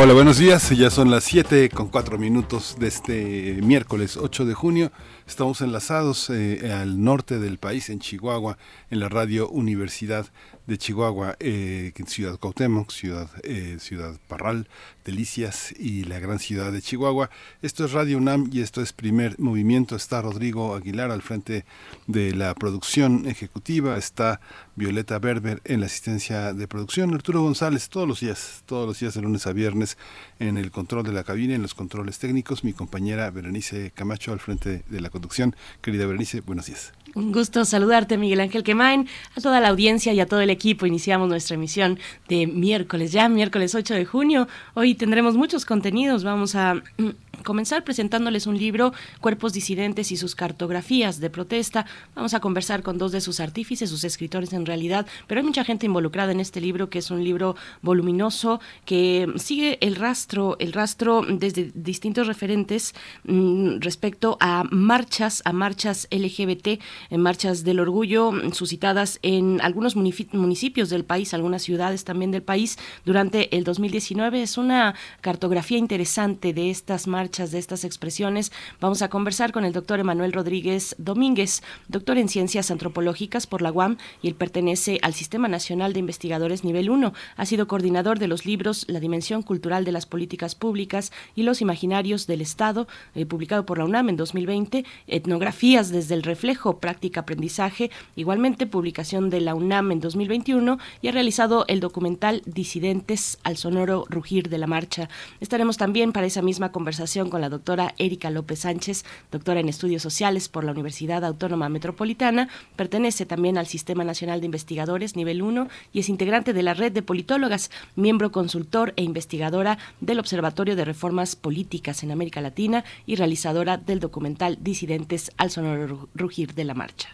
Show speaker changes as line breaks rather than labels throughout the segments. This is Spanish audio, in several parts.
Hola, buenos días. Ya son las 7 con 4 minutos de este miércoles 8 de junio. Estamos enlazados eh, al norte del país, en Chihuahua, en la radio Universidad de Chihuahua, eh, Ciudad Cuauhtémoc, Ciudad, eh, Ciudad Parral, Delicias y la gran ciudad de Chihuahua. Esto es Radio UNAM y esto es Primer Movimiento. Está Rodrigo Aguilar al frente de la producción ejecutiva, está Violeta Berber en la asistencia de producción, Arturo González todos los días, todos los días de lunes a viernes en el control de la cabina, en los controles técnicos, mi compañera Berenice Camacho al frente de la conducción. Querida Berenice, buenos días.
Un gusto saludarte, Miguel Ángel Quemain, a toda la audiencia y a todo el equipo. Iniciamos nuestra emisión de miércoles, ya miércoles 8 de junio. Hoy tendremos muchos contenidos. Vamos a mm, comenzar presentándoles un libro, Cuerpos disidentes y sus cartografías de protesta. Vamos a conversar con dos de sus artífices, sus escritores en realidad, pero hay mucha gente involucrada en este libro, que es un libro voluminoso que sigue el rastro, el rastro desde distintos referentes mm, respecto a marchas, a marchas LGBT en marchas del orgullo suscitadas en algunos municipios del país, algunas ciudades también del país durante el 2019. Es una cartografía interesante de estas marchas, de estas expresiones. Vamos a conversar con el doctor Emanuel Rodríguez Domínguez, doctor en Ciencias Antropológicas por la UAM y él pertenece al Sistema Nacional de Investigadores Nivel 1. Ha sido coordinador de los libros La Dimensión Cultural de las Políticas Públicas y los Imaginarios del Estado, eh, publicado por la UNAM en 2020, Etnografías desde el Reflejo, práctica aprendizaje, igualmente publicación de la UNAM en 2021 y ha realizado el documental Disidentes al sonoro rugir de la marcha. Estaremos también para esa misma conversación con la doctora Erika López Sánchez, doctora en estudios sociales por la Universidad Autónoma Metropolitana, pertenece también al Sistema Nacional de Investigadores nivel 1 y es integrante de la red de politólogas, miembro consultor e investigadora del Observatorio de Reformas Políticas en América Latina y realizadora del documental Disidentes al sonoro rugir de la marcha.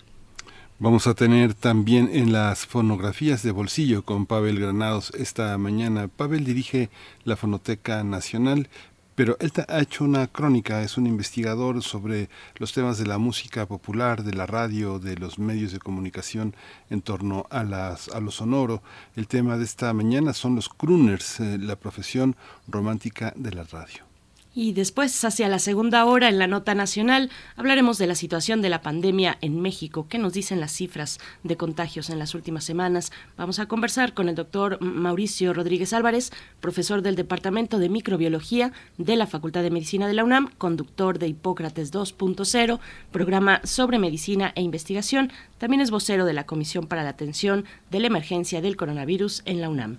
Vamos a tener también en las fonografías de bolsillo con Pavel Granados esta mañana. Pavel dirige la Fonoteca Nacional, pero él ha hecho una crónica, es un investigador sobre los temas de la música popular, de la radio, de los medios de comunicación en torno a, lo sonoro. El tema de esta mañana son los crooners, eh, la profesión romántica de la radio.
Y después, hacia la segunda hora, en la nota nacional, hablaremos de la situación de la pandemia en México. ¿Qué nos dicen las cifras de contagios en las últimas semanas? Vamos a conversar con el doctor Mauricio Rodríguez Álvarez, profesor del Departamento de Microbiología de la Facultad de Medicina de la UNAM, conductor de Hipócrates 2.0, programa sobre medicina e investigación. También es vocero de la Comisión para la Atención de la Emergencia del Coronavirus en la UNAM.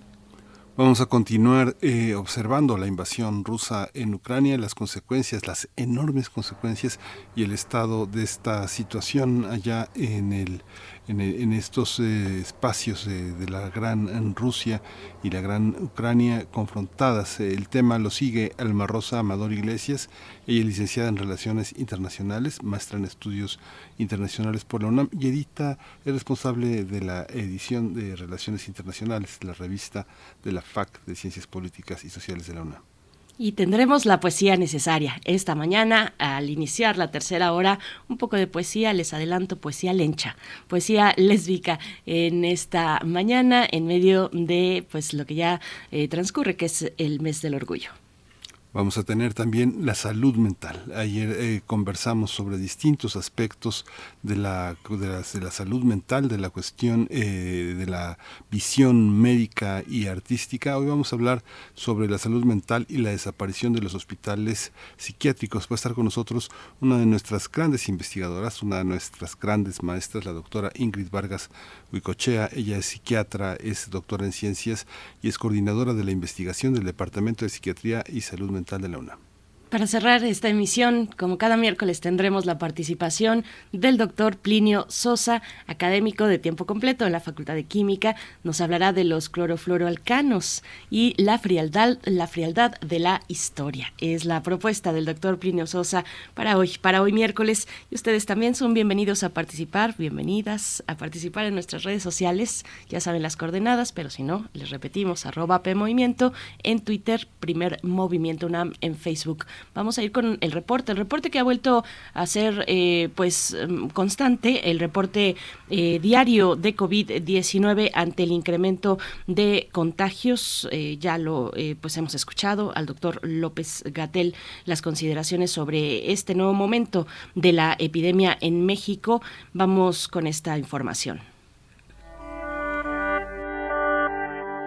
Vamos a continuar eh, observando la invasión rusa en Ucrania, las consecuencias, las enormes consecuencias y el estado de esta situación allá en el en, estos eh, espacios de la gran Rusia y la gran Ucrania confrontadas. El tema lo sigue Alma Rosa Amador Iglesias, ella es licenciada en Relaciones Internacionales, maestra en Estudios Internacionales por la UNAM y edita, es responsable de la edición de Relaciones Internacionales, la revista de la FAC de Ciencias Políticas y Sociales de la UNAM.
Y tendremos la poesía necesaria. Esta mañana, al iniciar la tercera hora, un poco de poesía, les adelanto poesía lencha, poesía lésbica en esta mañana, en medio de pues lo que ya eh, transcurre, que es el mes del orgullo.
Vamos a tener también la salud mental. Ayer eh, conversamos sobre distintos aspectos de la, de la, salud mental, de la cuestión eh, de la visión médica y artística. Hoy vamos a hablar sobre la salud mental y la desaparición de los hospitales psiquiátricos. Va a estar con nosotros una de nuestras grandes investigadoras, una de nuestras grandes maestras, la doctora Ingrid Vargas Huicochea. Ella es psiquiatra, es doctora en ciencias y es coordinadora de la investigación del Departamento de Psiquiatría y Salud Mental de la UNAM.
Para cerrar esta emisión, como cada miércoles tendremos la participación del doctor Plinio Sosa, académico de tiempo completo en la Facultad de Química. Nos hablará de los clorofluoroalcanos y la frialdad, la frialdad de la historia. Es la propuesta del doctor Plinio Sosa para hoy, para hoy miércoles. Y ustedes también son bienvenidos a participar, bienvenidas a participar en nuestras redes sociales. Ya saben las coordenadas, pero si no, les repetimos, arroba PMovimiento en Twitter, primer Movimiento UNAM en Facebook. Vamos a ir con el reporte, el reporte que ha vuelto a ser eh, pues mm, constante, el reporte eh, diario de COVID-19 ante el incremento de contagios. Eh, ya lo pues hemos escuchado al doctor López Gatel las consideraciones sobre este nuevo momento de la epidemia en México. Vamos con esta información.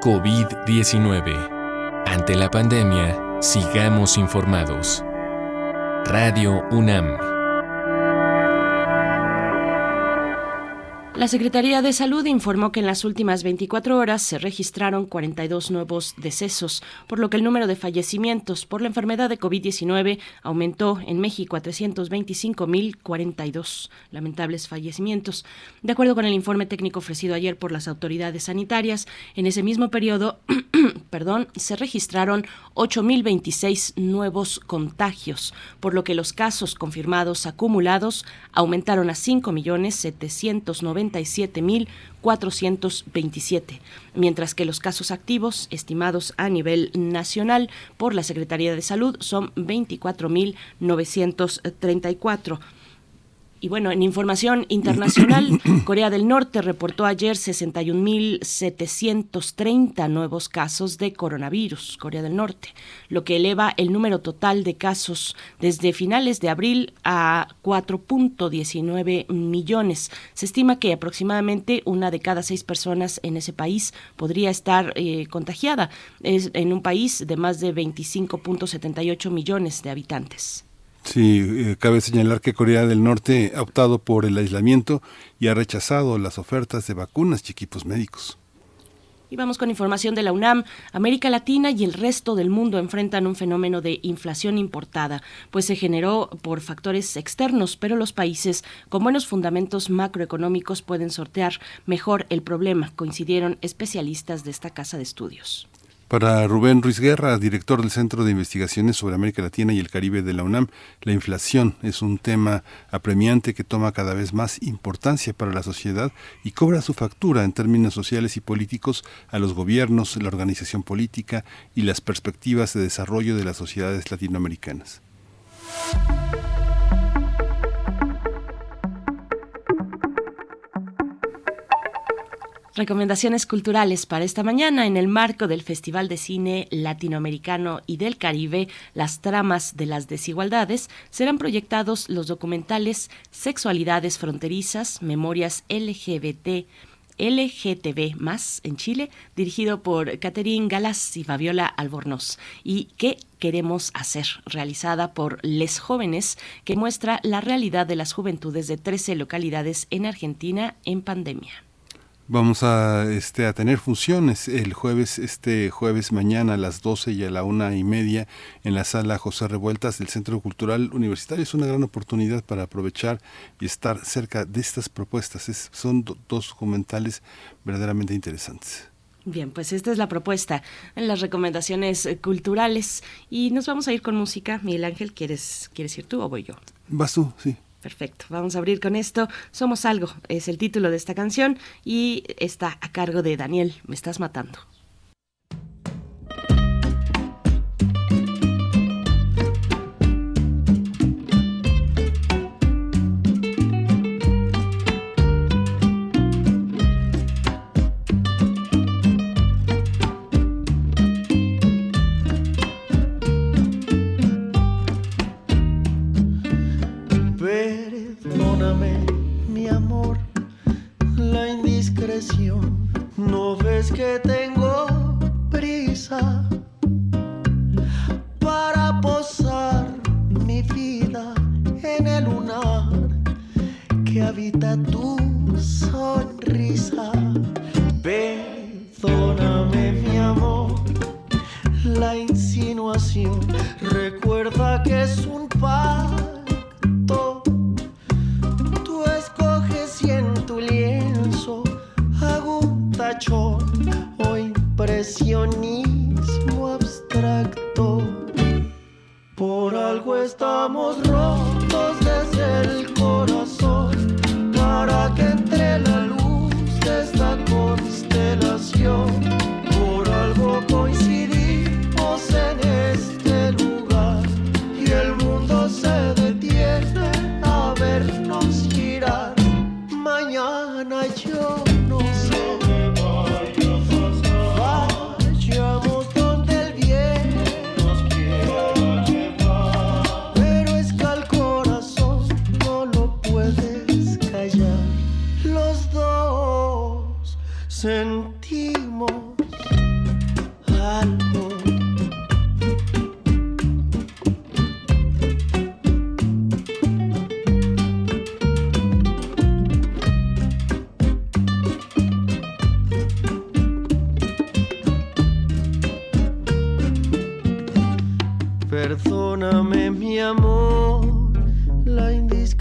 COVID-19. Ante la pandemia, Sigamos informados. Radio UNAM.
La Secretaría de Salud informó que en las últimas 24 horas se registraron 42 nuevos decesos, por lo que el número de fallecimientos por la enfermedad de COVID-19 aumentó en México a 325.042 lamentables fallecimientos. De acuerdo con el informe técnico ofrecido ayer por las autoridades sanitarias, en ese mismo periodo, perdón, se registraron 8.026 nuevos contagios, por lo que los casos confirmados acumulados aumentaron a 5.790 47.427, mientras que los casos activos estimados a nivel nacional por la Secretaría de Salud son 24.934. Y bueno, en información internacional, Corea del Norte reportó ayer 61.730 nuevos casos de coronavirus, Corea del Norte, lo que eleva el número total de casos desde finales de abril a 4.19 millones. Se estima que aproximadamente una de cada seis personas en ese país podría estar eh, contagiada, es en un país de más de 25.78 millones de habitantes.
Sí, eh, cabe señalar que Corea del Norte ha optado por el aislamiento y ha rechazado las ofertas de vacunas y equipos médicos.
Y vamos con información de la UNAM. América Latina y el resto del mundo enfrentan un fenómeno de inflación importada, pues se generó por factores externos, pero los países con buenos fundamentos macroeconómicos pueden sortear mejor el problema, coincidieron especialistas de esta casa de estudios.
Para Rubén Ruiz Guerra, director del Centro de Investigaciones sobre América Latina y el Caribe de la UNAM, la inflación es un tema apremiante que toma cada vez más importancia para la sociedad y cobra su factura en términos sociales y políticos a los gobiernos, la organización política y las perspectivas de desarrollo de las sociedades latinoamericanas.
Recomendaciones culturales para esta mañana en el marco del Festival de Cine Latinoamericano y del Caribe, Las Tramas de las Desigualdades, serán proyectados los documentales Sexualidades Fronterizas, Memorias LGBT, LGTB más en Chile, dirigido por Catherine Galas y Fabiola Albornoz. ¿Y qué queremos hacer? Realizada por Les Jóvenes, que muestra la realidad de las juventudes de 13 localidades en Argentina en pandemia.
Vamos a, este, a tener funciones el jueves, este jueves mañana a las 12 y a la una y media en la sala José Revueltas del Centro Cultural Universitario. Es una gran oportunidad para aprovechar y estar cerca de estas propuestas. Es, son dos documentales verdaderamente interesantes.
Bien, pues esta es la propuesta en las recomendaciones eh, culturales y nos vamos a ir con música. Miguel Ángel, ¿quieres, ¿quieres ir tú o voy yo?
Vas tú, sí.
Perfecto, vamos a abrir con esto. Somos algo, es el título de esta canción y está a cargo de Daniel, me estás matando.
Que tengo prisa para posar mi vida en el lunar que habita tu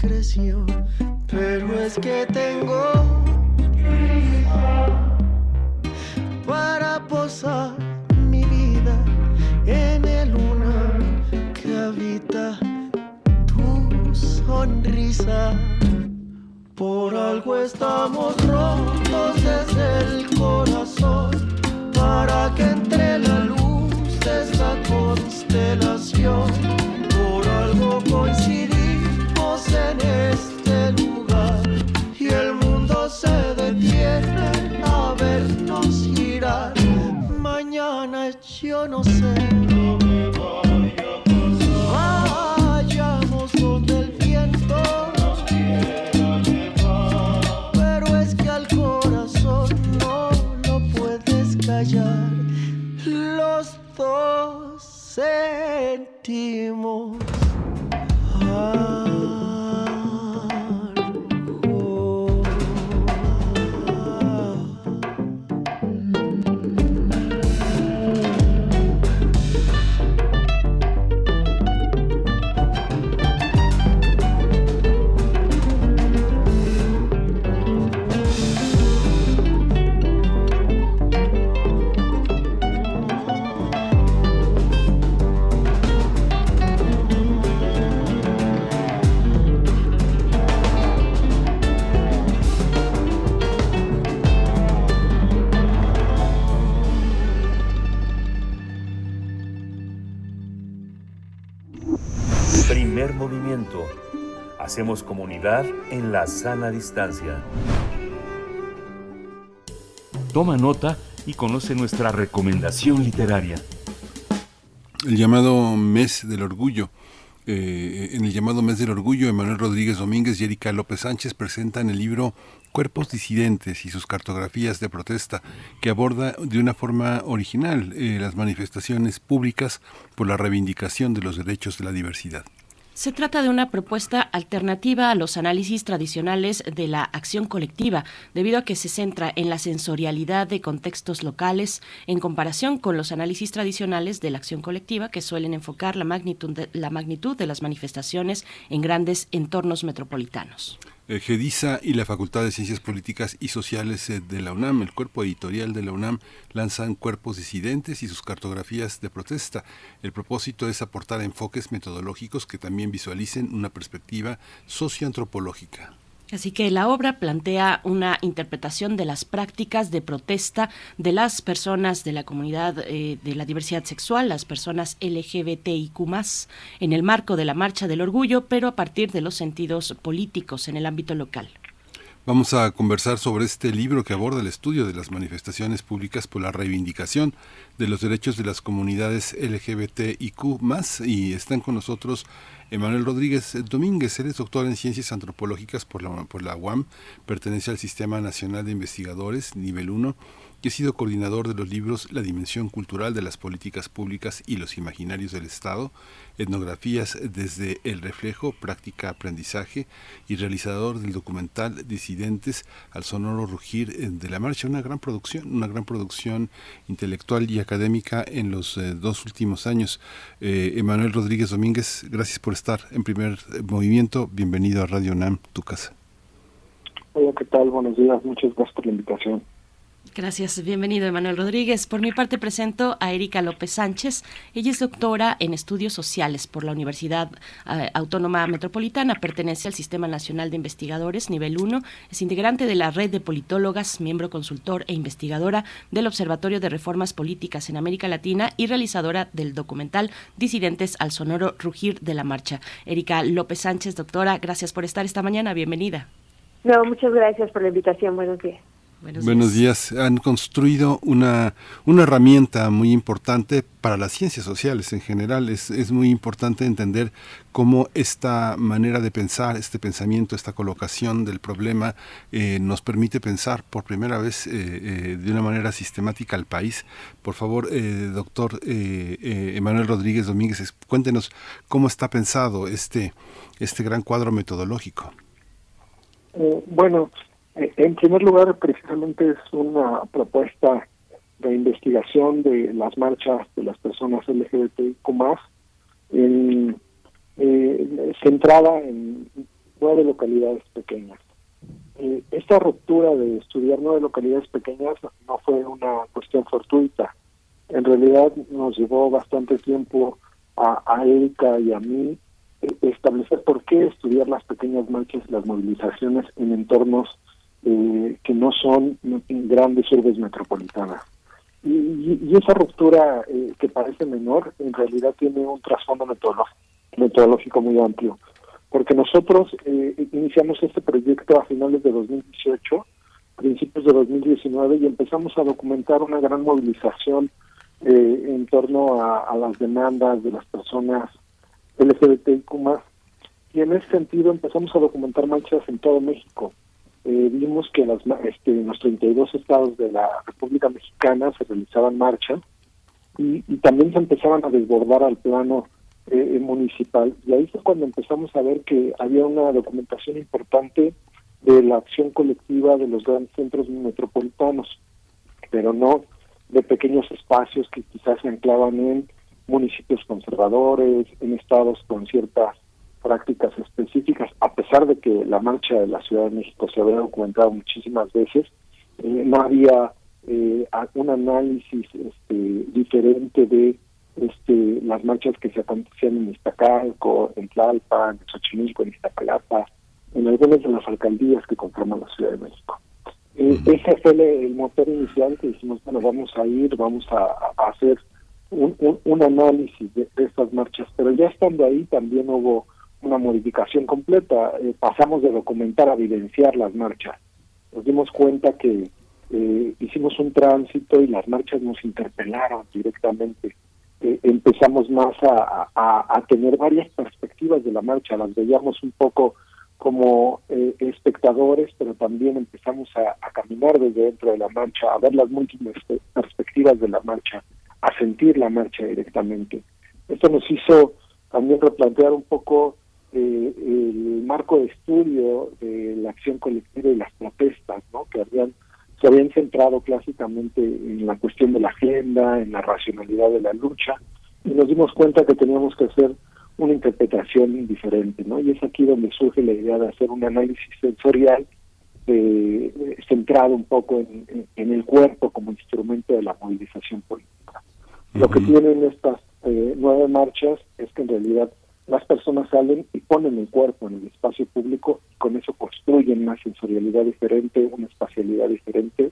indiscreción, pero es que tengo para posar mi vida en el luna que habita tu sonrisa. Por algo estamos rotos desde el corazón no sé.
Hacemos comunidad en la sana distancia. Toma nota y conoce nuestra recomendación literaria.
El llamado Mes del Orgullo. Eh, en el llamado Mes del Orgullo, Emanuel Rodríguez Domínguez y Erika López Sánchez presentan el libro Cuerpos disidentes y sus cartografías de protesta, que aborda de una forma original eh, las manifestaciones públicas por la reivindicación de los derechos de la diversidad.
Se trata de una propuesta alternativa a los análisis tradicionales de la acción colectiva, debido a que se centra en la sensorialidad de contextos locales en comparación con los análisis tradicionales de la acción colectiva que suelen enfocar la magnitud de, la magnitud de las manifestaciones en grandes entornos metropolitanos.
Eh, GEDISA y la Facultad de Ciencias Políticas y Sociales eh, de la UNAM, el cuerpo editorial de la UNAM, lanzan cuerpos disidentes y sus cartografías de protesta. El propósito es aportar enfoques metodológicos que también visualicen una perspectiva socioantropológica.
Así que la obra plantea una interpretación de las prácticas de protesta de las personas de la comunidad eh, de la diversidad sexual, las personas LGBTIQ, en el marco de la Marcha del Orgullo, pero a partir de los sentidos políticos en el ámbito local.
Vamos a conversar sobre este libro que aborda el estudio de las manifestaciones públicas por la reivindicación de los derechos de las comunidades LGBTIQ y están con nosotros Emanuel Rodríguez Domínguez, él es doctor en Ciencias Antropológicas por la, por la UAM, pertenece al Sistema Nacional de Investigadores, nivel 1, y ha sido coordinador de los libros La Dimensión Cultural de las Políticas Públicas y los Imaginarios del Estado, Etnografías desde el Reflejo, Práctica Aprendizaje, y realizador del documental Disidentes al Sonoro Rugir de la Marcha, una gran producción, una gran producción intelectual y académica en los eh, dos últimos años. Eh, Emanuel Rodríguez Domínguez, gracias por estar en primer movimiento. Bienvenido a Radio NAM, tu casa.
Hola, ¿qué tal? Buenos días. Muchas gracias por la invitación.
Gracias, bienvenido Emanuel Rodríguez. Por mi parte presento a Erika López Sánchez. Ella es doctora en estudios sociales por la Universidad eh, Autónoma Metropolitana, pertenece al Sistema Nacional de Investigadores nivel 1, es integrante de la red de politólogas, miembro consultor e investigadora del Observatorio de Reformas Políticas en América Latina y realizadora del documental Disidentes al Sonoro Rugir de la Marcha. Erika López Sánchez, doctora, gracias por estar esta mañana, bienvenida.
No, muchas gracias por la invitación, buenos días.
Buenos, días. Han construido una, una herramienta muy importante para las ciencias sociales en general. Es, es muy importante entender cómo esta manera de pensar, este pensamiento, esta colocación del problema eh, nos permite pensar por primera vez eh, eh, de una manera sistemática al país. Por favor, doctor Emanuel Rodríguez Domínguez, cuéntenos cómo está pensado este, este gran cuadro metodológico.
bueno, en primer lugar, precisamente es una propuesta de investigación de las marchas de las personas LGBTQ+, en, eh, centrada en nueve localidades pequeñas. Eh, esta ruptura de estudiar nueve localidades pequeñas no fue una cuestión fortuita. En realidad nos llevó bastante tiempo a, a Erika y a mí establecer por qué estudiar las pequeñas marchas y las movilizaciones en entornos eh, que no son grandes urbes metropolitanas. Y, esa ruptura eh, que parece menor, en realidad tiene un trasfondo metodológico, muy amplio. Porque nosotros eh, iniciamos este proyecto a finales de 2018, principios de 2019, y empezamos a documentar una gran movilización en torno a, a, las demandas de las personas LGBTIQ+. Y en ese sentido empezamos a documentar marchas en todo México eh, vimos que las, este, en los 32 estados de la República Mexicana se realizaban marchas y, también se empezaban a desbordar al plano eh, municipal. Y ahí fue cuando empezamos a ver que había una documentación importante de la acción colectiva de los grandes centros metropolitanos, pero no de pequeños espacios que quizás se anclaban en municipios conservadores, en estados con ciertas prácticas específicas, a pesar de que la marcha de la Ciudad de México se había documentado muchísimas veces, eh, no había eh, un análisis este, diferente de este, las marchas que se acontecían en Iztacalco, en Tlalpan, en Xochimilco, en Iztapalapa, en algunas de las alcaldías que conforman la Ciudad de México. Eh, ese fue el, motor inicial que dijimos, bueno, vamos a ir, vamos a, hacer un, un, análisis de, estas marchas, pero ya estando ahí también hubo una modificación completa. Eh, pasamos de documentar a evidenciar las marchas. Nos dimos cuenta que eh, hicimos un tránsito y las marchas nos interpelaron directamente. Eh, empezamos más a, a, tener varias perspectivas de la marcha, las veíamos un poco como espectadores, pero también empezamos a, caminar desde dentro de la marcha, a ver las múltiples perspectivas de la marcha, a sentir la marcha directamente. Esto nos hizo también replantear un poco eh, el marco de estudio de la acción colectiva y las protestas, ¿no? que habían se habían centrado clásicamente en la cuestión de la agenda, en la racionalidad de la lucha, y nos dimos cuenta que teníamos que hacer una interpretación diferente, ¿no? Y es aquí donde surge la idea de hacer un análisis sensorial centrado un poco en, el cuerpo como instrumento de la movilización política. Lo que tienen estas eh, nueve marchas es que en realidad las personas salen y ponen el cuerpo en el espacio público y con eso construyen una sensorialidad diferente, una espacialidad diferente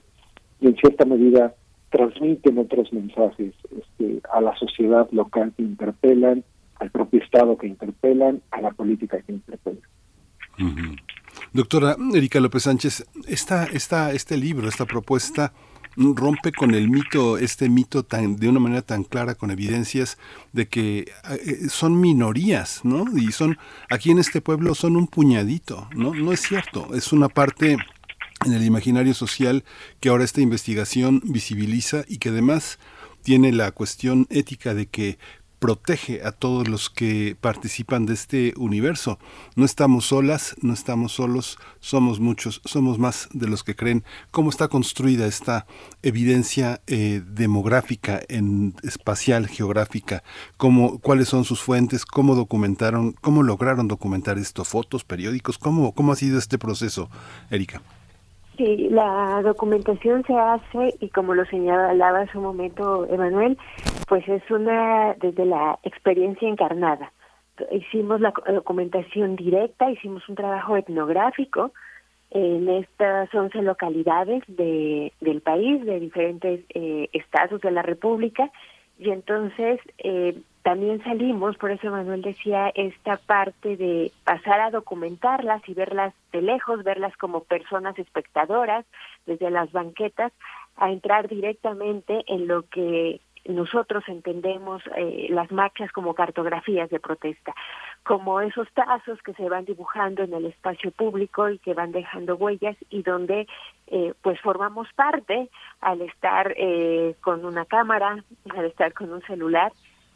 y en cierta medida transmiten otros mensajes este, a la sociedad local que interpelan, al propio Estado que interpelan, a la política que interpelan.
Doctora Erika López Sánchez, esta, esta, este libro, esta propuesta rompe con el mito, este mito tan, de una manera tan clara, con evidencias de que eh, son minorías, ¿no? Y son, aquí en este pueblo son un puñadito, ¿no? No es cierto, es una parte en el imaginario social que ahora esta investigación visibiliza y que además tiene la cuestión ética de que protege a todos los que participan de este universo. No estamos solas, no estamos solos, somos muchos, somos más de los que creen. ¿Cómo está construida esta evidencia eh, demográfica, en espacial, geográfica? ¿Cómo, ¿Cuáles son sus fuentes? ¿Cómo documentaron, cómo lograron documentar esto? ¿Fotos, periódicos? ¿Cómo, cómo ha sido este proceso, Erika?
Sí, la documentación se hace y como lo señalaba hace un momento Emanuel, pues es una desde la experiencia encarnada. Hicimos la documentación directa, hicimos un trabajo etnográfico en estas 11 localidades de, del país, de diferentes eh, estados de la República, Y entonces eh, también salimos, por eso Manuel decía, esta parte de pasar a documentarlas y verlas de lejos, verlas como personas espectadoras desde las banquetas, a entrar directamente en lo que nosotros entendemos eh, las marchas como cartografías de protesta, como esos trazos que se van dibujando en el espacio público y que van dejando huellas y donde eh, pues formamos parte al estar eh, con una cámara, al estar con un celular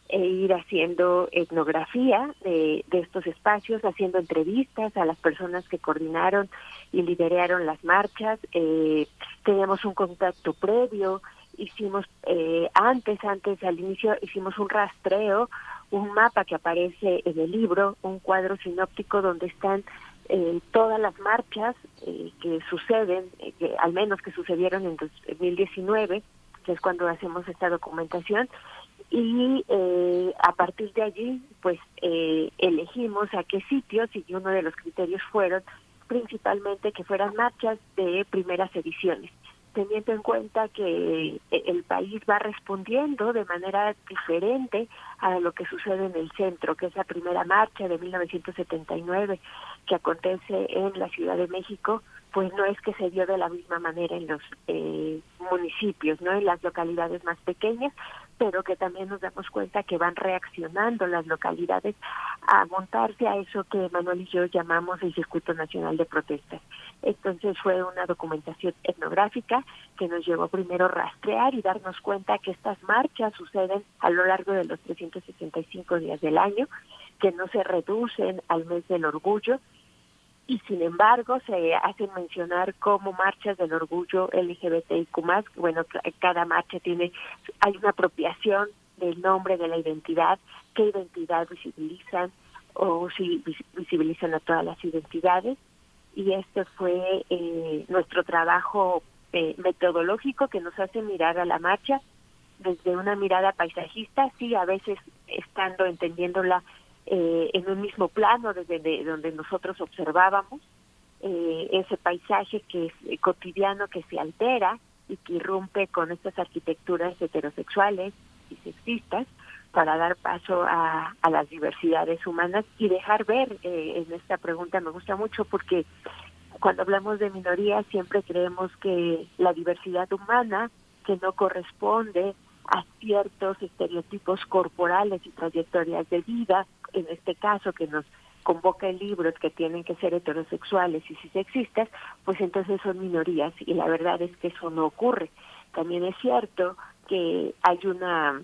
e ir haciendo etnografía de, de estos espacios, haciendo entrevistas a las personas que coordinaron y lideraron las marchas. Eh, teníamos un contacto previo, hicimos eh, antes, antes al inicio, hicimos un rastreo, un mapa que aparece en el libro, un cuadro sinóptico donde están eh, todas las marchas eh, que suceden, eh, que al menos que sucedieron en 2019, que es cuando hacemos esta documentación, y eh, a partir de allí, pues eh, elegimos a qué sitios y uno de los criterios fueron principalmente que fueran marchas de primeras ediciones teniendo en cuenta que el país va respondiendo de manera diferente a lo que sucede en el centro, que es la primera marcha de 1979 que acontece en la Ciudad de México, pues no es que se dio de la misma manera en los eh, municipios, no en las localidades más pequeñas, pero que también nos damos cuenta que van reaccionando las localidades a montarse a eso que Manuel y yo llamamos el Circuito Nacional de Protestas. Entonces fue una documentación etnográfica que nos llevó primero a rastrear y darnos cuenta que estas marchas suceden a lo largo de los 365 días del año, que no se reducen al mes del orgullo, y sin embargo se hacen mencionar como marchas del orgullo LGBTIQ+, bueno, cada marcha tiene, hay una apropiación del nombre de la identidad, qué identidad visibilizan o si visibilizan a todas las identidades, y este fue eh, nuestro trabajo eh, metodológico que nos hace mirar a la marcha desde una mirada paisajista, sí, a veces estando entendiéndola eh, en un mismo plano desde donde nosotros observábamos eh, ese paisaje que es eh, cotidiano que se altera y que irrumpe con estas arquitecturas heterosexuales y sexistas para dar paso a, a las diversidades humanas y dejar ver eh, en esta pregunta me gusta mucho porque cuando hablamos de minorías siempre creemos que la diversidad humana que no corresponde a ciertos estereotipos corporales y trayectorias de vida, en este caso que nos convoca el libro que tienen que ser heterosexuales y cisexistas, pues entonces son minorías y la verdad es que eso no ocurre. También es cierto que hay una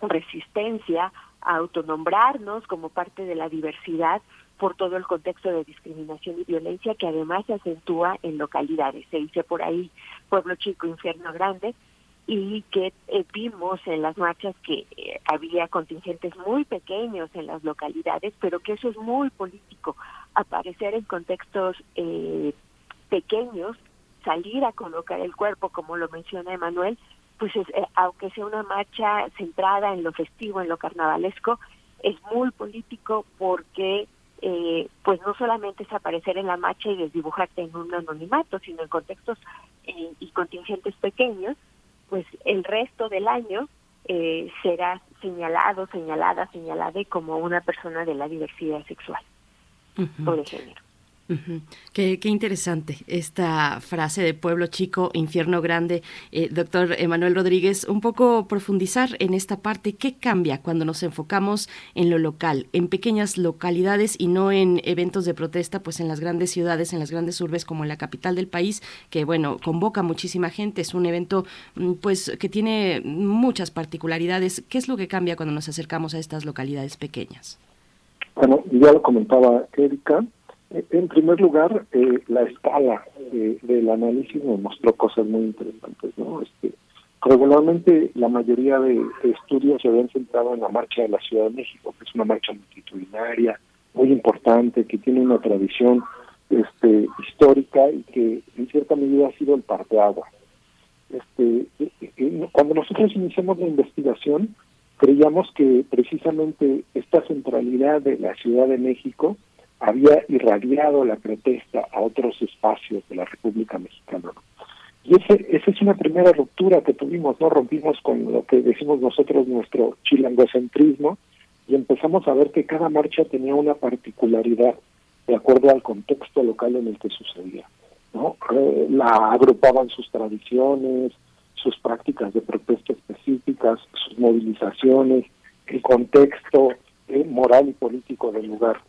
resistencia a autonombrarnos como parte de la diversidad por todo el contexto de discriminación y violencia que además se acentúa en localidades. Se dice por ahí pueblo chico, infierno grande, y que eh, vimos en las marchas que eh, había contingentes muy pequeños en las localidades, pero que eso es muy político, aparecer en contextos eh, pequeños, salir a colocar el cuerpo, como lo menciona Emanuel, pues es, eh, aunque sea una marcha centrada en lo festivo, en lo carnavalesco, es muy político porque eh, pues no solamente es aparecer en la marcha y desdibujarte en un anonimato, sino en contextos y contingentes pequeños, pues el resto del año eh, será señalado, señalada, señalada como una persona de la diversidad sexual o de género.
Qué, interesante esta frase de pueblo chico, infierno grande. Eh, doctor Emanuel Rodríguez, un poco profundizar en esta parte. ¿Qué cambia cuando nos enfocamos en lo local, en pequeñas localidades y no en eventos de protesta, pues en las grandes ciudades, en las grandes urbes como en la capital del país, que bueno, convoca muchísima gente, es un evento mm, pues que tiene muchas particularidades. ¿Qué es lo que cambia cuando nos acercamos a estas localidades pequeñas?
Bueno, ya lo comentaba Erika, en primer lugar, eh, la escala eh, del análisis me mostró cosas muy interesantes, ¿no? Este, regularmente la mayoría de, estudios se habían centrado en la marcha de la Ciudad de México, que es una marcha multitudinaria, muy importante, que tiene una tradición este, histórica y que en cierta medida ha sido el parteagua. Este, cuando nosotros iniciamos la investigación, creíamos que precisamente esta centralidad de la Ciudad de México había irradiado la protesta a otros espacios de la República Mexicana. Y ese, esa es una primera ruptura que tuvimos, ¿no? Rompimos con lo que decimos nosotros nuestro chilangocentrismo y empezamos a ver que cada marcha tenía una particularidad de acuerdo al contexto local en el que sucedía. ¿no? Eh, la agrupaban sus tradiciones, sus prácticas de protesta específicas, sus movilizaciones, el contexto eh, moral y político del lugar.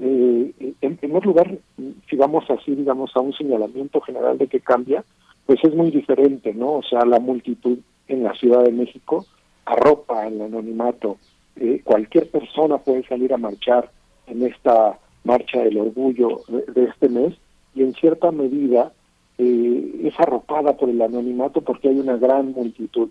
Eh, en primer lugar, si vamos así, digamos, a un señalamiento general de que cambia, pues es muy diferente, ¿no? O sea, la multitud en la Ciudad de México arropa el anonimato. Eh, cualquier persona puede salir a marchar en esta marcha del orgullo de, este mes y en cierta medida eh, es arropada por el anonimato porque hay una gran multitud.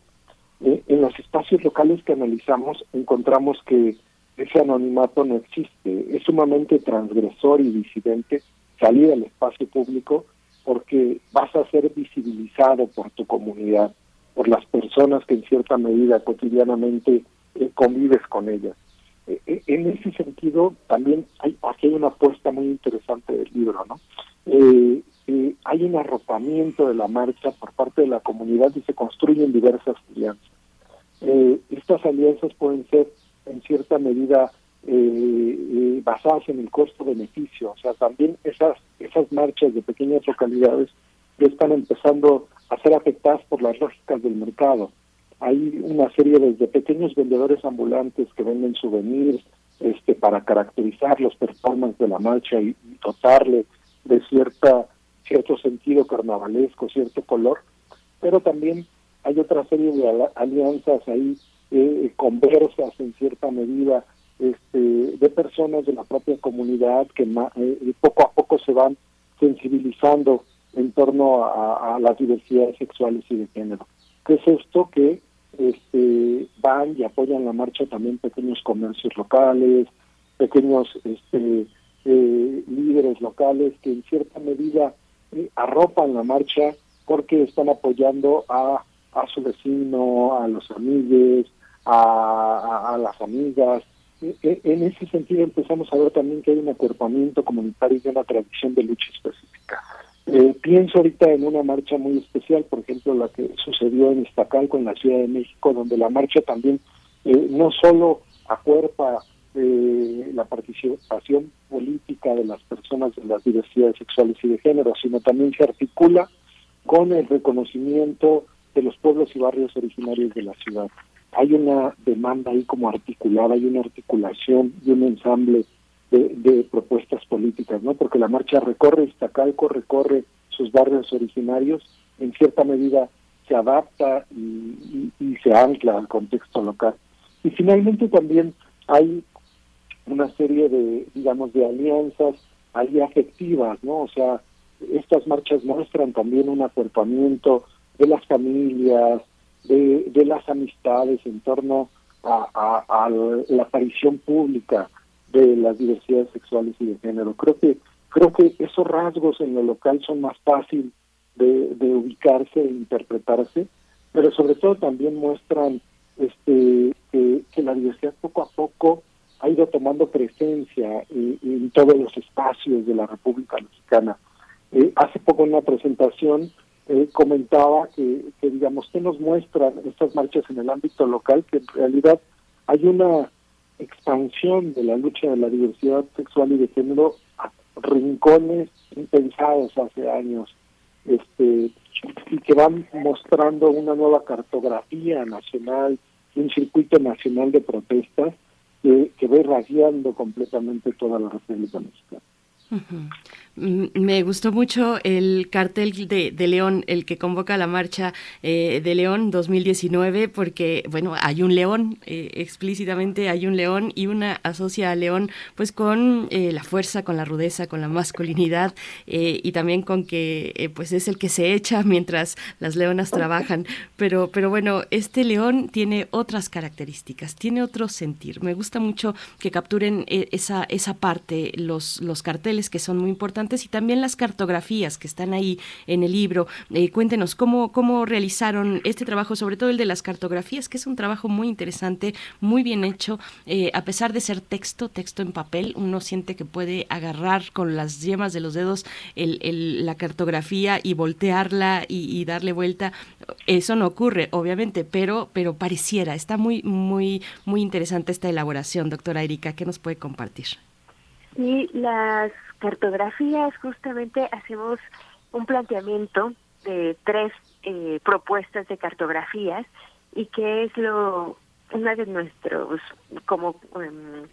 Eh, en los espacios locales que analizamos encontramos que ese anonimato no existe, es sumamente transgresor y disidente salir al espacio público porque vas a ser visibilizado por tu comunidad, por las personas que en cierta medida cotidianamente eh, convives con ellas. Eh, eh, en ese sentido, también hay, aquí hay una apuesta muy interesante del libro, ¿no? hay un arropamiento de la marcha por parte de la comunidad y se construyen diversas alianzas. estas alianzas pueden ser en cierta medida basadas en el costo-beneficio, o sea, también esas, esas marchas de pequeñas localidades ya están empezando a ser afectadas por las lógicas del mercado. Hay una serie de pequeños vendedores ambulantes que venden souvenirs este, para caracterizar los performances de la marcha y, dotarle de cierta cierto sentido carnavalesco, cierto color, pero también hay otra serie de alianzas ahí eh, conversas en cierta medida este, de personas de la propia comunidad que eh, poco a poco se van sensibilizando en torno a, las diversidades sexuales y de género. ¿Qué es esto? Que este, van y apoyan la marcha también pequeños comercios locales, pequeños este, eh, líderes locales que en cierta medida eh, arropan la marcha porque están apoyando a, a su vecino, a los amigos, a, las amigas. E, e, en ese sentido empezamos a ver también que hay un acuerpamiento comunitario y una tradición de lucha específica. Eh, pienso ahorita en una marcha muy especial, por ejemplo, la que sucedió en Iztacalco, en la Ciudad de México, donde la marcha también eh, no solo acuerpa eh, la participación política de las personas de las diversidades sexuales y de género, sino también se articula con el reconocimiento de los pueblos y barrios originarios de la ciudad. Hay una demanda ahí como articulada, hay una articulación y un ensamble de, propuestas políticas, ¿no? Porque la marcha recorre Iztacalco, recorre sus barrios originarios, en cierta medida se adapta y, se ancla al contexto local. Y finalmente también hay una serie de, digamos, de alianzas ahí afectivas, ¿no? O sea, estas marchas muestran también un acuerpamiento de las familias, de, de las amistades en torno a, la aparición pública de las diversidades sexuales y de género. Creo que creo que esos rasgos en lo local son más fácil de, ubicarse e interpretarse, pero sobre todo también muestran este que, la diversidad poco a poco ha ido tomando presencia en, todos los espacios de la República Mexicana. Eh, hace poco en una presentación eh, comentaba que, que, digamos, que nos muestran estas marchas en el ámbito local, que en realidad hay una expansión de la lucha de la diversidad sexual y de género a rincones impensados hace años, este y que van mostrando una nueva cartografía nacional, un circuito nacional de protestas que, que va irradiando completamente toda la República Mexicana.
Mm, me gustó mucho el cartel de, León, el que convoca la marcha eh, de León 2019, porque, bueno, hay un león, eh, explícitamente hay un león y una asocia a León pues con eh, la fuerza, con la rudeza, con la masculinidad y también con que pues es el que se echa mientras las leonas trabajan. Pero, pero bueno, este león tiene otras características, tiene otro sentir. Me gusta mucho que capturen esa, esa parte, los, los carteles que son muy importantes y también las cartografías que están ahí en el libro. Eh, cuéntenos cómo, cómo realizaron este trabajo, sobre todo el de las cartografías, que es un trabajo muy interesante, muy bien hecho. Eh, a pesar de ser texto, texto en papel, uno siente que puede agarrar con las yemas de los dedos el, la cartografía y voltearla y, darle vuelta. Eso no ocurre, obviamente, pero, pero pareciera. Está muy, muy, muy interesante esta elaboración, doctora Erika. ¿Qué nos puede compartir?
Y las cartografías, justamente hacemos un planteamiento de tres eh, propuestas de cartografías y que es lo una de nuestros como em,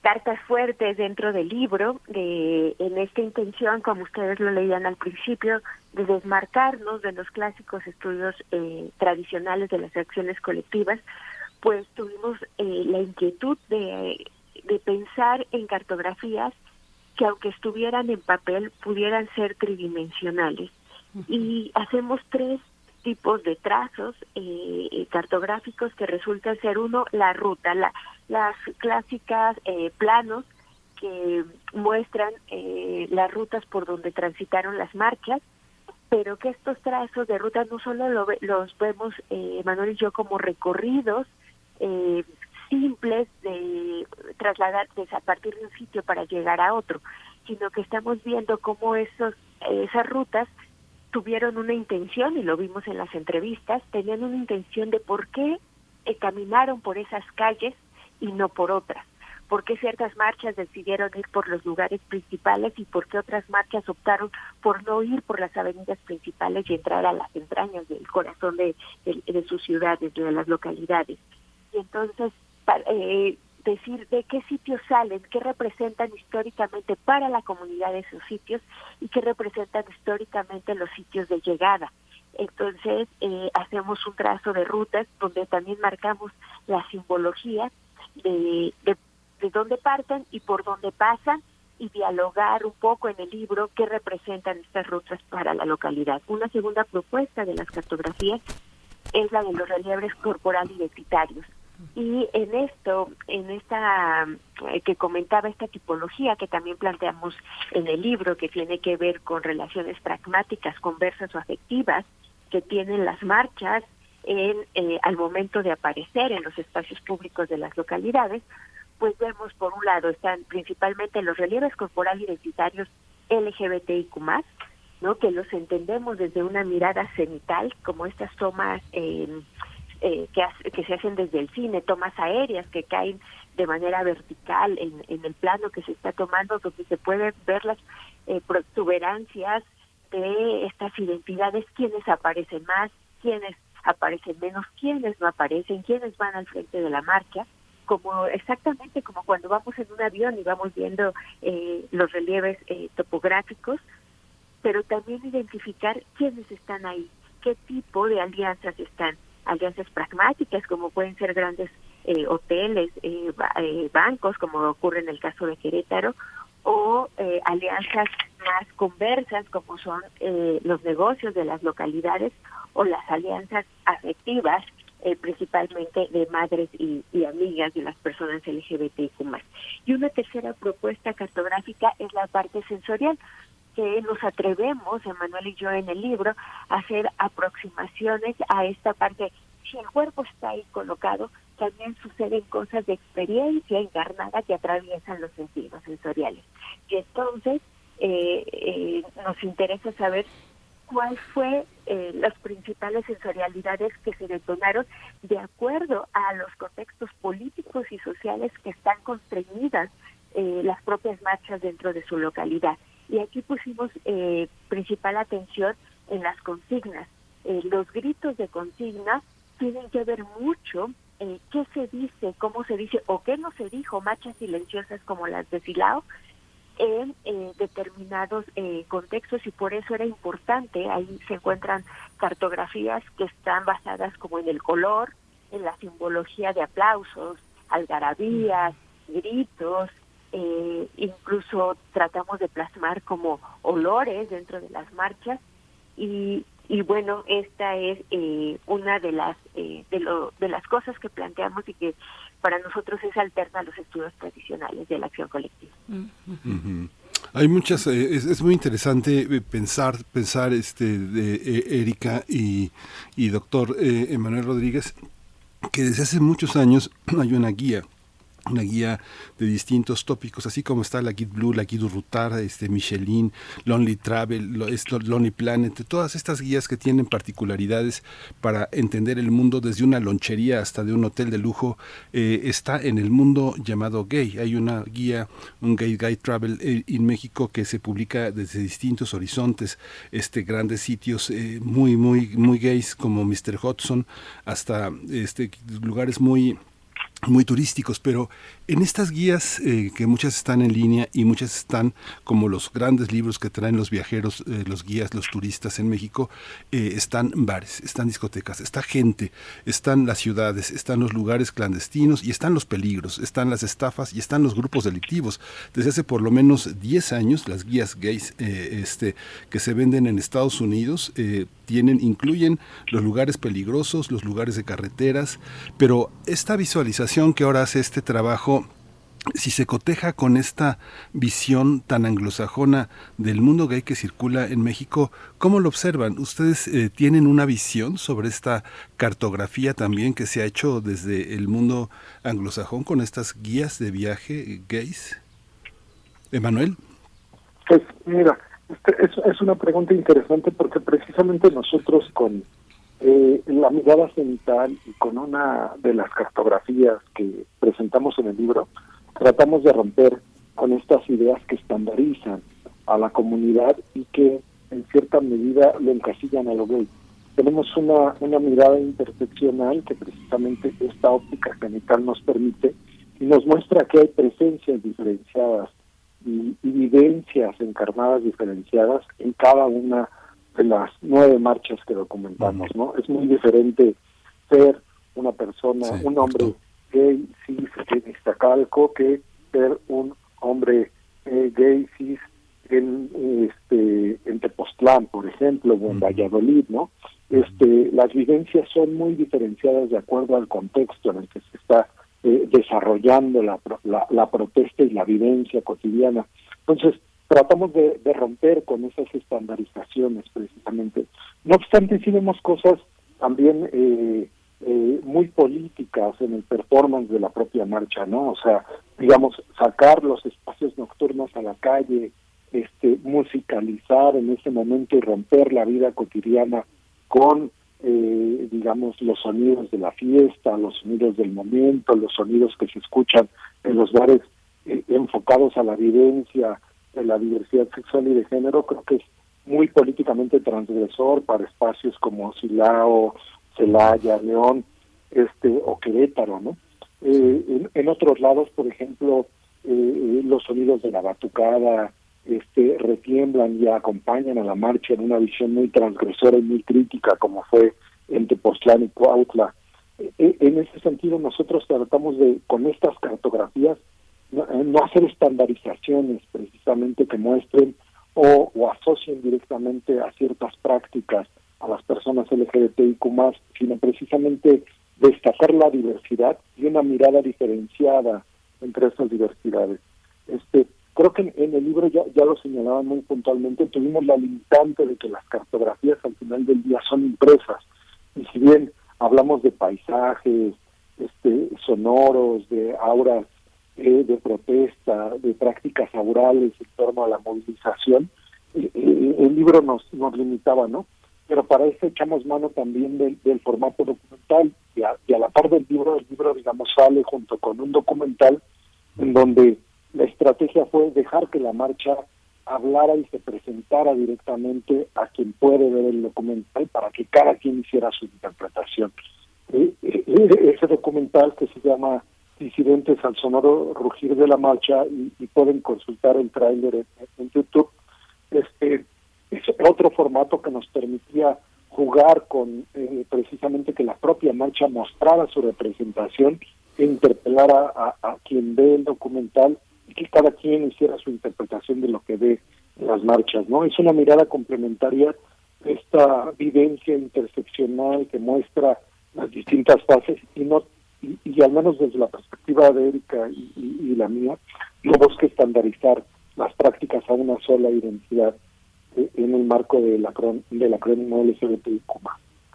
cartas fuertes dentro del libro de en esta intención como ustedes lo leían al principio de desmarcarnos de los clásicos estudios eh, tradicionales de las acciones colectivas pues tuvimos eh, la inquietud de de pensar en cartografías que aunque estuvieran en papel pudieran ser tridimensionales. Y hacemos tres tipos de trazos eh, cartográficos que resultan ser uno, la ruta, la, las clásicas eh, planos que muestran eh, las rutas por donde transitaron las marchas, pero que estos trazos de ruta no solo los vemos Manuel y yo como recorridos simples de trasladarse a partir de un sitio para llegar a otro, sino que estamos viendo cómo esos, esas rutas tuvieron una intención, y lo vimos en las entrevistas, tenían una intención de por qué eh, caminaron por esas calles y no por otras, por qué ciertas marchas decidieron ir por los lugares principales y por qué otras marchas optaron por no ir por las avenidas principales y entrar a las entrañas del corazón de, de, de sus ciudades, de las localidades. Y entonces eh, decir de qué sitios salen, qué representan históricamente para la comunidad de esos sitios y qué representan históricamente los sitios de llegada. Entonces, eh, hacemos un trazo de rutas donde también marcamos la simbología de, de, de dónde parten y por dónde pasan y dialogar un poco en el libro qué representan estas rutas para la localidad. Una segunda propuesta de las cartografías es la de los relieves corporal identitarios y en esto, en esta eh, que comentaba esta tipología que también planteamos en el libro, que tiene que ver con relaciones pragmáticas, conversas o afectivas, que tienen las marchas en eh, al momento de aparecer en los espacios públicos de las localidades, pues vemos por un lado están principalmente los relieves corporal identitarios LGBTIQ+, ¿no? que los entendemos desde una mirada cenital, como estas tomas eh, eh, que, que se hacen desde el cine, tomas aéreas que caen de manera vertical en, en el plano que se está tomando, donde se pueden ver las eh, protuberancias de estas identidades, quiénes aparecen más, quiénes aparecen menos, quiénes no aparecen, quiénes van al frente de la marcha, como exactamente como cuando vamos en un avión y vamos viendo eh, los relieves eh, topográficos, pero también identificar quiénes están ahí, qué tipo de alianzas están alianzas pragmáticas, como pueden ser grandes eh, hoteles, eh, eh, bancos, como ocurre en el caso de Querétaro, o alianzas más conversas, como son los negocios de las localidades, o las alianzas afectivas, principalmente de madres y, y, amigas de las personas LGBTIQ+. Y una tercera propuesta cartográfica es la parte sensorial, que nos atrevemos, Emanuel y yo en el libro, a hacer aproximaciones a esta parte. Si el cuerpo está ahí colocado, también suceden cosas de experiencia encarnada que atraviesan los sentidos sensoriales. Y entonces eh, eh, nos interesa saber cuál fue eh, las principales sensorialidades que se detonaron de acuerdo a los contextos políticos y sociales que están constreñidas eh, las propias marchas dentro de su localidad. Y aquí pusimos eh, principal atención en las consignas. Eh, los gritos de consigna tienen que ver mucho eh, qué se dice, cómo se dice o qué no se dijo, marchas silenciosas como las de Silao, en eh, determinados eh, contextos y por eso era importante, ahí se encuentran cartografías que están basadas como en el color, en la simbología de aplausos, algarabías, gritos, eh, incluso tratamos de plasmar como olores dentro de las marchas y, y bueno esta es eh, una de las eh, de, lo, de las cosas que planteamos y que para nosotros es alterna a los estudios tradicionales de la acción colectiva.
Hay muchas, eh, es, muy interesante eh, pensar, pensar este de eh, Erika y, y doctor Emanuel Rodríguez, que desde hace muchos años hay una guía una guía de distintos tópicos, así como está la Guide Blue, la Guide Rutar, este, Michelin, Lonely Travel, Lonely Planet, todas estas guías que tienen particularidades para entender el mundo desde una lonchería hasta de un hotel de lujo, eh, está en el mundo llamado gay. Hay una guía, un Gay Guide Travel en eh, México que se publica desde distintos horizontes, este, grandes sitios eh, muy, muy, muy gays como Mr. Hudson, hasta este, lugares muy muy turísticos, pero en estas guías, eh, que muchas están en línea y muchas están como los grandes libros que traen los viajeros, eh, los guías, los turistas en México, eh, están bares, están discotecas, está gente, están las ciudades, están los lugares clandestinos y están los peligros, están las estafas y están los grupos delictivos. Desde hace por lo menos 10 años, las guías gays este, que se venden en Estados Unidos tienen, incluyen los lugares peligrosos, los lugares de carreteras, pero esta visualización que ahora hace este trabajo si se coteja con esta visión tan anglosajona del mundo gay que circula en México, ¿cómo lo observan? ¿Ustedes eh, tienen una visión sobre esta cartografía también que se ha hecho desde el mundo anglosajón con estas guías de viaje gays? Emanuel.
Pues mira, este, es, es, una pregunta interesante porque precisamente nosotros con eh, la mirada cenital y con una de las cartografías que presentamos en el libro, tratamos de romper con estas ideas que estandarizan a la comunidad y que en cierta medida lo encasillan a lo gay. Tenemos una, una mirada interseccional que precisamente esta óptica genital nos permite y nos muestra que hay presencias diferenciadas y, y vivencias encarnadas diferenciadas en cada una de las nueve marchas que documentamos, ¿no? Es muy diferente ser una persona, un hombre gay cis en Iztacalco que ser un hombre eh, gay cis en este en Tepoztlán, por ejemplo, o en Valladolid, ¿no? Este, las vivencias son muy diferenciadas de acuerdo al contexto en el que se está eh, desarrollando la, la, la protesta y la vivencia cotidiana. Entonces, tratamos de, romper con esas estandarizaciones precisamente. No obstante, sí vemos cosas también eh, eh, muy políticas en el performance de la propia marcha, ¿no? O sea, digamos, sacar los espacios nocturnos a la calle, este, musicalizar en ese momento y romper la vida cotidiana con, eh, digamos, los sonidos de la fiesta, los sonidos del momento, los sonidos que se escuchan en los bares enfocados a la vivencia, de la diversidad sexual y de género creo que es muy políticamente transgresor para espacios como Silao, Celaya, León, este o Querétaro, ¿no? Eh, en, otros lados, por ejemplo, eh, los sonidos de la batucada este, retiemblan y acompañan a la marcha en una visión muy transgresora y muy crítica, como fue en Tepoztlán y Cuautla. Eh, en ese sentido, nosotros tratamos de, con estas cartografías, eh, no, hacer estandarizaciones precisamente que muestren o, o, asocien directamente a ciertas prácticas a las personas LGBTIQ sino precisamente destacar la diversidad y una mirada diferenciada entre esas diversidades. Este, creo que en, el libro ya, ya lo señalaban muy puntualmente, tuvimos la limitante de que las cartografías al final del día son impresas. Y si bien hablamos de paisajes, este, sonoros, de auras eh, de protesta, de prácticas laborales en torno a la movilización, eh, eh, el libro nos, nos limitaba, ¿no? Pero para eso echamos mano también del, del formato documental y a, y a, la par del libro, el libro, digamos, sale junto con un documental en donde la estrategia fue dejar que la marcha hablara y se presentara directamente a quien puede ver el documental para que cada quien hiciera su interpretación. ese documental que se llama disidentes al sonoro rugir de la marcha y, pueden consultar el tráiler en, YouTube. Este es otro formato que nos permitía jugar con eh, precisamente que la propia marcha mostrara su representación e interpelar a, quien ve el documental y que cada quien hiciera su interpretación de lo que ve las marchas, ¿no? Es una mirada complementaria esta vivencia interseccional que muestra las distintas fases y no y, al menos desde la perspectiva de Erika y, la mía, no busca estandarizar las prácticas a una sola identidad eh, en el marco de la del acrónimo LGBTIQ+.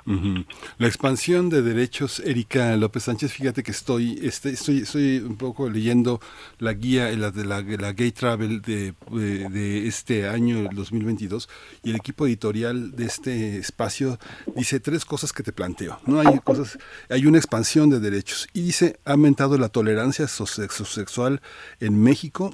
La expansión de derechos, Erika López Sánchez, fíjate que estoy, este, estoy, estoy un poco leyendo la guía la de la, Gay Travel de, de, este año, el 2022, y el equipo editorial de este espacio dice tres cosas que te planteo. No hay cosas, hay una expansión de derechos y dice ha aumentado la tolerancia sexual en México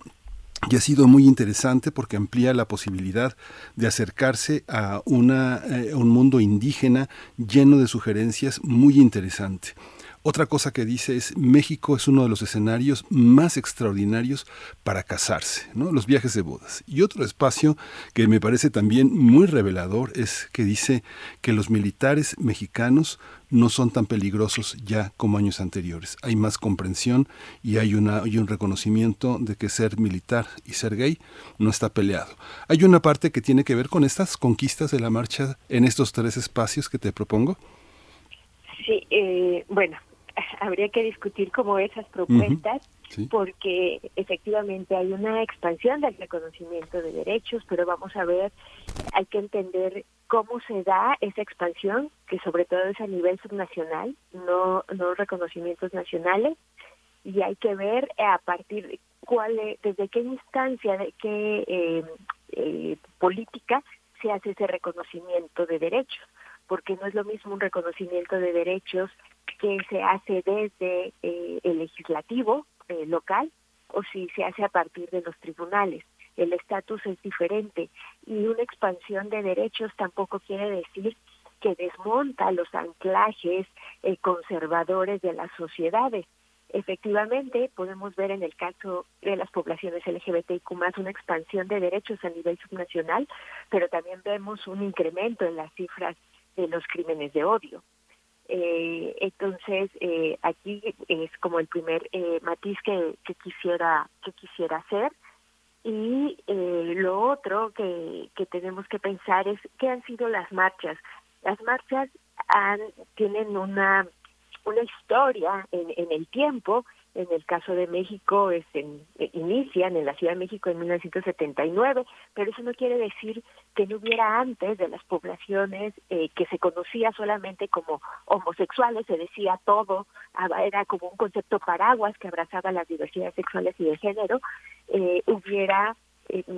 y ha sido muy interesante porque amplía la posibilidad de acercarse a, una, eh, un mundo indígena lleno de sugerencias muy interesante. Otra cosa que dice es México es uno de los escenarios más extraordinarios para casarse, ¿no? los viajes de bodas. Y otro espacio que me parece también muy revelador es que dice que los militares mexicanos no son tan peligrosos ya como años anteriores. Hay más comprensión y hay, una, un reconocimiento de que ser militar y ser gay no está peleado. Hay una parte que tiene que ver con estas conquistas de la marcha en estos tres espacios que te propongo.
Sí, eh, bueno, habría que discutir como esas propuestas, porque efectivamente hay una expansión del reconocimiento de derechos, pero vamos a ver, hay que entender cómo se da esa expansión, que sobre todo es a nivel subnacional, no, no reconocimientos nacionales, y hay que ver a partir de cuál, desde qué instancia, de qué eh, eh, política se hace ese reconocimiento de derechos, porque no es lo mismo un reconocimiento de derechos que se hace desde eh, el legislativo eh, local o si se hace a partir de los tribunales. El estatus es diferente y una expansión de derechos tampoco quiere decir que desmonta los anclajes eh, conservadores de las sociedades. Efectivamente, podemos ver en el caso de las poblaciones LGBTIQ una expansión de derechos a nivel subnacional, pero también vemos un incremento en las cifras de los crímenes de odio. Eh, entonces, eh, aquí es como el primer eh, matiz que, quisiera que quisiera hacer. Y eh, lo otro que, que tenemos que pensar es qué han sido las marchas. Las marchas han, tienen una, una historia en, en el tiempo en el caso de México es en, eh, inician en la Ciudad de México en 1979, pero eso no quiere decir que no hubiera antes de las poblaciones eh, que se conocía solamente como homosexuales, se decía todo, ah, era como un concepto paraguas que abrazaba las diversidades sexuales y de género, eh, hubiera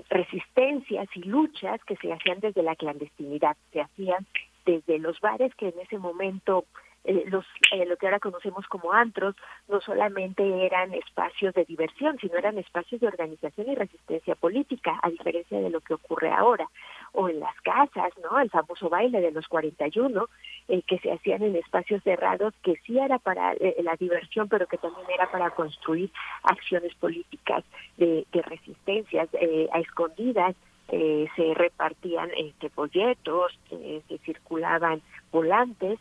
resistencias y luchas que se hacían desde la clandestinidad, se hacían desde los bares que en ese momento eh, los, eh, lo que ahora conocemos como antros no solamente eran espacios de diversión, sino eran espacios de organización y resistencia política, a diferencia de lo que ocurre ahora. O en las casas, ¿no? El famoso baile de los 41, eh, que se hacían en espacios cerrados, que sí era para eh, la diversión, pero que también era para construir acciones políticas de, de resistencias a escondidas, eh, se repartían este, folletos, eh, se circulaban volantes,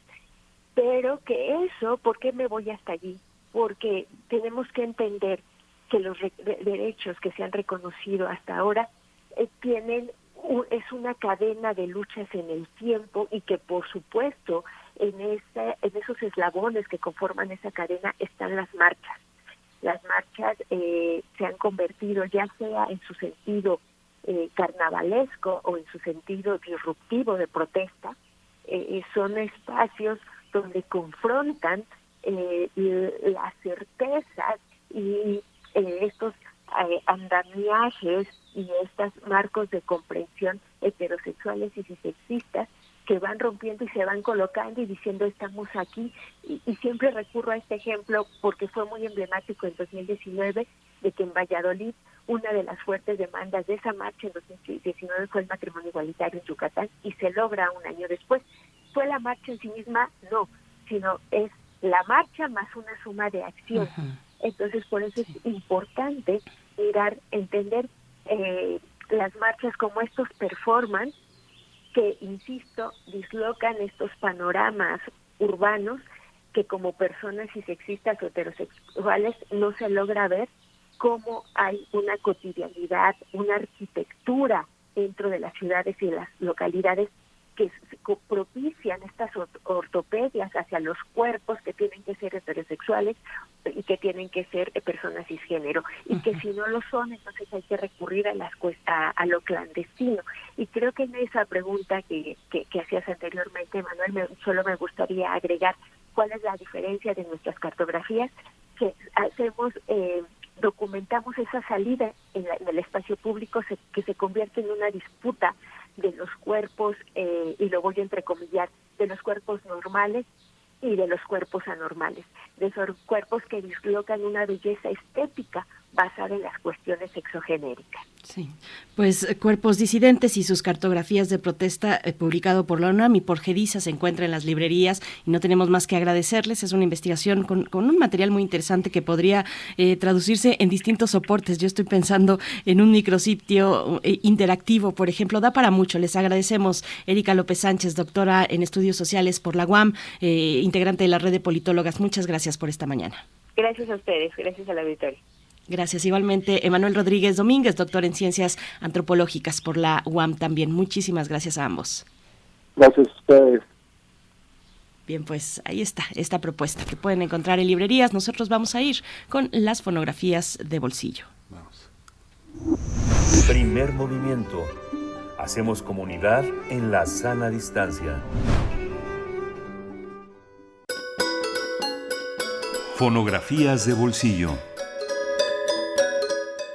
pero que eso, ¿por qué me voy hasta allí? Porque tenemos que entender que los derechos que se han reconocido hasta ahora eh, tienen es una cadena de luchas en el tiempo y que por supuesto en ese, en esos eslabones que conforman esa cadena están las marchas. Las marchas eh, se han convertido ya sea en su sentido eh, carnavalesco o en su sentido disruptivo de protesta, eh, son espacios donde confrontan eh, las certezas y eh, estos eh, andamiajes y estos marcos de comprensión heterosexuales y sexistas que van rompiendo y se van colocando y diciendo estamos aquí y, siempre recurro a este ejemplo porque fue muy emblemático en 2019 de que en Valladolid una de las fuertes demandas de esa marcha en 2019 fue el matrimonio igualitario en Yucatán y se logra un año después fue la marcha en sí misma, no, sino es la marcha más una suma de acción. Entonces, por eso es importante mirar, entender eh, las marchas como estos performan, que, insisto, dislocan estos panoramas urbanos que como personas cisexistas o heterosexuales no se logra ver cómo hay una cotidianidad, una arquitectura dentro de las ciudades y las localidades que propician estas ortopedias hacia los cuerpos que tienen que ser heterosexuales y que tienen que ser personas cisgénero y que si no lo son entonces hay que recurrir a las a, a lo clandestino. Y creo que en esa pregunta que, que, hacías anteriormente Manuel solo me gustaría agregar cuál es la diferencia de nuestras cartografías que hacemos eh, documentamos esa salida en, el espacio público que se convierte en una disputa de los cuerpos, eh, y lo voy a entrecomillar, de los cuerpos normales y de los cuerpos anormales, de esos cuerpos que dislocan una belleza estética basada en las cuestiones exogenéricas.
Sí, pues eh, Cuerpos Disidentes y sus cartografías de protesta eh, publicado por la UNAM y por GEDISA se encuentra en las librerías y no tenemos más que agradecerles. Es una investigación con, un material muy interesante que podría eh, traducirse en distintos soportes. Yo estoy pensando en un micrositio interactivo, por ejemplo, da para mucho. Les agradecemos Erika López Sánchez, doctora en estudios sociales por la UAM, integrante de la red de politólogas. Muchas gracias por esta mañana.
Gracias a ustedes, gracias a la auditorio.
Gracias. Igualmente, Emanuel Rodríguez Domínguez, doctor en Ciencias Antropológicas por la UAM también. Muchísimas gracias a ambos.
Gracias a ustedes.
Bien, pues ahí está esta propuesta que pueden encontrar en librerías. Nosotros vamos a ir con las fonografías de bolsillo. Vamos.
Primer movimiento. Hacemos comunidad en la sana distancia. Fonografías de bolsillo.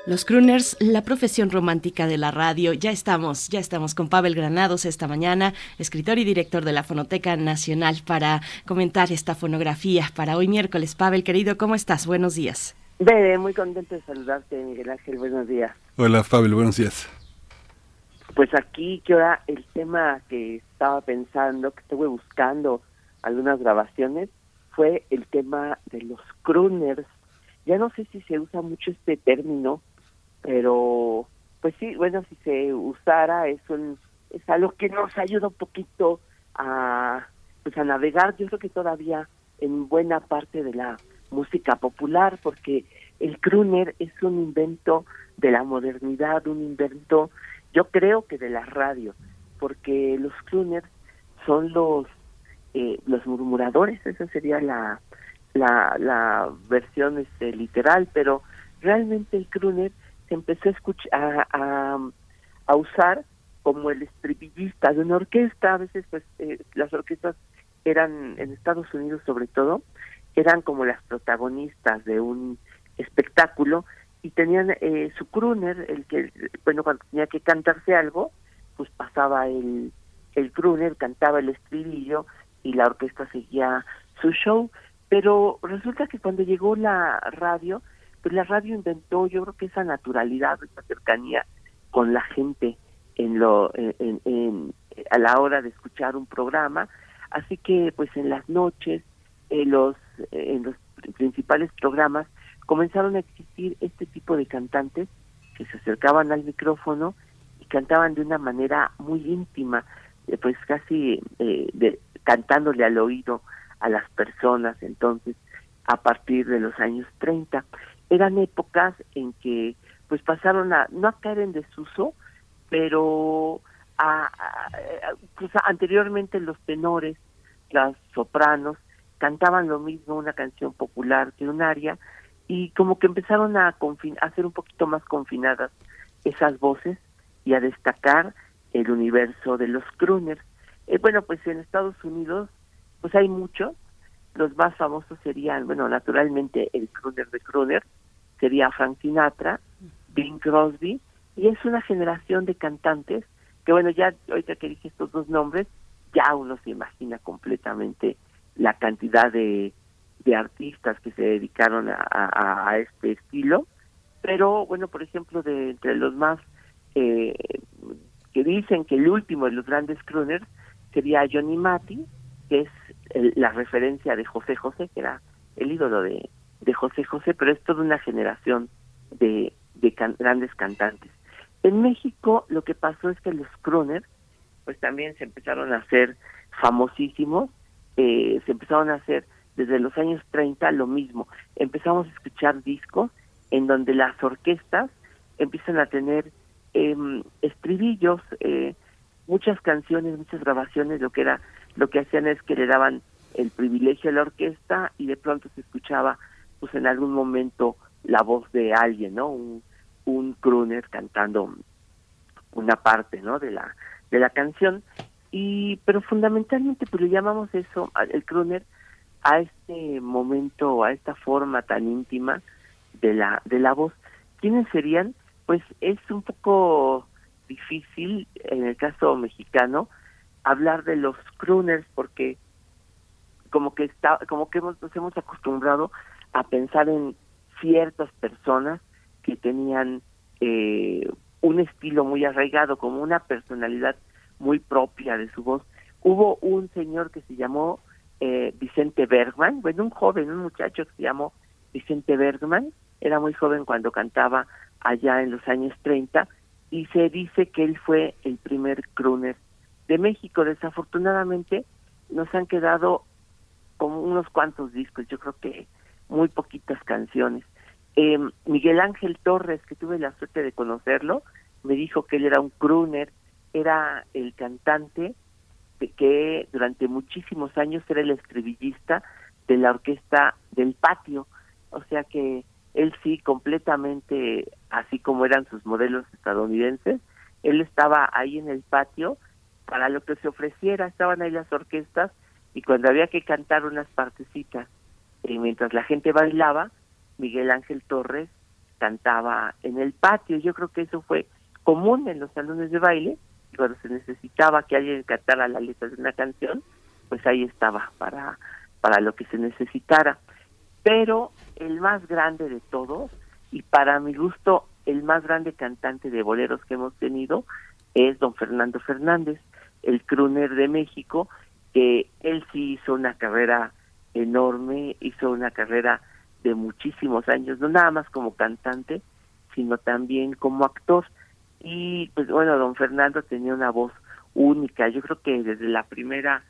Los crooners, la profesión romántica de la radio. Ya estamos, ya estamos con Pavel Granados esta mañana, escritor y director de la Fonoteca Nacional, para comentar esta fonografía para hoy miércoles. Pavel, querido, ¿cómo estás? Buenos días.
Bebe, muy contento de saludarte, Miguel Ángel. Buenos días.
Hola, Pavel, buenos días.
Pues aquí, que ahora el tema que estaba pensando, que estuve buscando algunas grabaciones, fue el tema de los crooners. Ya no sé si se usa mucho este término, pero pues sí, bueno, si se usara es un es algo que nos ayuda un poquito a pues a navegar, yo creo que todavía en buena parte de la música popular, porque el crooner es un invento de la modernidad, un invento, yo creo que de la radio, porque los crooners son los eh, los murmuradores, esa sería la la, la versión este, literal, pero realmente el crooner se empezó a, escuchar, a, a, usar como el estribillista de una orquesta, a veces pues eh, las orquestas eran en Estados Unidos sobre todo, eran como las protagonistas de un espectáculo y tenían eh, su crooner, el que, bueno, cuando tenía que cantarse algo, pues pasaba el, el crooner, cantaba el estribillo y la orquesta seguía su show, pero resulta que cuando llegó la radio, pues la radio inventó yo creo que esa naturalidad, esa cercanía con la gente en lo en, a la hora de escuchar un programa, así que pues en las noches en los en los principales programas comenzaron a existir este tipo de cantantes que se acercaban al micrófono y cantaban de una manera muy íntima, eh, pues casi eh, de, cantándole al oído a las personas entonces a partir de los años 30 eran épocas en que pues pasaron a no a caer en desuso pero a, pues anteriormente los tenores las sopranos cantaban lo mismo una canción popular que un aria y como que empezaron a, a ser un poquito más confinadas esas voces y a destacar el universo de los crooners. Eh, bueno, pues en Estados Unidos pues hay muchos, los más famosos serían, bueno, naturalmente el crooner de crooner, sería Frank Sinatra, Bing Crosby, y es una generación de cantantes que, bueno, ya ahorita que dije estos dos nombres, ya uno se imagina completamente la cantidad de, de artistas que se dedicaron a, a, este estilo, pero bueno, por ejemplo, de entre los más eh, que dicen que el último de los grandes crooners sería Johnny Matti, que es la referencia de José José, que era el ídolo de, de José José, pero es toda una generación de, de grandes cantantes. En México lo que pasó es que los crooners pues también se empezaron a hacer famosísimos, eh, se empezaron a hacer desde los años 30 lo mismo. Empezamos a escuchar discos en donde las orquestas empiezan a tener eh, estribillos, eh, muchas canciones, muchas grabaciones, lo que era, lo que hacían es que le daban el privilegio a la orquesta y de pronto se escuchaba, pues en algún momento la voz de alguien, ¿no? Un, un crooner cantando una parte, ¿no? De la de la canción y pero fundamentalmente pues le llamamos eso el crooner a este momento, a esta forma tan íntima de la de la voz. ¿Quiénes serían? Pues es un poco difícil en el caso mexicano hablar de los crooners porque como que está como que hemos, nos hemos acostumbrado a pensar en ciertas personas que tenían eh, un estilo muy arraigado, como una personalidad muy propia de su voz. Hubo un señor que se llamó eh, Vicente Bergman, bueno, un joven, un muchacho que se llamó Vicente Bergman, era muy joven cuando cantaba allá en los años 30 y se dice que él fue el primer crooner de México. Desafortunadamente nos han quedado como unos cuantos discos, yo creo que muy poquitas canciones. Eh, Miguel Ángel Torres, que tuve la suerte de conocerlo, me dijo que él era un crooner, era el cantante de que durante muchísimos años era el estribillista de la orquesta del patio, o sea que él sí completamente, así como eran sus modelos estadounidenses, él estaba ahí en el patio para lo que se ofreciera, estaban ahí las orquestas y cuando había que cantar unas partecitas y mientras la gente bailaba, Miguel Ángel Torres cantaba en el patio. Yo creo que eso fue común en los salones de baile, cuando se necesitaba que alguien cantara la letra de una canción, pues ahí estaba para, para lo que se necesitara. Pero el más grande de todos, y para mi gusto el más grande cantante de boleros que hemos tenido, es don Fernando Fernández, el crooner de México, que él sí hizo una carrera enorme, hizo una carrera de muchísimos años, no nada más como cantante, sino también como actor. Y pues bueno, don Fernando tenía una voz única, yo creo que desde la primera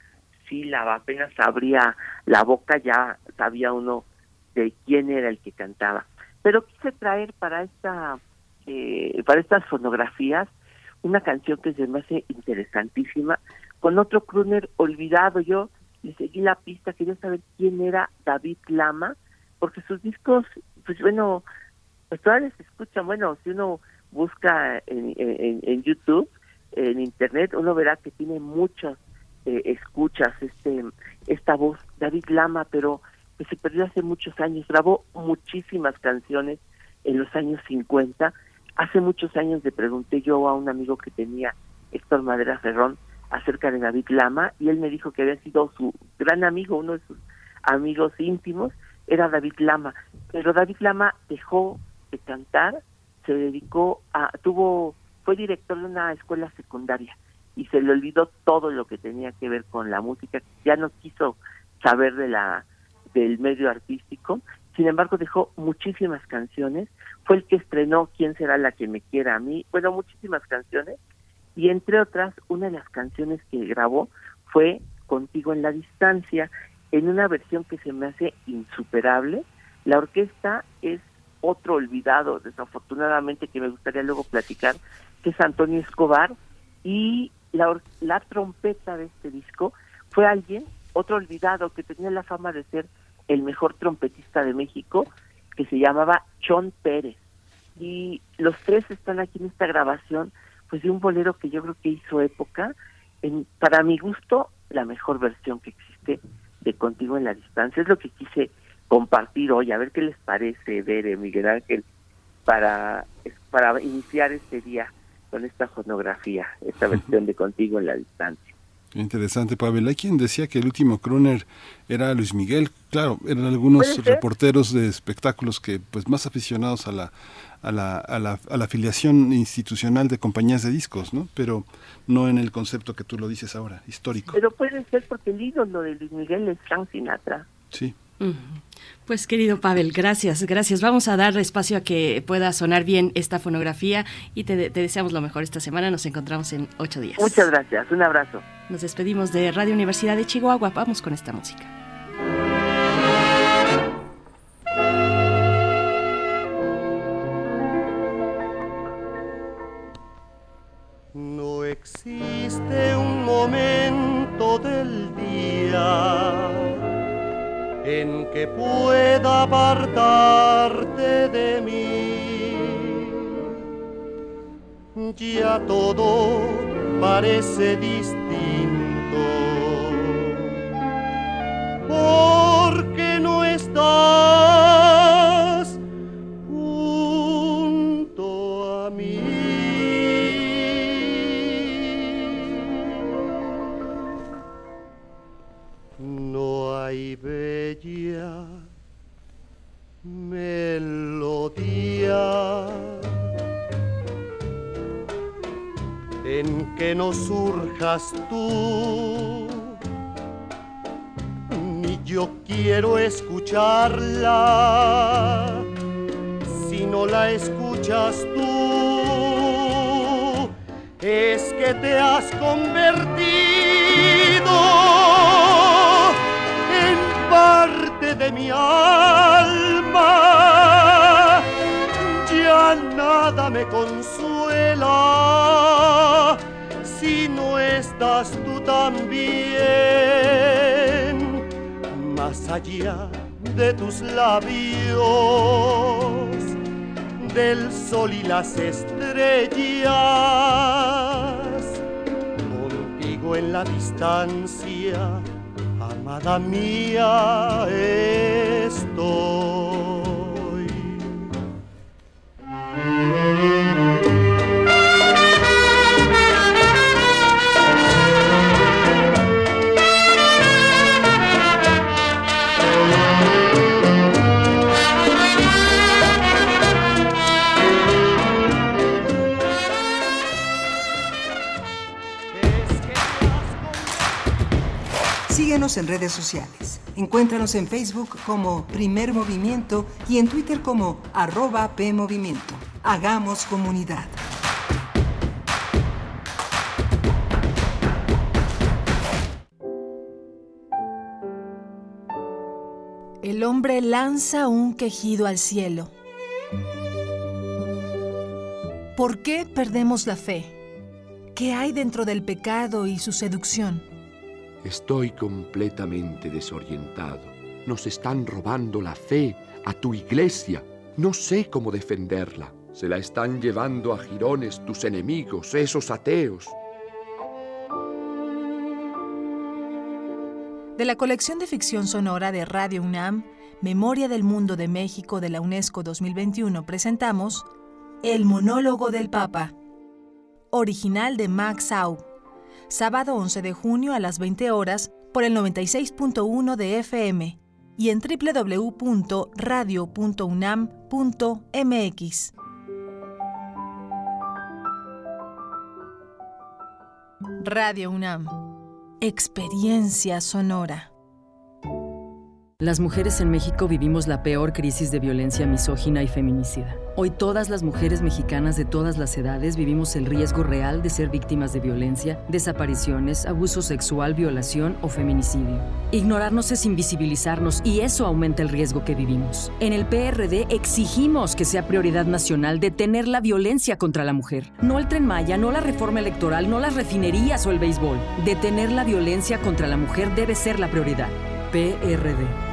sílaba, apenas abría la boca, ya sabía uno de quién era el que cantaba. Pero quise traer para esta eh, para estas fonografías una canción que se me hace interesantísima, con otro crooner olvidado. Yo le seguí la pista, quería saber quién era David Lama, porque sus discos, pues bueno, pues todavía se escuchan, bueno, si uno busca en, en, YouTube, en Internet, uno verá que tiene muchas eh, escuchas este esta voz, David Lama, pero que se perdió hace muchos años, grabó muchísimas canciones en los años 50. Hace muchos años le pregunté yo a un amigo que tenía, Héctor Madera Ferrón, acerca de David Lama, y él me dijo que había sido su gran amigo, uno de sus amigos íntimos, era David Lama. Pero David Lama dejó de cantar, se dedicó a, tuvo, fue director de una escuela secundaria y se le olvidó todo lo que tenía que ver con la música, ya no quiso saber de la del medio artístico, sin embargo dejó muchísimas canciones, fue el que estrenó ¿Quién será la que me quiera a mí? Bueno, muchísimas canciones, y entre otras, una de las canciones que grabó fue Contigo en la distancia, en una versión que se me hace insuperable. La orquesta es otro olvidado, desafortunadamente, que me gustaría luego platicar, que es Antonio Escobar, y la, la trompeta de este disco fue alguien, otro olvidado, que tenía la fama de ser el mejor trompetista de México, que se llamaba Chon Pérez. Y los tres están aquí en esta grabación, pues de un bolero que yo creo que hizo época, en, para mi gusto, la mejor versión que existe de Contigo en la Distancia. Es lo que quise compartir hoy, a ver qué les parece, ver Miguel Ángel, para, para iniciar este día con esta fonografía, esta versión de Contigo en la Distancia.
Interesante, Pavel. Hay quien decía que el último crooner era Luis Miguel. Claro, eran algunos reporteros de espectáculos que, pues, más aficionados a la, a la, a la, a la afiliación institucional de compañías de discos, ¿no? Pero no en el concepto que tú lo dices ahora, histórico.
Pero puede ser porque el ídolo de Luis Miguel es Frank Sinatra.
Sí.
Pues querido Pavel, gracias, gracias. Vamos a dar espacio a que pueda sonar bien esta fonografía y te, te, deseamos lo mejor esta semana. Nos encontramos en ocho días.
Muchas gracias, un abrazo.
Nos despedimos de Radio Universidad de Chihuahua. Vamos con esta música.
Existe un momento del día en que pueda apartarte de mí. Ya todo parece distinto porque no estás no surjas tú. Ni yo quiero escucharla si no la escuchas tú. Es que te has convertido en parte de mi alma. Ya nada me consuela de tus labios del sol y las estrellas. Contigo en la distancia amada mía estoy
en redes sociales. Encuéntranos en Facebook como Primer Movimiento y en Twitter como arroba PMovimiento. Hagamos comunidad.
El hombre lanza un quejido al cielo. ¿Por qué perdemos la fe? ¿Qué hay dentro del pecado y su seducción?
Estoy completamente desorientado. Nos están robando la fe a tu iglesia. No sé cómo defenderla. Se la están llevando a jirones tus enemigos, esos ateos.
De la colección de ficción sonora de Radio UNAM, Memoria del Mundo de México de la UNESCO 2021, presentamos El monólogo del Papa, original de Max Au, sábado 11 de junio a las 20 horas por el 96.1 de FM y en www.radio.unam.mx. Radio UNAM. Experiencia sonora.
Las mujeres en México vivimos la peor crisis de violencia misógina y feminicida. Hoy todas las mujeres mexicanas de todas las edades vivimos el riesgo real de ser víctimas de violencia, desapariciones, abuso sexual, violación o feminicidio. Ignorarnos es invisibilizarnos y eso aumenta el riesgo que vivimos. En el PRD exigimos que sea prioridad nacional detener la violencia contra la mujer. No el tren Maya, no la reforma electoral, no las refinerías o el béisbol. Detener la violencia contra la mujer debe ser la prioridad. PRD.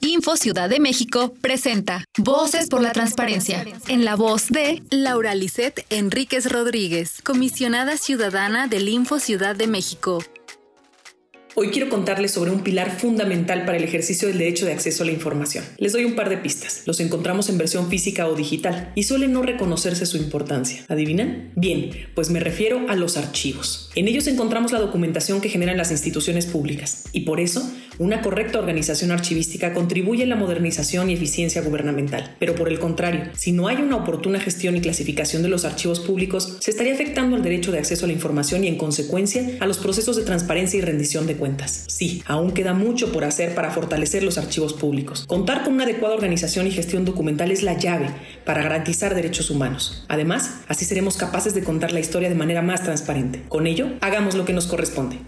Info Ciudad de México presenta Voces por la Transparencia, en la voz de Laura Lisset Enríquez Rodríguez, comisionada ciudadana del Info Ciudad de México.
Hoy quiero contarles sobre un pilar fundamental para el ejercicio del derecho de acceso a la información. Les doy un par de pistas. Los encontramos en versión física o digital y suele no reconocerse su importancia. ¿Adivinan? Bien, pues me refiero a los archivos. En ellos encontramos la documentación que generan las instituciones públicas y por eso Una correcta organización archivística contribuye a la modernización y eficiencia gubernamental, pero por el contrario, si no hay una oportuna gestión y clasificación de los archivos públicos, se estaría afectando al derecho de acceso a la información y en consecuencia a los procesos de transparencia y rendición de cuentas. Sí, aún queda mucho por hacer para fortalecer los archivos públicos. Contar con una adecuada organización y gestión documental es la llave para garantizar derechos humanos. Además, así seremos capaces de contar la historia de manera más transparente. Con ello, hagamos lo que nos corresponde.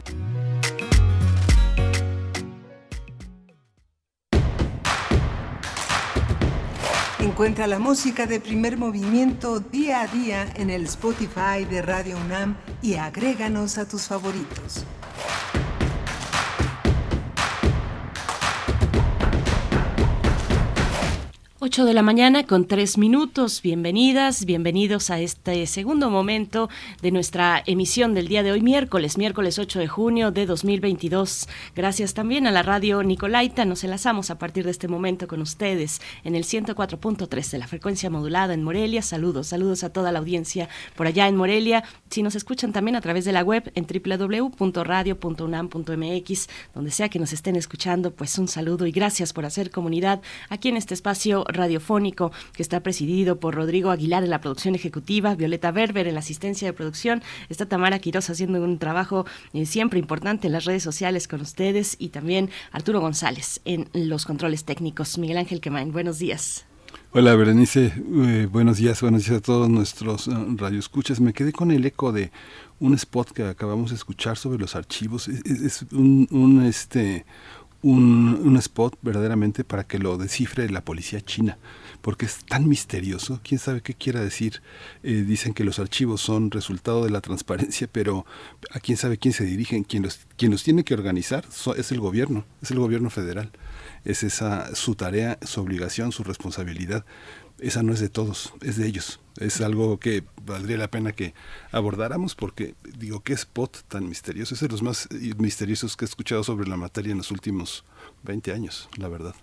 Encuentra la música de primer movimiento día a día en el Spotify de Radio UNAM y agréganos a tus favoritos.
8 de la mañana con tres minutos. Bienvenidas, bienvenidos a este segundo momento de nuestra emisión del día de hoy, miércoles, miércoles 8 de junio de 2022. Gracias también a la radio Nicolaita. Nos enlazamos a partir de este momento con ustedes en el 104.3 de la frecuencia modulada en Morelia. Saludos, saludos a toda la audiencia por allá en Morelia. Si nos escuchan también a través de la web en www.radio.unam.mx, donde sea que nos estén escuchando, pues un saludo y gracias por hacer comunidad aquí en este espacio radiofónico que está presidido por Rodrigo Aguilar en la producción ejecutiva, Violeta Berber en la asistencia de producción, está Tamara Quiroz haciendo un trabajo eh, siempre importante en las redes sociales con ustedes y también Arturo González en los controles técnicos. Miguel Ángel Quemain, buenos días.
Hola Berenice, eh, buenos días, buenos días a todos nuestros uh, radioescuchas. Me quedé con el eco de un spot que acabamos de escuchar sobre los archivos. Es, un, este un, spot verdaderamente para que lo descifre la policía china, porque es tan misterioso, quién sabe qué quiera decir. Eh, dicen que los archivos son resultado de la transparencia, pero a quién sabe quién se dirigen, quién los, quien los tiene que organizar es el gobierno, es el gobierno federal. Es esa su tarea, su obligación, su responsabilidad. Esa no es de todos, es de ellos. Es algo que valdría la pena que abordáramos porque digo qué spot tan misterioso. Es de los más misteriosos que he escuchado sobre la materia en los últimos 20 años la verdad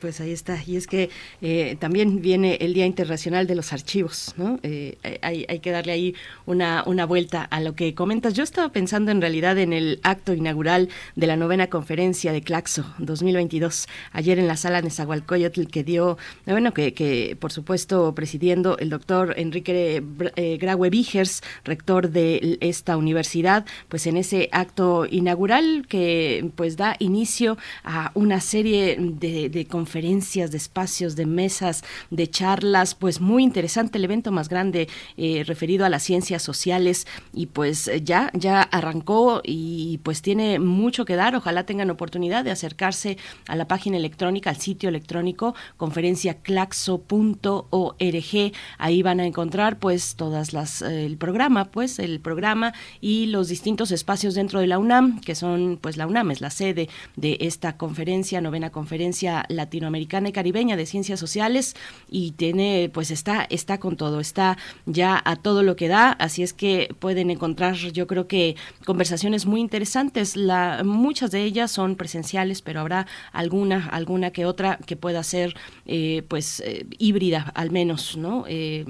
pues ahí está. Y es que eh, también viene el Día Internacional de los Archivos, ¿no? Eh, hay, hay, que darle ahí una, una vuelta a lo que comentas. Yo estaba pensando en realidad en el acto inaugural de la novena conferencia de Claxo 2022, ayer en la sala de Zahualcoyotl, que dio, bueno, que, que por supuesto presidiendo el doctor Enrique eh, Graue Vigers, rector de esta universidad, pues en ese acto inaugural que pues da inicio a una serie de conferencias, de espacios, de mesas, de charlas, pues muy interesante el evento más grande eh, referido a las ciencias sociales. Y pues ya, ya arrancó y pues tiene mucho que dar, ojalá tengan oportunidad de acercarse a la página electrónica, al sitio electrónico conferenciaclaxo.org, ahí van a encontrar pues todas las, eh, el programa, pues el programa y los distintos espacios dentro de la UNAM, que son pues la UNAM es la sede de esta conferencia, novena conferencia latinoamericana y caribeña de ciencias sociales y tiene pues está está con todo, está ya a todo lo que da, así es que pueden encontrar yo creo que conversaciones muy interesantes, muchas de ellas son presenciales, pero habrá alguna alguna que otra que pueda ser eh, pues eh, híbrida al menos, ¿no? Eh,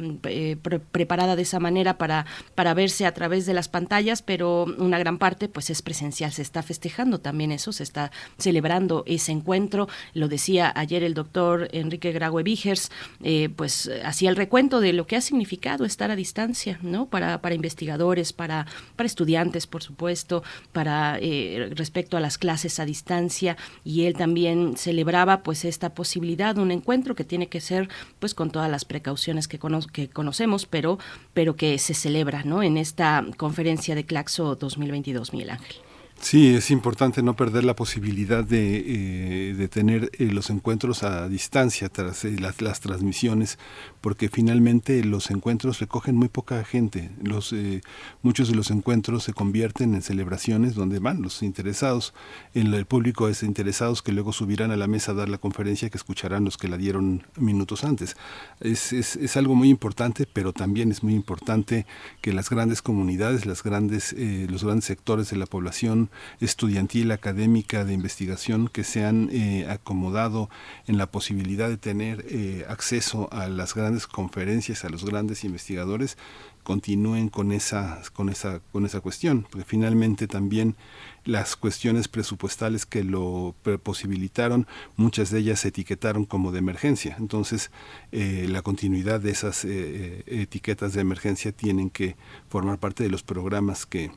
preparada de esa manera para para verse a través de las pantallas, pero una gran parte pues es presencial, se está festejando también eso, se está celebrando ese encuentro, lo decía ayer el doctor Enrique Graue Vigers, eh, pues hacía el recuento de lo que ha significado estar a distancia, ¿no? Para, para investigadores, para, para estudiantes, por supuesto, para eh, respecto a las clases a distancia, y él también celebraba pues esta posibilidad un encuentro que tiene que ser pues con todas las precauciones que, que conocemos, pero, pero que se celebra, ¿no? En esta conferencia de Claxo 2022, Miguel Ángel.
Sí, es importante no perder la posibilidad de, eh, de tener eh, los encuentros a distancia tras eh, las, las, transmisiones, porque finalmente los encuentros recogen muy poca gente. Los, muchos de los encuentros se convierten en celebraciones donde van los interesados, en el público es interesados que luego subirán a la mesa a dar la conferencia que escucharán los que la dieron minutos antes. Es, es, es algo muy importante, pero también es muy importante que las grandes comunidades, las grandes, los grandes sectores de la población estudiantil, académica, de investigación, que se han eh, acomodado en la posibilidad de tener eh, acceso a las grandes conferencias, a los grandes investigadores, continúen con esa, con esa, con esa cuestión, porque finalmente también las cuestiones presupuestales que lo posibilitaron, muchas de ellas se etiquetaron como de emergencia. Entonces, eh, la continuidad de esas eh, eh, etiquetas de emergencia tienen que formar parte de los programas que,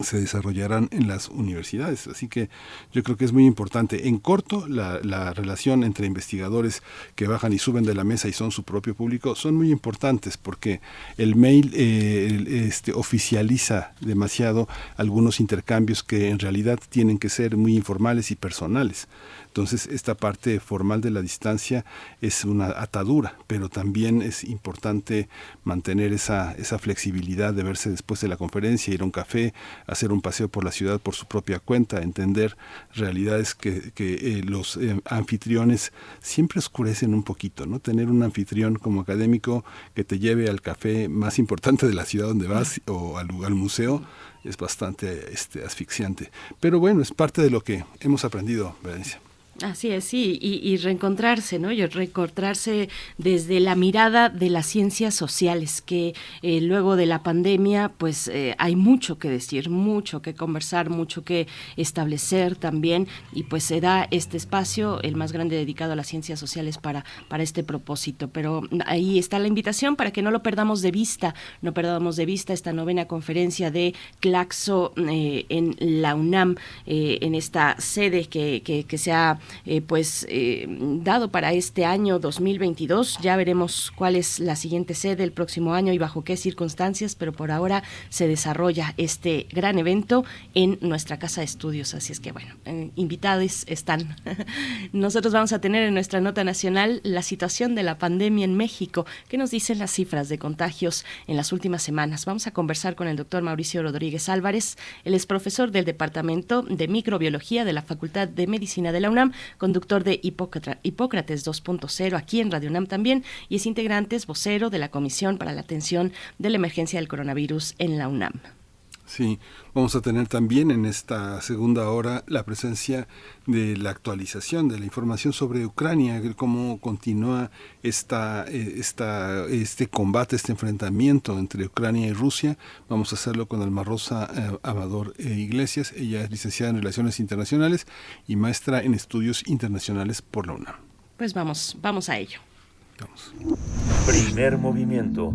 se desarrollarán en las universidades. Así que yo creo que es muy importante. En corto, la, la, relación entre investigadores que bajan y suben de la mesa y son su propio público son muy importantes porque el mail eh, este, oficializa demasiado algunos intercambios que en realidad tienen que ser muy informales y personales. Entonces, esta parte formal de la distancia es una atadura, pero también es importante mantener esa, esa flexibilidad de verse después de la conferencia, ir a un café, hacer un paseo por la ciudad por su propia cuenta, entender realidades que, que eh, los eh, anfitriones siempre oscurecen un poquito, ¿no? Tener un anfitrión como académico que te lleve al café más importante de la ciudad donde vas o al, al museo es bastante este, asfixiante. Pero bueno, es parte de lo que hemos aprendido, Valencia.
Así es, sí, y, reencontrarse, ¿no? Y reencontrarse desde la mirada de las ciencias sociales, que eh, luego de la pandemia, pues eh, hay mucho que decir, mucho que conversar, mucho que establecer también, y pues se da este espacio, el más grande dedicado a las ciencias sociales para, para este propósito. Pero ahí está la invitación para que no lo perdamos de vista, no perdamos de vista esta novena conferencia de Claxo eh, en la UNAM, en esta sede que, que, que se ha eh, pues eh, dado para este año 2022. Ya veremos cuál es la siguiente sede el próximo año y bajo qué circunstancias, pero por ahora se desarrolla este gran evento en nuestra casa de estudios. Así es que bueno, eh, invitados están. Nosotros vamos a tener en nuestra nota nacional la situación de la pandemia en México. ¿Qué nos dicen las cifras de contagios en las últimas semanas? Vamos a conversar con el doctor Mauricio Rodríguez Álvarez. Él es profesor del Departamento de Microbiología de la Facultad de Medicina de la UNAM conductor de Hipócrates 2.0 aquí en Radio UNAM también y es integrante, es vocero de la Comisión para la Atención de la Emergencia del Coronavirus en la UNAM.
Sí, vamos a tener también en esta segunda hora la presencia de la actualización de la información sobre Ucrania, cómo continúa esta, eh, esta, este combate, este enfrentamiento entre Ucrania y Rusia. Vamos a hacerlo con Alma Rosa eh, Amador eh, Iglesias. Ella es licenciada en Relaciones Internacionales y maestra en Estudios Internacionales por la UNAM.
Pues vamos, vamos a ello.
Vamos.
Primer movimiento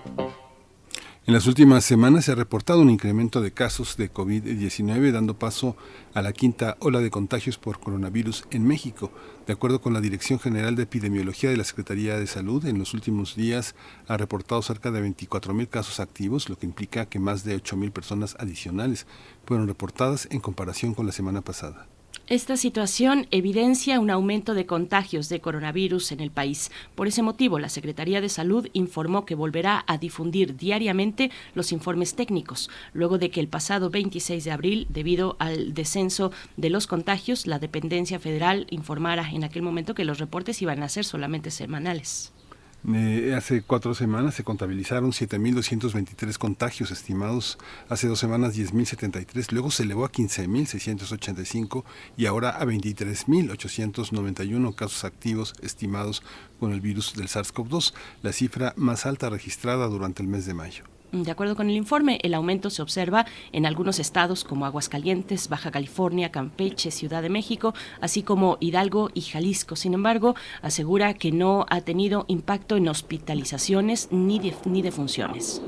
en las últimas semanas se ha reportado un incremento de casos de COVID-19, dando paso a la quinta ola de contagios por coronavirus en México. De acuerdo con la Dirección General de Epidemiología de la Secretaría de Salud, en los últimos días ha reportado cerca de 24.000 casos activos, lo que implica que más de 8.000 personas adicionales fueron reportadas en comparación con la semana pasada.
Esta situación evidencia un aumento de contagios de coronavirus en el país. Por ese motivo, la Secretaría de Salud informó que volverá a difundir diariamente los informes técnicos, luego de que el pasado 26 de abril, debido al descenso de los contagios, la dependencia federal informara en aquel momento que los reportes iban a ser solamente semanales.
Eh, hace cuatro semanas se contabilizaron 7.223 contagios estimados, hace dos semanas 10.073, luego se elevó a 15.685 y ahora a 23.891 casos activos estimados con el virus del SARS-CoV-2, la cifra más alta registrada durante el mes de mayo.
De acuerdo con el informe, el aumento se observa en algunos estados como Aguascalientes, Baja California, Campeche, Ciudad de México, así como Hidalgo y Jalisco. Sin embargo, asegura que no ha tenido impacto en hospitalizaciones ni, de, ni defunciones.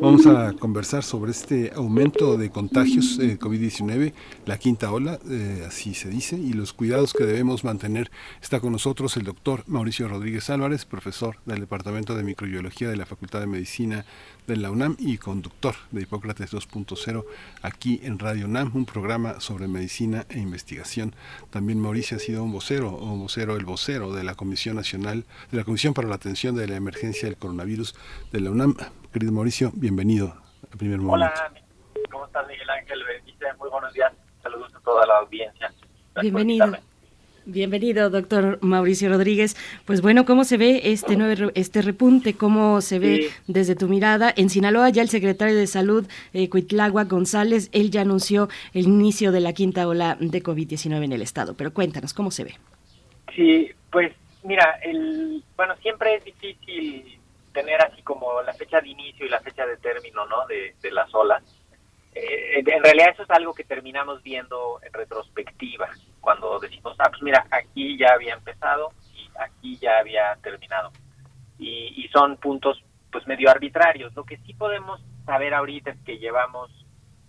Vamos a conversar sobre este aumento de contagios de COVID-19, la quinta ola, eh, así se dice, y los cuidados que debemos mantener. Está con nosotros el doctor Mauricio Rodríguez Álvarez, profesor del Departamento de Microbiología de la Facultad de Medicina de la UNAM y conductor de Hipócrates 2.0 aquí en Radio UNAM, un programa sobre medicina e investigación. También Mauricio ha sido un vocero, un vocero, el vocero de la Comisión Nacional, de la Comisión para la Atención de la Emergencia del Coronavirus de la UNAM. Querido Mauricio, bienvenido al primer momento.
Hola, ¿Cómo estás, Miguel Ángel? Bendice, muy buenos días. Saludos a toda la audiencia.
Bienvenido. Bienvenido, doctor Mauricio Rodríguez. Pues bueno, ¿cómo se ve este nuevo este repunte? ¿Cómo se ve desde tu mirada? En Sinaloa ya el secretario de Salud, eh, Cuitlagua González, él ya anunció el inicio de la quinta ola de COVID-19 en el estado. Pero cuéntanos, ¿cómo se ve?
Sí, pues mira, el, bueno, siempre es difícil tener así como la fecha de inicio y la fecha de término, ¿no? De, de las olas. Eh, en realidad eso es algo que terminamos viendo en retrospectiva, cuando decimos, ah, pues mira, aquí ya había empezado y aquí ya había terminado. Y, y son puntos pues medio arbitrarios. Lo que sí podemos saber ahorita es que llevamos,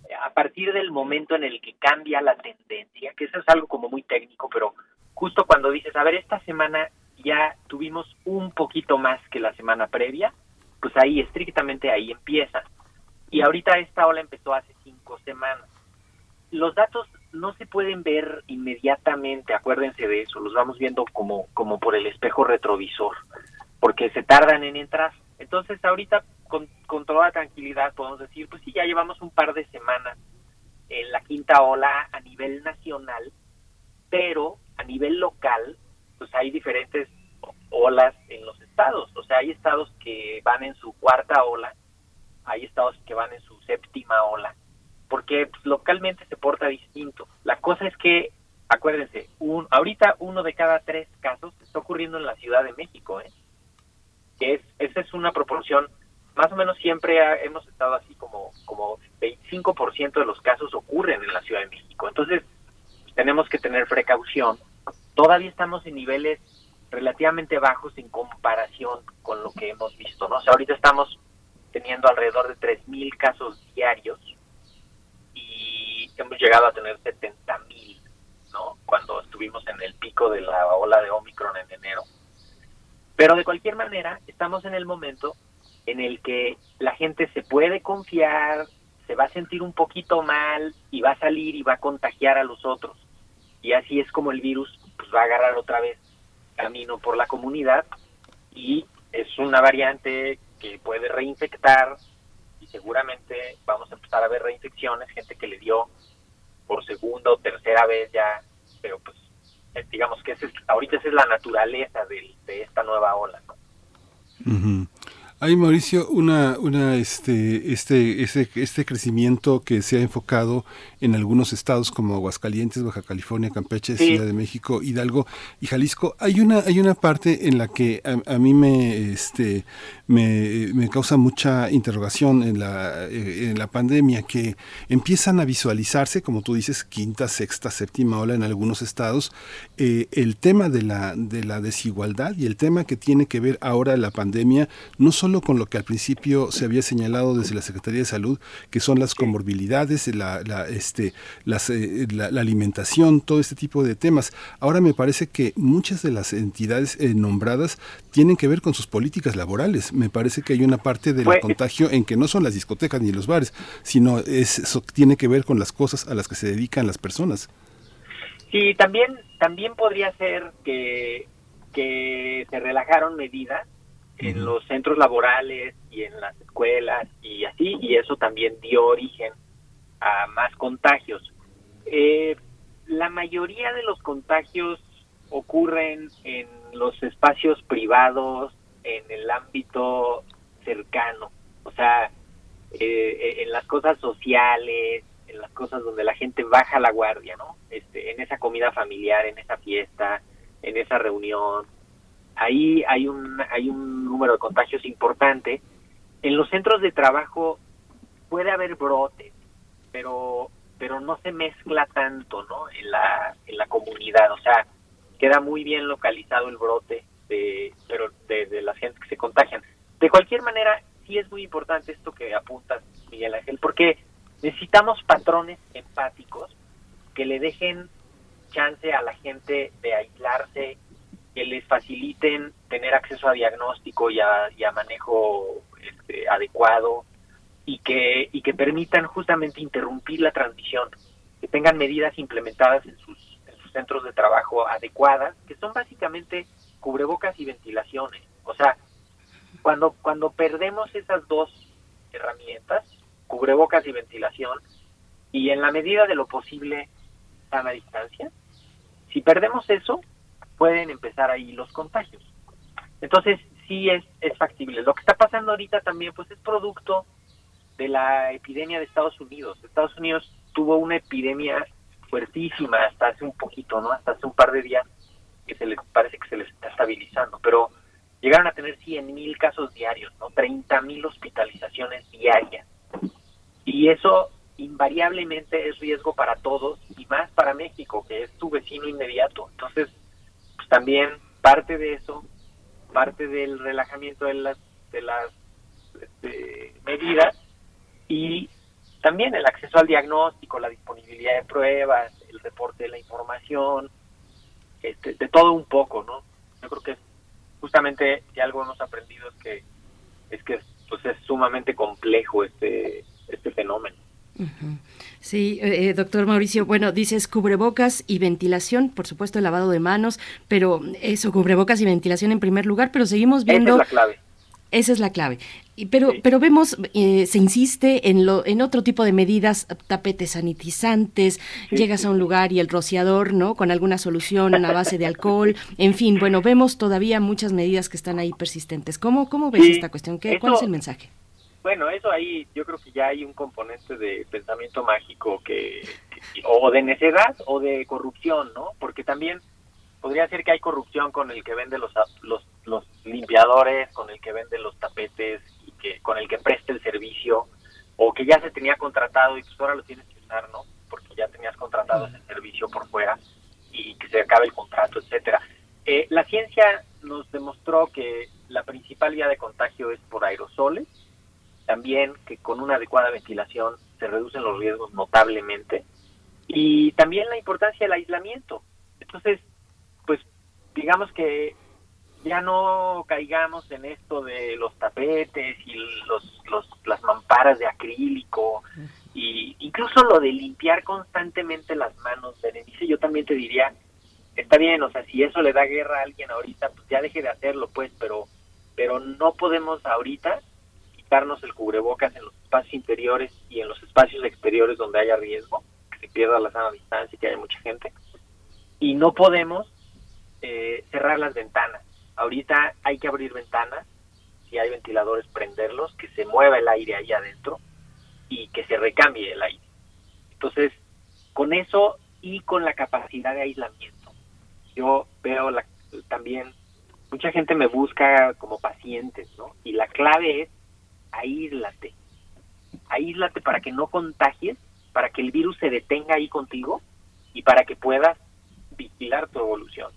eh, a partir del momento en el que cambia la tendencia, que eso es algo como muy técnico, pero justo cuando dices, a ver, esta semana ya tuvimos un poquito más que la semana previa, pues ahí, estrictamente ahí empieza. Y ahorita esta ola empezó hace cinco semanas. Los datos no se pueden ver inmediatamente, acuérdense de eso, los vamos viendo como, como por el espejo retrovisor, porque se tardan en entrar. Entonces ahorita con, con toda tranquilidad podemos decir, pues sí, ya llevamos un par de semanas en la quinta ola a nivel nacional, pero a nivel local, pues hay diferentes olas en los estados. O sea, hay estados que van en su cuarta ola, hay estados que van en su séptima ola, porque localmente se porta distinto. La cosa es que, acuérdense, un, ahorita uno de cada tres casos está ocurriendo en la Ciudad de México, ¿eh? Es, esa es una proporción, más o menos siempre hemos estado así como, como 25% de los casos ocurren en la Ciudad de México. Entonces, tenemos que tener precaución. Todavía estamos en niveles relativamente bajos en comparación con lo que hemos visto, ¿no? O sea, ahorita estamos teniendo alrededor de 3.000 casos diarios hemos llegado a tener 70.000, ¿no? Cuando estuvimos en el pico de la ola de Omicron en enero. Pero de cualquier manera, estamos en el momento en el que la gente se puede confiar, se va a sentir un poquito mal y va a salir y va a contagiar a los otros. Y así es como el virus pues, va a agarrar otra vez camino por la comunidad y es una variante que puede reinfectar y seguramente vamos a empezar a ver reinfecciones, gente que le dio por segunda o tercera vez ya, pero pues eh, digamos que ese es, ahorita esa es la naturaleza de, de esta nueva ola. ¿no?
Hay, Mauricio, una, una, este, este, este, este crecimiento que se ha enfocado en algunos estados como Aguascalientes, Baja California, Campeche,
Sí.
Ciudad de México, Hidalgo y Jalisco. Hay una, hay una parte en la que a, a mí me, este, me, me causa mucha interrogación en la, eh, en la pandemia, que empiezan a visualizarse, como tú dices, quinta, sexta, séptima ola en algunos estados, eh, el tema de la, de la desigualdad y el tema que tiene que ver ahora la pandemia, no solo con lo que al principio se había señalado desde la Secretaría de Salud, que son las comorbilidades, la, la, este, las, eh, la, la alimentación, todo este tipo de temas. Ahora me parece que muchas de las entidades eh, nombradas tienen que ver con sus políticas laborales. Me parece que hay una parte del
Pues-
contagio en que no son las discotecas ni los bares, sino es, eso tiene que ver con las cosas a las que se dedican las personas.
Sí, también, también podría ser que, que se relajaron medidas en los centros laborales y en las escuelas y así, y eso también dio origen a más contagios. Eh, la mayoría de los contagios ocurren en los espacios privados, en el ámbito cercano, o sea, eh, en las cosas sociales, en las cosas donde la gente baja la guardia, ¿no? Este, en esa comida familiar, en esa fiesta, en esa reunión, ahí hay un hay un número de contagios importante. En los centros de trabajo puede haber brotes, pero pero no se mezcla tanto, ¿no? En la en la comunidad, o sea, queda muy bien localizado el brote de pero de, de las gentes que se contagian. De cualquier manera, sí es muy importante esto que apuntas, Miguel Ángel, porque necesitamos patrones empáticos que le dejen chance a la gente de aislarse, que les faciliten tener acceso a diagnóstico y a, y a manejo este, adecuado y que, y que permitan justamente interrumpir la transmisión, que tengan medidas implementadas en sus, en sus centros de trabajo adecuadas, que son básicamente cubrebocas y ventilaciones. O sea, cuando, cuando perdemos esas dos herramientas, cubrebocas y ventilación, y en la medida de lo posible, sana distancia. Si perdemos eso, pueden empezar ahí los contagios. Entonces, sí es, es factible. Lo que está pasando ahorita también, pues es producto de la epidemia de Estados Unidos. Estados Unidos tuvo una epidemia fuertísima hasta hace un poquito, ¿no? Hasta hace un par de días que se les parece que se les está estabilizando, pero llegaron a tener 100 mil casos diarios, ¿no? 30 mil hospitalizaciones diarias. Y eso invariablemente es riesgo para todos y más para México, que es tu vecino inmediato. Entonces, también parte de eso, parte del relajamiento de las, de las este, medidas y también el acceso al diagnóstico, la disponibilidad de pruebas, el reporte de la información, este, de todo un poco, ¿no? Yo creo que justamente si algo hemos aprendido es que es que pues es sumamente complejo este este fenómeno.
Sí, eh, eh, doctor Mauricio, bueno, dices cubrebocas y ventilación, por supuesto el lavado de manos, pero eso, cubrebocas y ventilación en primer lugar, pero seguimos viendo...
Esa es la clave.
Esa es la clave. Pero, pero vemos, eh, se insiste en, lo, en otro tipo de medidas, tapetes sanitizantes, llegas a un lugar y el rociador, ¿no? Con alguna solución a base de alcohol, en fin, bueno, vemos todavía muchas medidas que están ahí persistentes. ¿Cómo, cómo ves esta cuestión? ¿Qué, ¿Cuál es el mensaje?
Bueno, eso ahí yo creo que ya hay un componente de pensamiento mágico que, que o de necedad o de corrupción, ¿no? Porque también podría ser que hay corrupción con el que vende los, los, los limpiadores, con el que vende los tapetes y que con el que presta el servicio o que ya se tenía contratado y pues ahora lo tienes que usar, ¿no? Porque ya tenías contratado ese servicio por fuera y que se acabe el contrato, etcétera. Eh, la ciencia nos demostró que la principal vía de contagio es por aerosoles, también que con una adecuada ventilación se reducen los riesgos notablemente y también la importancia del aislamiento. Entonces, pues digamos que ya no caigamos en esto de los tapetes y los, los las mamparas de acrílico y incluso lo de limpiar constantemente las manos Berenice yo también te diría está bien o sea si eso le da guerra a alguien ahorita pues ya deje de hacerlo pues pero pero no podemos ahorita el cubrebocas en los espacios interiores y en los espacios exteriores donde haya riesgo que se pierda la sana distancia y que haya mucha gente y no podemos eh, cerrar las ventanas. Ahorita hay que abrir ventanas, si hay ventiladores, prenderlos, que se mueva el aire ahí adentro y que se recambie el aire. Entonces, con eso y con la capacidad de aislamiento, yo veo la, también, mucha gente me busca como pacientes, ¿no? Y la clave es aíslate. Aíslate para que no contagies, para que el virus se detenga ahí contigo y para que puedas vigilar tu evolución.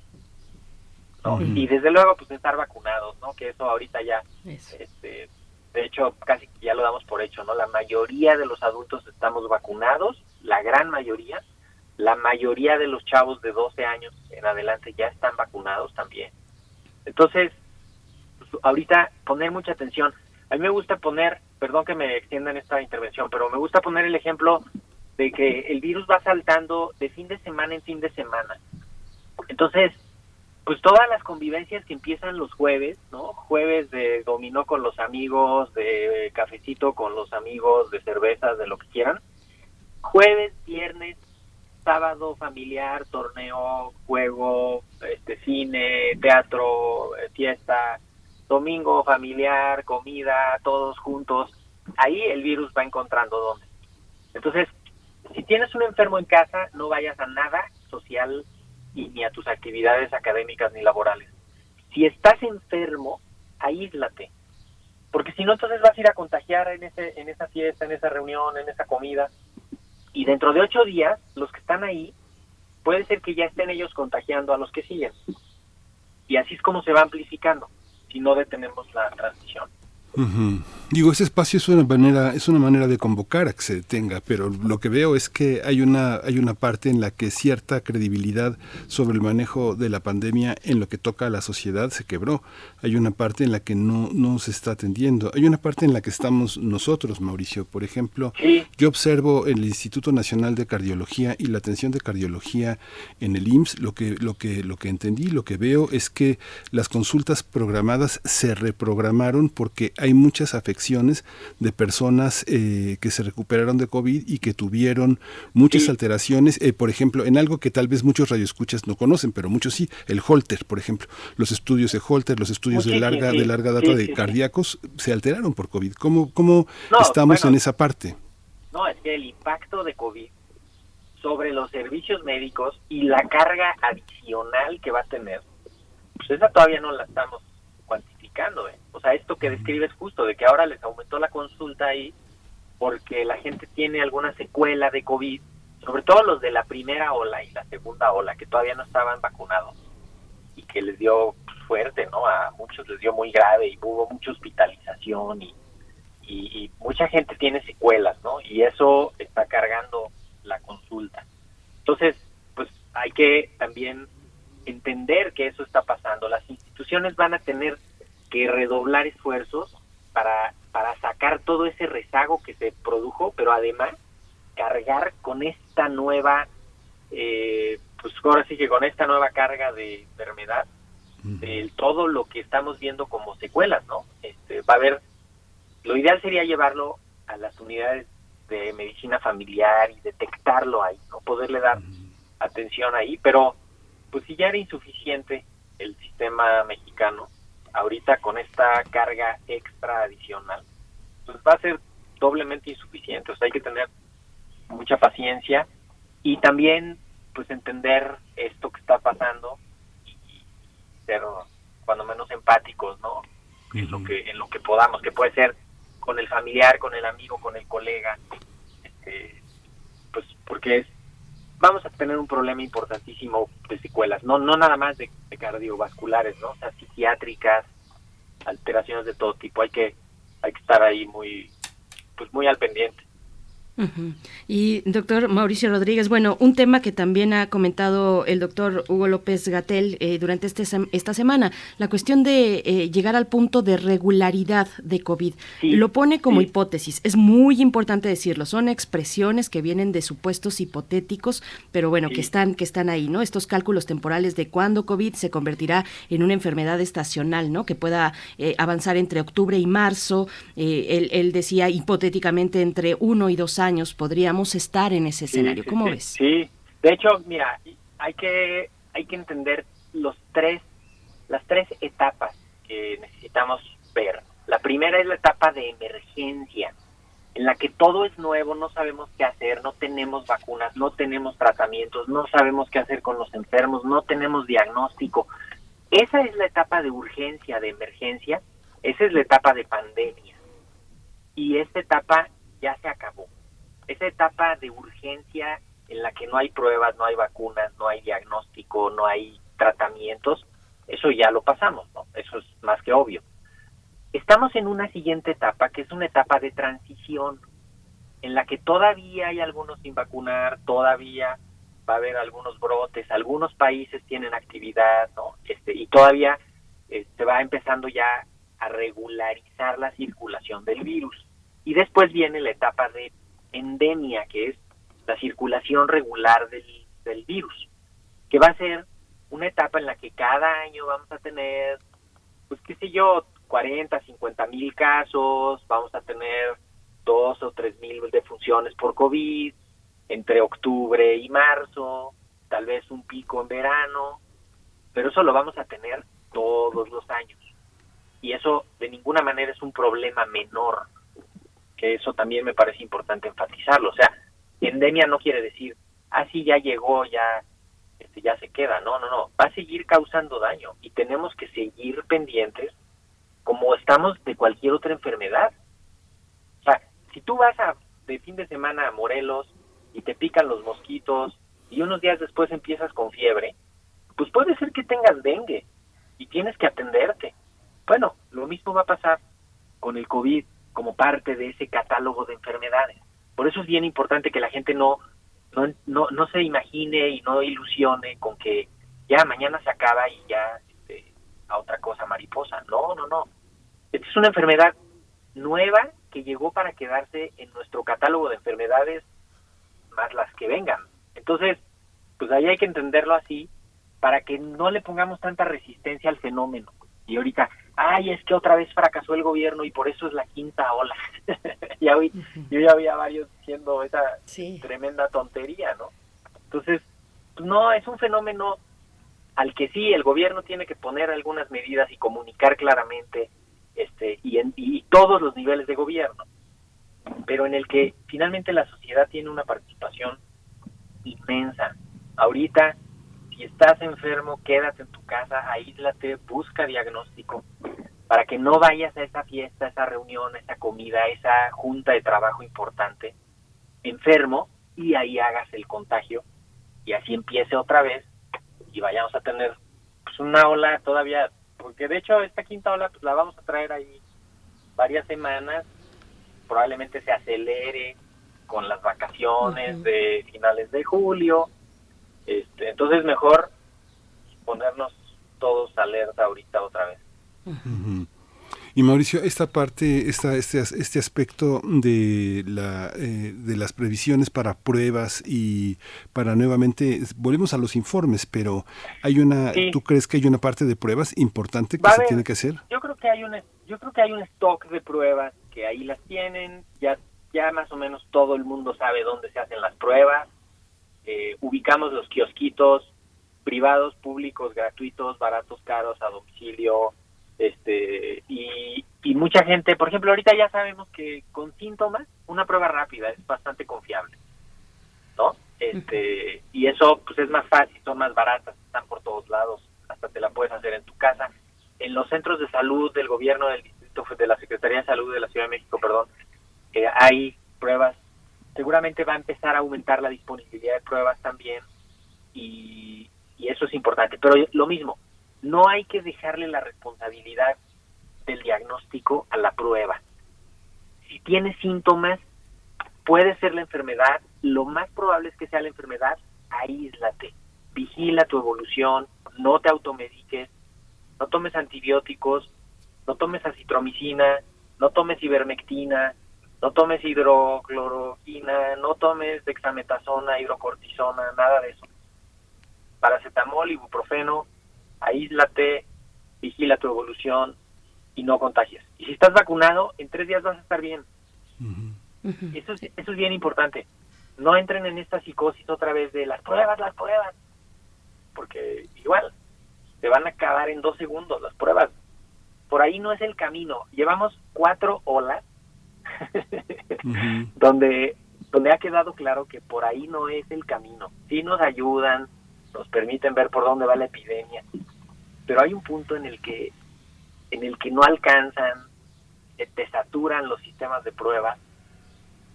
Y desde luego, pues estar vacunados, ¿no? Que eso ahorita ya, este, de hecho, casi ya lo damos por hecho, ¿no? La mayoría de los adultos estamos vacunados, la gran mayoría, la mayoría de los chavos de 12 años en adelante ya están vacunados también. Entonces, pues, ahorita poner mucha atención. A mí me gusta poner, perdón que me extienda en esta intervención, pero me gusta poner el ejemplo de que el virus va saltando de fin de semana en fin de semana. Entonces, pues todas las convivencias que empiezan los jueves, ¿no? Jueves de dominó con los amigos, de cafecito con los amigos, de cervezas, de lo que quieran. Jueves, viernes, sábado familiar, torneo, juego, este cine, teatro, eh, fiesta, domingo familiar, comida, todos juntos. Ahí el virus va encontrando dónde. Entonces, si tienes un enfermo en casa, no vayas a nada social y ni a tus actividades académicas ni laborales. Si estás enfermo, aíslate, porque si no entonces vas a ir a contagiar en ese en esa fiesta, en esa reunión, en esa comida y dentro de ocho días los que están ahí puede ser que ya estén ellos contagiando a los que siguen y así es como se va amplificando si no detenemos la
Digo, ese espacio es una manera, es una manera de convocar a que se detenga, pero lo que veo es que hay una, hay una parte en la que cierta credibilidad sobre el manejo de la pandemia en lo que toca a la sociedad se quebró. Hay una parte en la que no, no se está atendiendo. Hay una parte en la que estamos nosotros, Mauricio. Por ejemplo, yo observo el Instituto Nacional de Cardiología y la atención de cardiología en el IMSS. Lo que, lo que, lo que entendí, lo que veo es que las consultas programadas se reprogramaron porque hay muchas afecciones de personas eh, que se recuperaron de COVID y que tuvieron muchas alteraciones, eh, por ejemplo, en algo que tal vez muchos radioescuchas no conocen, pero muchos sí, el Holter, por ejemplo, los estudios de Holter, los estudios de larga, de larga data de cardíacos se alteraron por COVID. ¿Cómo, cómo estamos en esa parte?
No, es que el impacto de COVID sobre los servicios médicos y la carga adicional que va a tener, pues esa todavía no la estamos cuantificando. ¿eh? Sea, esto que describes justo, de que ahora les aumentó la consulta ahí porque la gente tiene alguna secuela de COVID, sobre todo los de la primera ola y la segunda ola, que todavía no estaban vacunados y que les dio fuerte, ¿no? A muchos les dio muy grave y hubo mucha hospitalización y, y mucha gente tiene secuelas, ¿no? Y eso está cargando la consulta. Entonces, pues hay que también entender que eso está pasando. Las instituciones van a tener que redoblar esfuerzos para, para sacar todo ese rezago que se produjo, pero además cargar con esta nueva, eh, pues ahora sí que con esta nueva carga de enfermedad, de todo lo que estamos viendo como secuelas, ¿no? Este, va a haber, lo ideal sería llevarlo a las unidades de medicina familiar y detectarlo ahí, no poderle dar atención ahí, pero pues si ya era insuficiente el sistema mexicano, ahorita con esta carga extra adicional, pues va a ser doblemente insuficiente, o sea, hay que tener mucha paciencia y también pues entender esto que está pasando y, ser cuando menos empáticos, ¿no? En lo que en lo que podamos, que puede ser con el familiar, con el amigo, con el colega, este, pues porque es, vamos a tener un problema importantísimo de secuelas, no no nada más de, cardiovasculares, ¿no? O sea, psiquiátricas, alteraciones de todo tipo, hay que hay que estar ahí muy pues muy al pendiente.
Y doctor Mauricio Rodríguez, bueno, un tema que también ha comentado el doctor Hugo López Gatel eh, durante este, esta semana, la cuestión de eh, llegar al punto de regularidad de COVID. Lo pone como hipótesis, es muy importante decirlo, son expresiones que vienen de supuestos hipotéticos, pero bueno, que, están, que están ahí, ¿no? Estos cálculos temporales de cuándo COVID se convertirá en una enfermedad estacional, ¿no? Que pueda eh, avanzar entre octubre y marzo, él, él decía hipotéticamente entre uno y dos años podríamos estar en ese escenario. ¿Cómo ves?
Sí, de hecho, mira, hay que hay que entender los tres las tres etapas que necesitamos ver. La primera es la etapa de emergencia, en la que todo es nuevo, no sabemos qué hacer, no tenemos vacunas, no tenemos tratamientos, no sabemos qué hacer con los enfermos, no tenemos diagnóstico. Esa es la etapa de urgencia, de emergencia, esa es la etapa de pandemia. Y esta etapa ya se acabó esa etapa de urgencia en la que no hay pruebas, no hay vacunas, no hay diagnóstico, no hay tratamientos, eso ya lo pasamos, ¿no? Eso es más que obvio. Estamos en una siguiente etapa que es una etapa de transición en la que todavía hay algunos sin vacunar, todavía va a haber algunos brotes, algunos países tienen actividad, ¿no? Este, y todavía se va empezando ya a regularizar la circulación del virus. Y después viene la etapa de endemia, que es la circulación regular del, del virus, que va a ser una etapa en la que cada año vamos a tener, pues qué sé yo, 40, 50 mil casos, vamos a tener dos o tres mil defunciones por COVID entre octubre y marzo, tal vez un pico en verano, pero eso lo vamos a tener todos los años. Y eso de ninguna manera es un problema menor eso también me parece importante enfatizarlo. O sea, endemia no quiere decir, así ah, ya llegó, ya, este, ya se queda. No, no, no. Va a seguir causando daño y tenemos que seguir pendientes como estamos de cualquier otra enfermedad. O sea, si tú vas a, de fin de semana a Morelos y te pican los mosquitos y unos días después empiezas con fiebre, pues puede ser que tengas dengue y tienes que atenderte. Bueno, lo mismo va a pasar con el COVID como parte de ese catálogo de enfermedades. Por eso es bien importante que la gente no, no, no, se imagine y no ilusione con que ya mañana se acaba y ya este, a otra cosa mariposa. No, no, no. Esta es una enfermedad nueva que llegó para quedarse en nuestro catálogo de enfermedades más las que vengan. Entonces, pues ahí hay que entenderlo así para que no le pongamos tanta resistencia al fenómeno. Y ahorita, ay, es que otra vez fracasó el gobierno y por eso es la quinta ola. ya hoy, yo ya había varios diciendo esa tremenda tontería, ¿no? Entonces, no, es un fenómeno al que sí el gobierno tiene que poner algunas medidas y comunicar claramente este y en y todos los niveles de gobierno pero en el que finalmente la sociedad tiene una participación inmensa ahorita si estás enfermo quédate en tu casa aíslate busca diagnóstico para que no vayas a esa fiesta esa reunión esa comida esa junta de trabajo importante enfermo y ahí hagas el contagio y así empiece otra vez y vayamos a tener pues una ola todavía, porque de hecho esta quinta ola pues la vamos a traer ahí varias semanas, probablemente se acelere con las vacaciones de finales de julio, este, entonces mejor ponernos todos alerta ahorita otra vez.
Y Mauricio, esta parte, esta, este, este aspecto de, la, eh, de las previsiones para pruebas y para nuevamente, volvemos a los informes, pero hay una, ¿tú crees que hay una parte de pruebas importante que se tiene que hacer?
Yo creo que hay un, yo creo que hay un stock de pruebas que ahí las tienen, ya, ya más o menos todo el mundo sabe dónde se hacen las pruebas, eh, ubicamos los kiosquitos privados, públicos, gratuitos, baratos, caros, a domicilio, este y, y mucha gente, por ejemplo, ahorita ya sabemos que con síntomas una prueba rápida es bastante confiable, ¿no? Este y eso pues es más fácil, son más baratas, están por todos lados, hasta te la puedes hacer en tu casa. En los centros de salud del gobierno del distrito de la Secretaría de Salud de la Ciudad de México, perdón, eh, hay pruebas. Seguramente va a empezar a aumentar la disponibilidad de pruebas también y, y eso es importante. Pero lo mismo, no hay que dejarle la responsabilidad del diagnóstico a la prueba. Si tienes síntomas, puede ser la enfermedad, lo más probable es que sea la enfermedad, aíslate, vigila tu evolución, no te automediques, no tomes antibióticos, no tomes acitromicina, no tomes ivermectina, no tomes hidrocloroquina, no tomes dexametasona, hidrocortisona, nada de eso. Paracetamol, ibuprofeno, aíslate, vigila tu evolución y no contagies. Y si estás vacunado, en tres días vas a estar bien. Eso, es, eso es bien importante. No entren en esta psicosis otra vez de las pruebas, las pruebas. Porque igual, te van a acabar en dos segundos las pruebas. Por ahí no es el camino. Llevamos cuatro olas donde, donde ha quedado claro que por ahí no es el camino. Sí nos ayudan, nos permiten ver por dónde va la epidemia, pero hay un punto en el que en el que no alcanzan, eh, te saturan los sistemas de pruebas,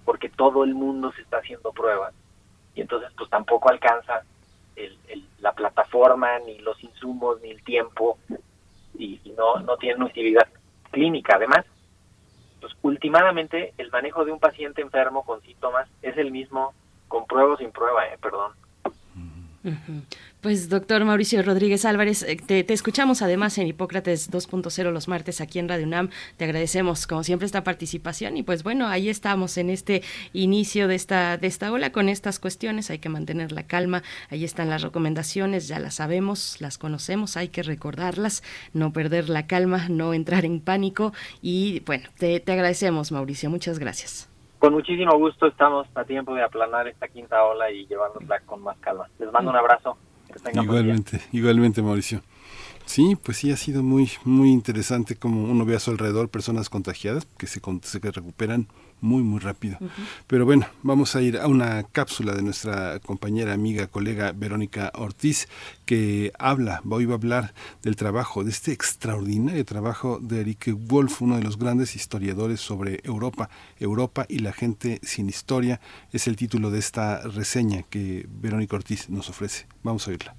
porque todo el mundo se está haciendo pruebas, y entonces pues tampoco alcanza el, la plataforma, ni los insumos, ni el tiempo, y, no, no tienen utilidad clínica. Además, pues últimamente el manejo de un paciente enfermo con síntomas es el mismo con prueba o sin prueba, eh, perdón.
Pues doctor Mauricio Rodríguez Álvarez, eh, te, escuchamos además en Hipócrates 2.0 los martes aquí en Radio UNAM. Te agradecemos como siempre esta participación y pues bueno, ahí estamos en este inicio de esta, de esta ola con estas cuestiones. Hay que mantener la calma. Ahí están las recomendaciones, ya las sabemos, las conocemos, hay que recordarlas, no perder la calma, no entrar en pánico y bueno, te, te agradecemos Mauricio, muchas gracias.
Con muchísimo gusto estamos a tiempo de aplanar esta quinta ola y llevárnosla con más calma. Les mando un abrazo.
igualmente, igualmente Mauricio. Sí, pues sí ha sido muy muy interesante como uno ve a su alrededor personas contagiadas que se, se recuperan muy, muy rápido. Pero bueno, vamos a ir a una cápsula de nuestra compañera, amiga, colega Verónica Ortiz, que habla, hoy va a hablar del trabajo, de este extraordinario trabajo de Eric Wolf, uno de los grandes historiadores sobre Europa, Europa y la gente sin historia, es el título de esta reseña que Verónica Ortiz nos ofrece. Vamos a oírla.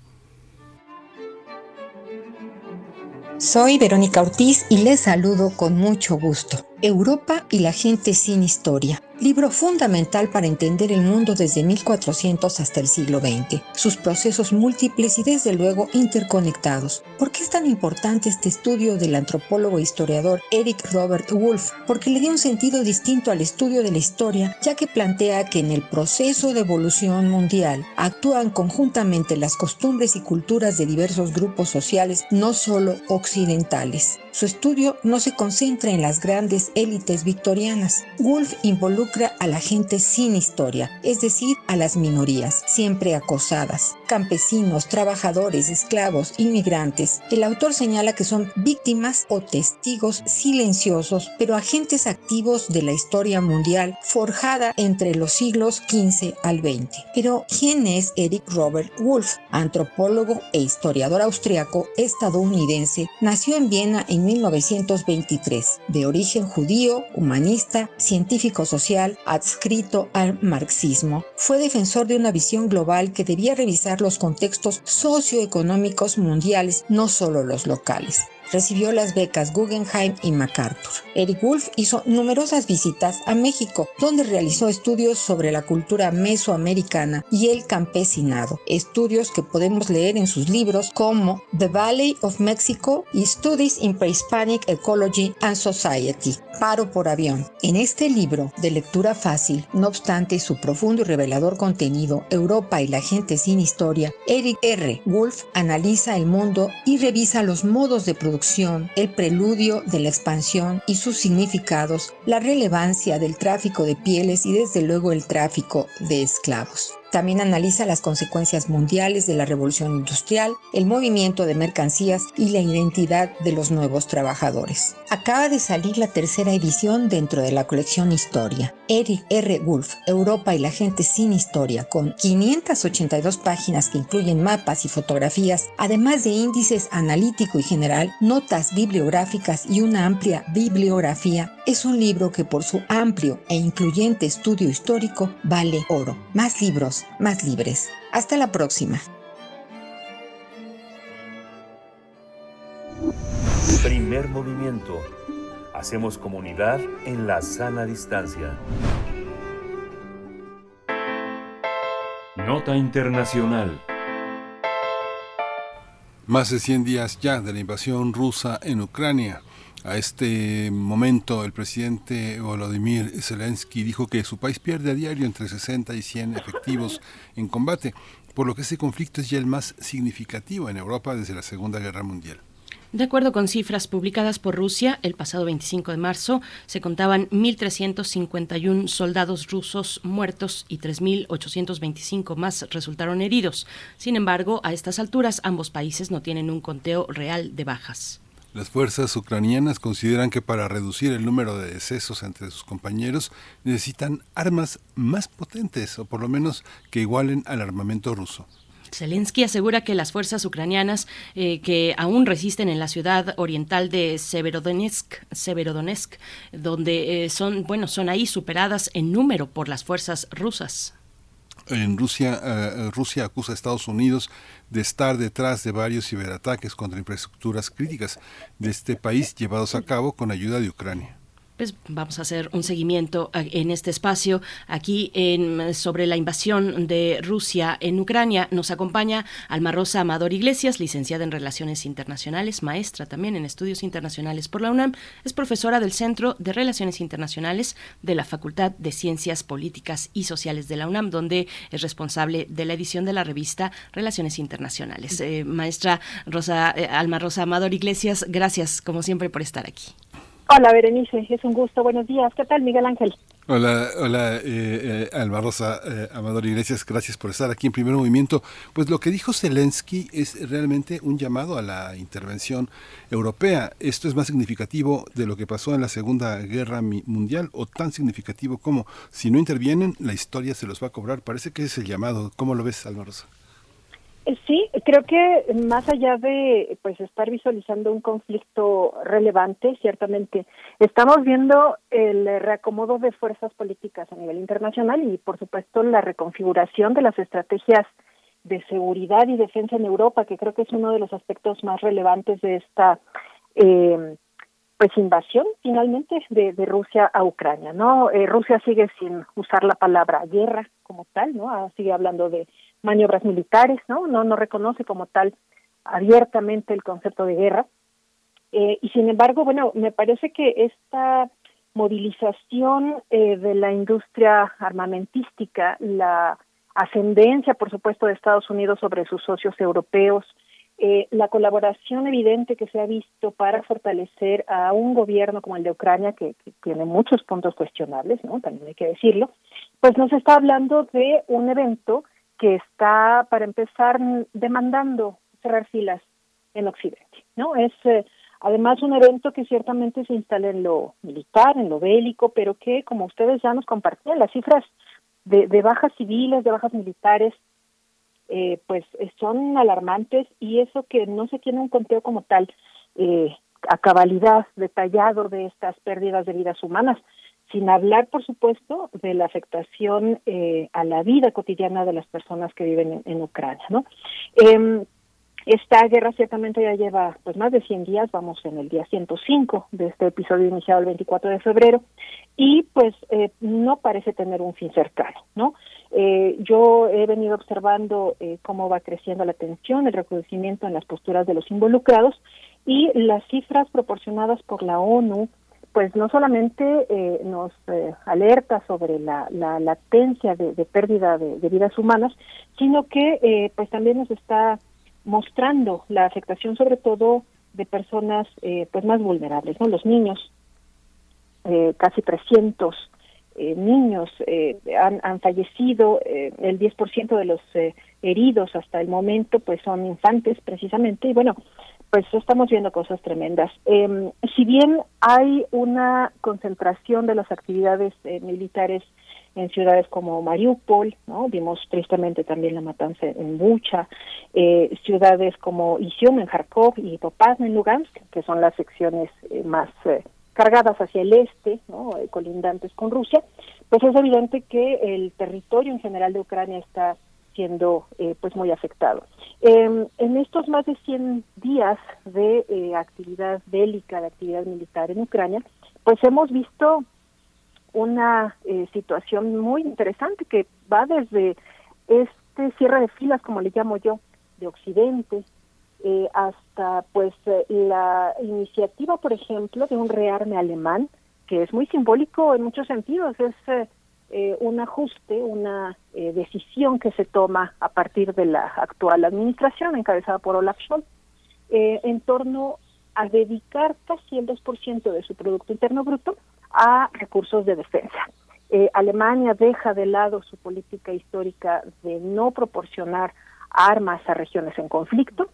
Soy Verónica Ortiz y les saludo con mucho gusto. Europa y la gente sin historia libro fundamental para entender el mundo desde 1400 hasta el siglo XX, sus procesos múltiples y desde luego interconectados. ¿Por qué es tan importante este estudio del antropólogo e historiador Eric Robert Wolff? Porque le dio un sentido distinto al estudio de la historia, ya que plantea que en el proceso de evolución mundial actúan conjuntamente las costumbres y culturas de diversos grupos sociales, no solo occidentales. Su estudio no se concentra en las grandes élites victorianas. Wolff involucra a la gente sin historia, es decir, a las minorías, siempre acosadas, campesinos, trabajadores, esclavos, inmigrantes. El autor señala que son víctimas o testigos silenciosos, pero agentes activos de la historia mundial forjada entre los siglos XV al XX. Pero, ¿quién es Eric Robert Wolff? Antropólogo e historiador austriaco estadounidense, nació en Viena en 1923, de origen judío, humanista, científico social, adscrito al marxismo. Fue defensor de una visión global que debía revisar los contextos socioeconómicos mundiales, no solo los locales recibió las becas Guggenheim y MacArthur. Eric Wolf hizo numerosas visitas a México, donde realizó estudios sobre la cultura mesoamericana y el campesinado, estudios que podemos leer en sus libros como The Valley of Mexico y Studies in Pre-Hispanic Ecology and Society. Paro por avión. En este libro, de lectura fácil, no obstante su profundo y revelador contenido, Europa y la gente sin historia, Eric R. Wolf analiza el mundo y revisa los modos de producción el preludio de la expansión y sus significados, la relevancia del tráfico de pieles y desde luego el tráfico de esclavos. También analiza las consecuencias mundiales de la revolución industrial, el movimiento de mercancías y la identidad de los nuevos trabajadores. Acaba de salir la tercera edición dentro de la colección Historia. Eric R. Wolf, Europa y la gente sin historia, con 582 páginas que incluyen mapas y fotografías, además de índices analítico y general, notas bibliográficas y una amplia bibliografía, es un libro que por su amplio e incluyente estudio histórico vale oro. Más libros más libres. Hasta la próxima.
Primer movimiento. Hacemos comunidad en la sana distancia. Nota Internacional.
Más de 100 días ya de la invasión rusa en Ucrania. A este momento, el presidente Volodymyr Zelensky dijo que su país pierde a diario entre 60 y 100 efectivos en combate, por lo que ese conflicto es ya el más significativo en Europa desde la Segunda Guerra Mundial.
De acuerdo con cifras publicadas por Rusia, el pasado 25 de marzo se contaban 1.351 soldados rusos muertos y 3.825 más resultaron heridos. Sin embargo, a estas alturas ambos países no tienen un conteo real de bajas.
Las fuerzas ucranianas consideran que para reducir el número de decesos entre sus compañeros necesitan armas más potentes o por lo menos que igualen al armamento ruso.
Zelensky asegura que las fuerzas ucranianas eh, que aún resisten en la ciudad oriental de Severodonetsk, Severodonetsk donde eh, son, bueno, son ahí superadas en número por las fuerzas rusas.
En Rusia, eh, Rusia acusa a Estados Unidos de estar detrás de varios ciberataques contra infraestructuras críticas de este país llevados a cabo con ayuda de Ucrania
pues vamos a hacer un seguimiento en este espacio aquí en, sobre la invasión de Rusia en Ucrania. Nos acompaña Alma Rosa Amador Iglesias, licenciada en Relaciones Internacionales, maestra también en Estudios Internacionales por la UNAM. Es profesora del Centro de Relaciones Internacionales de la Facultad de Ciencias Políticas y Sociales de la UNAM, donde es responsable de la edición de la revista Relaciones Internacionales. Eh, maestra Rosa, eh, Alma Rosa Amador Iglesias, gracias como siempre por estar aquí.
Hola, Berenice, es un gusto. Buenos días. ¿Qué tal, Miguel Ángel?
Hola, hola, eh, eh, eh, Amador Iglesias, gracias por estar aquí en Primer Movimiento. Pues lo que dijo Zelensky es realmente un llamado a la intervención europea. Esto es más significativo de lo que pasó en la Segunda Guerra Mundial o tan significativo como si no intervienen, la historia se los va a cobrar. Parece que es el llamado. ¿Cómo lo ves, Alma Rosa?
Sí, creo que más allá de pues estar visualizando un conflicto relevante, ciertamente estamos viendo el reacomodo de fuerzas políticas a nivel internacional y por supuesto la reconfiguración de las estrategias de seguridad y defensa en Europa, que creo que es uno de los aspectos más relevantes de esta eh, pues invasión finalmente de, Rusia a Ucrania, ¿no? Eh, Rusia sigue sin usar la palabra guerra como tal, ¿no? Ah, sigue hablando de maniobras militares, ¿no? No no reconoce como tal abiertamente el concepto de guerra. Eh, y sin embargo, bueno, me parece que esta movilización eh, de la industria armamentística, la ascendencia, por supuesto, de Estados Unidos sobre sus socios europeos, eh, la colaboración evidente que se ha visto para fortalecer a un gobierno como el de Ucrania, que, tiene muchos puntos cuestionables, ¿no? También hay que decirlo, pues nos está hablando de un evento que está, para empezar, demandando cerrar filas en Occidente, ¿no? Es eh, además un evento que ciertamente se instala en lo militar, en lo bélico, pero que, como ustedes ya nos compartían, las cifras de, de bajas civiles, de bajas militares, eh, pues eh, son alarmantes y eso que no se tiene un conteo como tal eh, a cabalidad detallado de estas pérdidas de vidas humanas, sin hablar, por supuesto, de la afectación eh, a la vida cotidiana de las personas que viven en, en Ucrania, ¿no? Esta guerra ciertamente ya lleva pues más de 100 días, vamos en el día 105 de este episodio iniciado el 24 de febrero y pues eh, no parece tener un fin cercano, ¿no? Eh, yo he venido observando eh, cómo va creciendo la tensión, el recrudecimiento en las posturas de los involucrados y las cifras proporcionadas por la ONU pues no solamente eh, nos eh, alerta sobre la, la latencia de, de pérdida de, de, vidas humanas, sino que eh, pues también nos está mostrando la afectación sobre todo de personas eh, pues más vulnerables, ¿no? Los niños, eh, casi 300 eh, niños eh, han, han, fallecido, eh, el 10% de los eh, heridos hasta el momento pues son infantes precisamente y bueno, pues estamos viendo cosas tremendas. Eh, si bien hay una concentración de las actividades militares en ciudades como Mariupol, ¿no? Vimos tristemente también la matanza en Bucha, eh, ciudades como Izium en Kharkov y Popazna en Lugansk, que son las secciones eh, más eh, cargadas hacia el este, ¿no? Eh, colindantes con Rusia, pues es evidente que el territorio en general de Ucrania está siendo eh, pues muy afectado. Eh, en estos más de 100 días de actividad bélica, de actividad militar en Ucrania, pues hemos visto una eh, situación muy interesante que va desde este cierre de filas, como le llamo yo, de Occidente, eh, hasta pues eh, la iniciativa, por ejemplo, de un rearme alemán, que es muy simbólico en muchos sentidos, es eh, un ajuste, una decisión que se toma a partir de la actual administración encabezada por Olaf Scholz, en torno a dedicar casi el 2% de su Producto Interno Bruto a recursos de defensa. Eh, Alemania deja de lado su política histórica de no proporcionar armas a regiones en conflicto.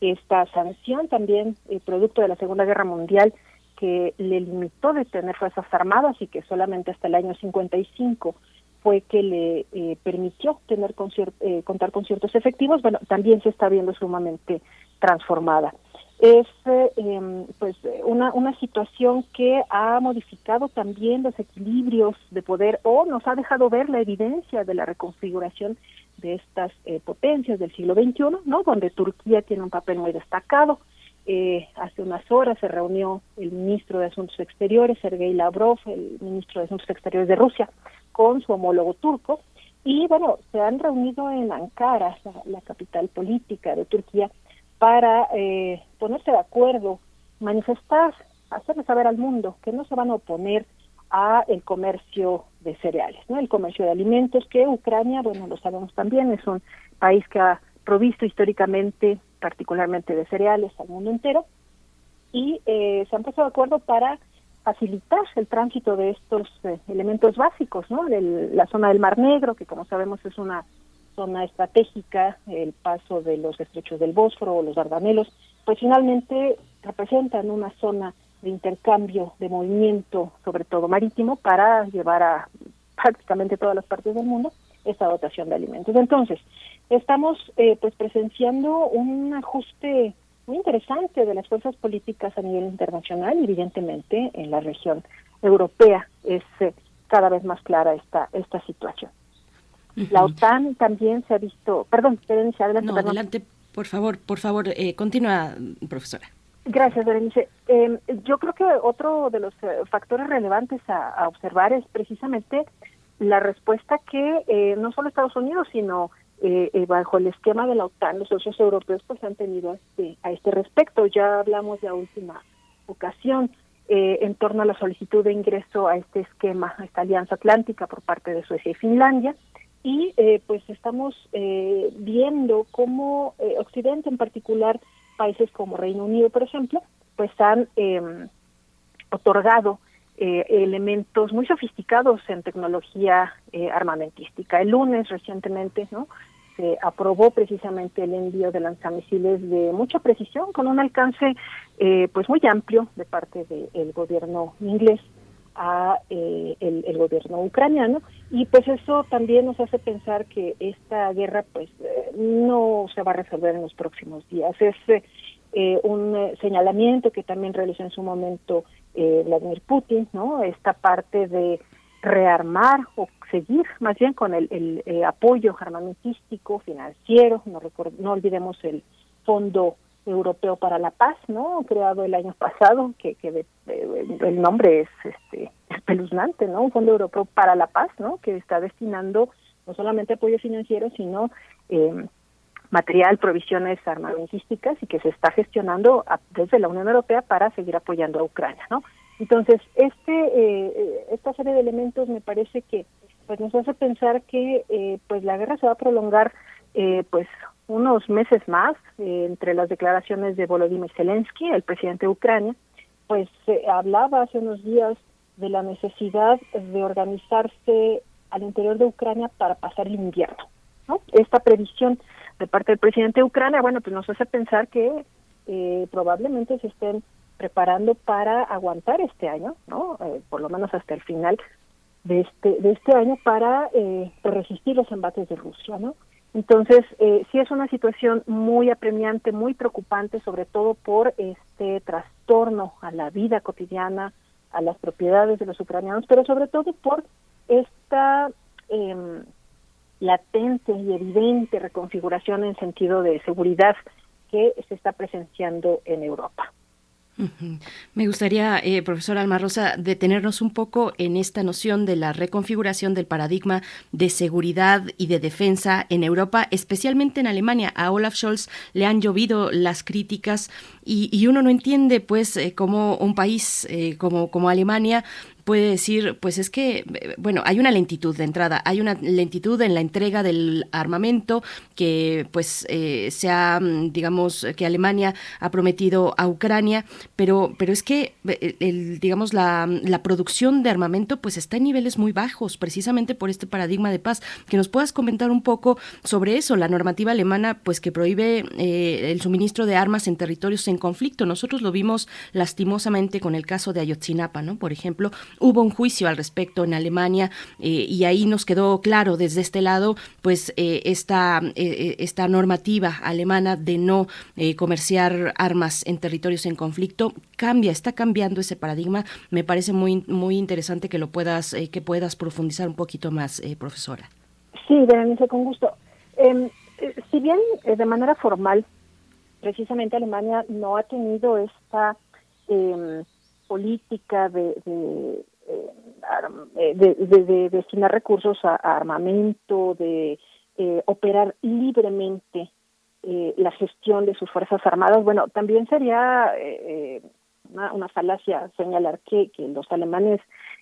Esta sanción también, eh, producto de la Segunda Guerra Mundial, que le limitó de tener fuerzas armadas y que solamente hasta el año 55 fue que le eh, permitió tener eh, contar con ciertos efectivos, bueno, también se está viendo sumamente transformada es eh, pues una, una situación que ha modificado también los equilibrios de poder o nos ha dejado ver la evidencia de la reconfiguración de estas eh, potencias del siglo XXI, ¿no? donde Turquía tiene un papel muy destacado. Eh, hace unas horas se reunió el ministro de Asuntos Exteriores, Sergei Lavrov, el ministro de Asuntos Exteriores de Rusia, con su homólogo turco. Y bueno, se han reunido en Ankara, la, la capital política de Turquía, para eh, ponerse de acuerdo, manifestar, hacerle saber al mundo que no se van a oponer a el comercio de cereales, ¿no? El comercio de alimentos que Ucrania, bueno, lo sabemos también, es un país que ha provisto históricamente, particularmente de cereales al mundo entero, y eh, se han puesto de acuerdo para facilitar el tránsito de estos eh, elementos básicos, ¿no? De la zona del Mar Negro, que como sabemos es una zona estratégica, el paso de los estrechos del Bósforo o los Dardanelos, pues finalmente representan una zona de intercambio, de movimiento, sobre todo marítimo, para llevar a prácticamente todas las partes del mundo esta dotación de alimentos. Entonces, estamos eh, pues presenciando un ajuste muy interesante de las fuerzas políticas a nivel internacional y evidentemente en la región europea es eh, cada vez más clara esta esta situación. La OTAN también se ha visto, perdón, adelante.
No, adelante, por favor, por favor, eh, continúa, profesora.
Gracias, Berenice. Eh, yo creo que otro de los eh, factores relevantes a, a, observar es precisamente la respuesta que eh, no solo Estados Unidos, sino eh, eh, bajo el esquema de la OTAN, los socios europeos pues han tenido este, a este respecto. Ya hablamos de la última ocasión eh, en torno a la solicitud de ingreso a este esquema, a esta alianza atlántica por parte de Suecia y Finlandia. Y eh, pues estamos eh, viendo cómo eh, Occidente, en particular países como Reino Unido, por ejemplo, pues han eh, otorgado eh, elementos muy sofisticados en tecnología eh, armamentística. El lunes recientemente, ¿no? Se aprobó precisamente el envío de lanzamisiles de mucha precisión, con un alcance pues muy amplio de parte del gobierno inglés a eh, el, el, gobierno ucraniano y pues eso también nos hace pensar que esta guerra pues eh, no se va a resolver en los próximos días es eh, un señalamiento que también realizó en su momento eh, Vladimir Putin, ¿no? Esta parte de rearmar o seguir más bien con el, el eh, apoyo armamentístico, financiero, no, no olvidemos el Fondo Europeo para la Paz, ¿no? Creado el año pasado, que, que el nombre es este espeluznante, ¿no? Un Fondo Europeo para la Paz, ¿no? Que está destinando no solamente apoyo financiero, sino eh, material, provisiones armamentísticas y que se está gestionando a, desde la Unión Europea para seguir apoyando a Ucrania, ¿no? Entonces, este eh, esta serie de elementos me parece que pues nos hace pensar que eh, pues la guerra se va a prolongar eh, pues unos meses más eh, entre las declaraciones de Volodymyr Zelensky, el presidente de Ucrania, pues se hablaba hace unos días de la necesidad de organizarse al interior de Ucrania para pasar el invierno, ¿no? Esta previsión de parte del presidente de Ucrania, bueno, pues nos hace pensar que eh, probablemente se estén preparando para aguantar este año, ¿no? Eh, por lo menos hasta el final de este de este año para eh, resistir los embates de Rusia, ¿no? Entonces, eh, sí es una situación muy apremiante, muy preocupante, sobre todo por este trastorno a la vida cotidiana, a las propiedades de los ucranianos, pero sobre todo por esta eh, latente y evidente reconfiguración en sentido de seguridad que se está presenciando en Europa.
Me gustaría, eh, profesor Alma Rosa, detenernos un poco en esta noción de la reconfiguración del paradigma de seguridad y de defensa en Europa, especialmente en Alemania. A Olaf Scholz le han llovido las críticas y, y uno no entiende, pues, eh, cómo un país eh, como, como Alemania puede decir, pues es que, bueno, hay una lentitud de entrada, hay una lentitud en la entrega del armamento que, pues, eh, se ha, digamos, que Alemania ha prometido a Ucrania, pero, pero es que, el, digamos, la, la producción de armamento, pues, está en niveles muy bajos, precisamente por este paradigma de paz. Que nos puedas comentar un poco sobre eso, la normativa alemana, pues, que prohíbe eh, el suministro de armas en territorios en conflicto. Nosotros lo vimos lastimosamente con el caso de Ayotzinapa, ¿no? Por ejemplo, hubo un juicio al respecto en Alemania eh, y ahí nos quedó claro desde este lado pues eh, esta, eh, esta normativa alemana de no eh, comerciar armas en territorios en conflicto cambia, está cambiando ese paradigma. Me parece muy, muy interesante que lo puedas, eh, que puedas profundizar un poquito más, profesora.
Sí, Berenice, con gusto. Em, si bien de manera formal, precisamente Alemania no ha tenido esta eh, política de, eh, de, de, de destinar recursos a, armamento, de eh, operar libremente eh, la gestión de sus fuerzas armadas. Bueno, también sería eh, una, falacia señalar que, que los alemanes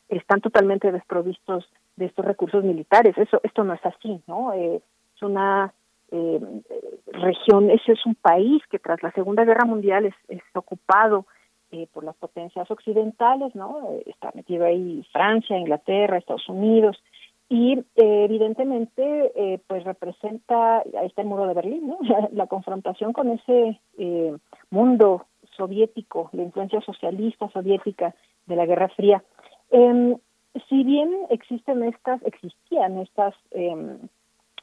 están totalmente desprovistos de estos recursos militares. Eso, esto no es así, ¿no? Eh, es una eh, región, ese es un país que tras la Segunda Guerra Mundial es, es ocupado eh, por las potencias occidentales, ¿no? Eh, está metido ahí Francia, Inglaterra, Estados Unidos, y eh, evidentemente eh, pues representa, ahí está el muro de Berlín, ¿no? La, confrontación con ese eh, mundo soviético, la influencia socialista soviética de la Guerra Fría. Eh, si bien existen estas, existían estas eh,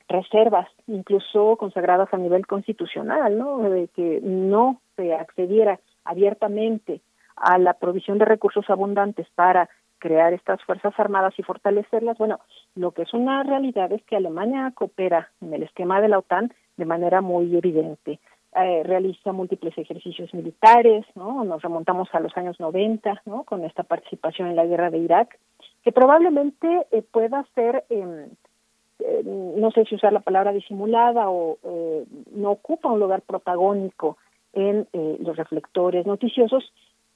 reservas, incluso consagradas a nivel constitucional, ¿no? De que no se accediera abiertamente a la provisión de recursos abundantes para crear estas fuerzas armadas y fortalecerlas. Bueno, lo que es una realidad es que Alemania coopera en el esquema de la OTAN de manera muy evidente. eh, realiza múltiples ejercicios militares, ¿no? Nos remontamos a los años 90, ¿no? Con esta participación en la guerra de Irak, que probablemente eh, pueda ser, em, eh, no sé si usar la palabra disimulada o no ocupa un lugar protagónico en los reflectores noticiosos,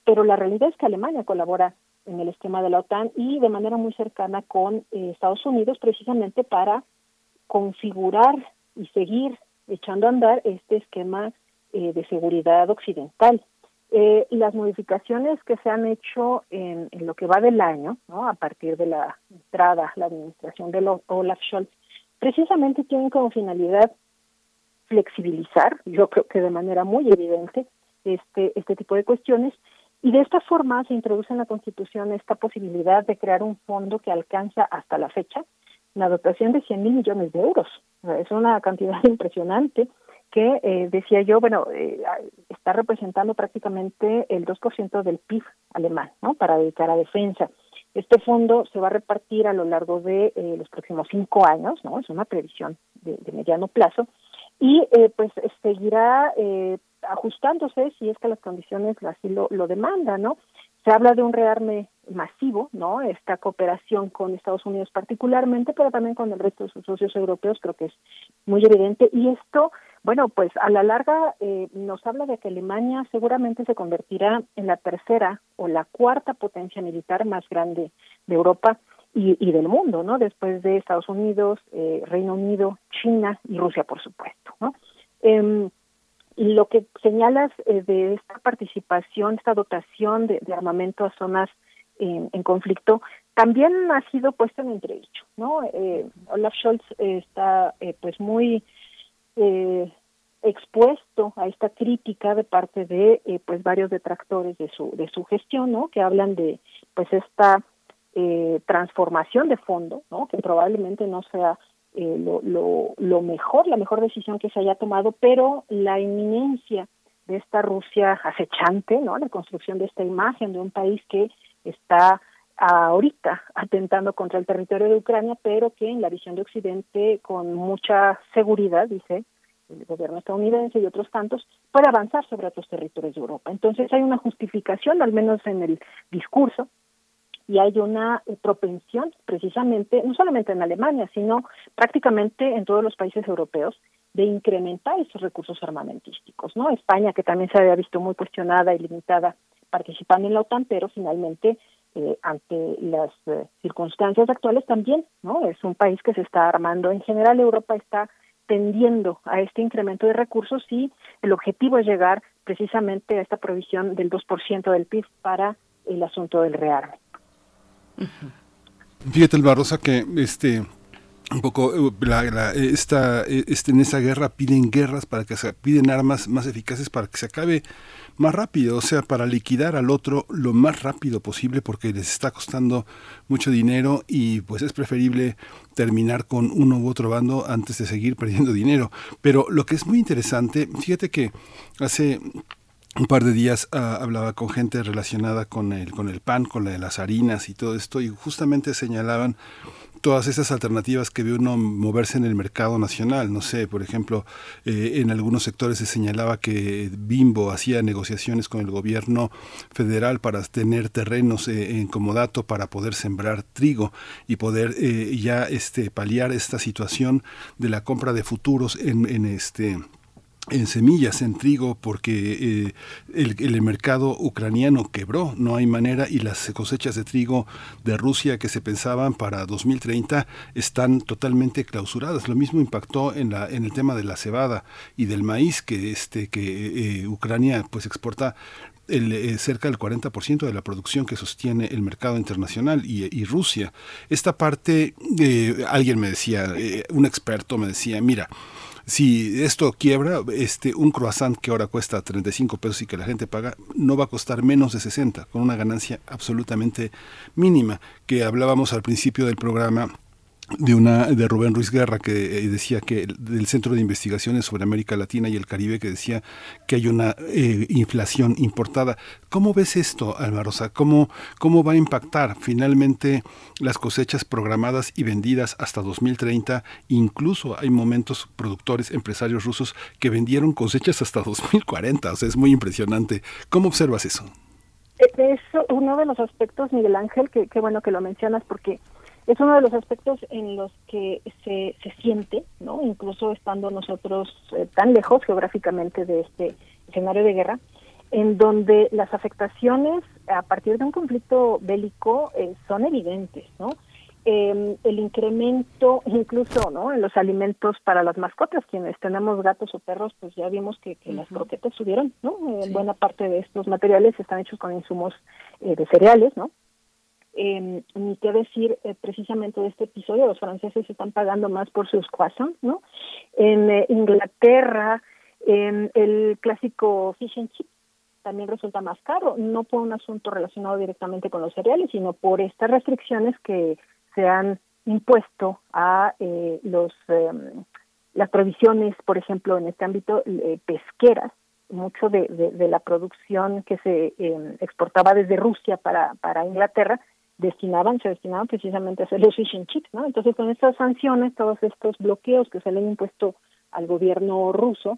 pero la realidad es que Alemania colabora en el esquema de la OTAN y de manera muy cercana con Estados Unidos precisamente para configurar y seguir echando a andar este esquema eh, de seguridad occidental. Eh, las modificaciones que se han hecho en, lo que va del año, ¿no? a partir de la entrada, la administración de Olaf Scholz, precisamente tienen como finalidad flexibilizar, yo creo que de manera muy evidente, este, este tipo de cuestiones, y de esta forma se introduce en la Constitución esta posibilidad de crear un fondo que alcanza hasta la fecha la dotación de 100 mil millones de euros. Es una cantidad impresionante que, eh, decía yo, bueno, eh, está representando prácticamente el 2% del PIB alemán, ¿no? Para dedicar a defensa. Este fondo se va a repartir a lo largo de eh, los próximos cinco años, ¿no? Es una previsión de, mediano plazo y pues seguirá ajustándose si es que las condiciones así lo, lo demandan, ¿no? Se habla de un rearme masivo, ¿no? Esta cooperación con Estados Unidos particularmente, pero también con el resto de sus socios europeos, creo que es muy evidente. Y esto, bueno, pues a la larga eh, nos habla de que Alemania seguramente se convertirá en la tercera o la cuarta potencia militar más grande de Europa y, y del mundo, ¿no? Después de Estados Unidos, eh, Reino Unido, China y Rusia, por supuesto, ¿no? Eh, y lo que señalas eh, de esta participación, esta dotación de, armamento a zonas en, conflicto, también ha sido puesto en entredicho, ¿no? Eh, Olaf Scholz está eh, pues muy expuesto a esta crítica de parte de pues varios detractores de su de su gestión, ¿no? Que hablan de pues esta transformación de fondo, ¿no? Que probablemente no sea eh, lo, lo, lo mejor, la mejor decisión que se haya tomado, pero la inminencia de esta Rusia acechante, ¿no? La construcción de esta imagen de un país que está ahorita atentando contra el territorio de Ucrania, pero que en la visión de Occidente, con mucha seguridad, dice el gobierno estadounidense y otros tantos, puede avanzar sobre otros territorios de Europa. Entonces hay una justificación, al menos en el discurso, y hay una eh, propensión precisamente, no solamente en Alemania, sino prácticamente en todos los países europeos, de incrementar esos recursos armamentísticos, ¿no? España, que también se había visto muy cuestionada y limitada participando en la OTAN, pero finalmente eh, ante las eh, circunstancias actuales también, ¿no? Es un país que se está armando. En general, Europa está tendiendo a este incremento de recursos y el objetivo es llegar precisamente a esta provisión del 2% del PIB para el asunto del rearme.
Fíjate, Barrosa, que este un poco eh, la, esta, este, en esa guerra piden guerras para que se piden armas más eficaces para que se acabe más rápido, o sea, para liquidar al otro lo más rápido posible porque les está costando mucho dinero y pues es preferible terminar con uno u otro bando antes de seguir perdiendo dinero. Pero lo que es muy interesante, fíjate que hace un par de días ah, hablaba con gente relacionada con el, con el pan, con la de las harinas y todo esto, y justamente señalaban todas esas alternativas que ve uno moverse en el mercado nacional. No sé, por ejemplo, eh, en algunos sectores se señalaba que Bimbo hacía negociaciones con el gobierno federal para tener terrenos eh, en comodato para poder sembrar trigo y poder eh, ya este paliar esta situación de la compra de futuros en, en este en semillas, en trigo, porque eh, el, mercado ucraniano quebró, no hay manera, y las cosechas de trigo de Rusia que se pensaban para 2030 están totalmente clausuradas. Lo mismo impactó en, la, en el tema de la cebada y del maíz, que, este, que eh, Ucrania pues exporta el, eh, cerca del 40% de la producción que sostiene el mercado internacional y, y Rusia. Esta parte, alguien me decía, un experto me decía, mira, si esto quiebra, este, un croissant que ahora cuesta 35 pesos y que la gente paga, no va a costar menos de 60, con una ganancia absolutamente mínima, que hablábamos al principio del programa de una de Rubén Ruiz Guerra que eh, decía que del Centro de Investigaciones sobre América Latina y el Caribe que decía que hay una eh, inflación importada. ¿Cómo ves esto, Alvarosa? ¿Cómo, ¿Cómo va a impactar finalmente las cosechas programadas y vendidas hasta 2030? Incluso hay momentos productores, empresarios rusos que vendieron cosechas hasta 2040. O sea, es muy impresionante. ¿Cómo observas eso?
Es uno de los aspectos, Miguel Ángel, que, qué bueno que lo mencionas porque es uno de los aspectos en los que se, se siente, ¿no? incluso estando nosotros eh, tan lejos geográficamente de este escenario de guerra, en donde las afectaciones a partir de un conflicto bélico eh, son evidentes, ¿no? Em, el incremento incluso no en los alimentos para las mascotas quienes tenemos gatos o perros pues ya vimos que, las croquetas subieron no eh, buena parte de estos materiales están hechos con insumos de cereales no eh, ni qué decir eh, precisamente de este episodio, los franceses están pagando más por sus croissants, ¿no? En eh, Inglaterra, el clásico fish and chip también resulta más caro, no por un asunto relacionado directamente con los cereales, sino por estas restricciones que se han impuesto a eh, los em, las provisiones, por ejemplo, en este ámbito pesqueras, mucho de, de, la producción que se em, exportaba desde Rusia para, para Inglaterra destinaban, se destinaban precisamente a hacer los fishing chips, ¿no? Entonces, con estas sanciones, todos estos bloqueos que se le han impuesto al gobierno ruso,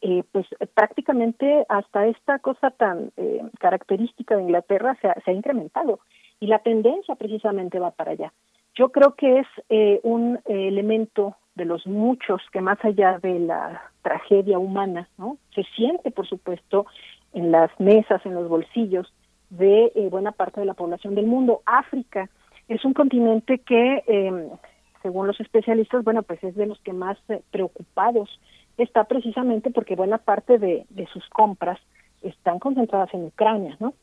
eh, pues prácticamente hasta esta cosa tan eh, característica de Inglaterra se ha, incrementado y la tendencia precisamente va para allá. Yo creo que es eh, un elemento de los muchos que más allá de la tragedia humana, ¿no? Se siente, por supuesto, en las mesas, en los bolsillos de eh, buena parte de la población del mundo. África es un continente que, eh, según los especialistas, bueno, pues es de los que más eh, preocupados está precisamente porque buena parte de, de, sus compras están concentradas en Ucrania, ¿no?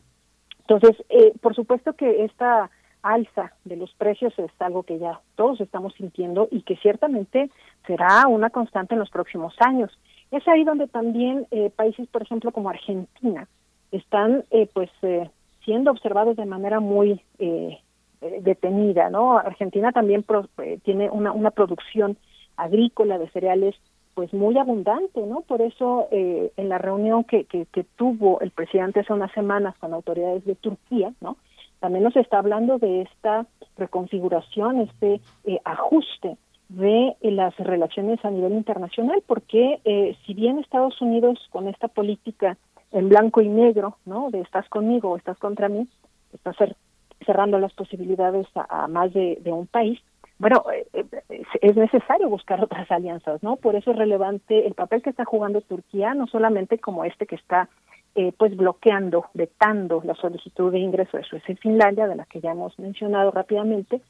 Entonces, eh, por supuesto que esta alza de los precios es algo que ya todos estamos sintiendo y que ciertamente será una constante en los próximos años. Es ahí donde también países, por ejemplo, como Argentina, están eh, pues eh, siendo observados de manera muy eh, eh, detenida, ¿no? Argentina también eh, tiene una, producción agrícola de cereales pues muy abundante, ¿no? Por eso eh, en la reunión que, que, que, tuvo el presidente hace unas semanas con autoridades de Turquía, ¿no? También nos está hablando de esta reconfiguración, este eh, ajuste de las relaciones a nivel internacional, porque eh, si bien Estados Unidos con esta política en blanco y negro, ¿no? De estás conmigo o estás contra mí, estás cerrando las posibilidades a, más de, un país. Bueno, eh, eh, es necesario buscar otras alianzas, ¿no? Por eso es relevante el papel que está jugando Turquía, no solamente como este que está eh, pues bloqueando, vetando la solicitud de ingreso de Suecia y Finlandia, de la que ya hemos mencionado rápidamente,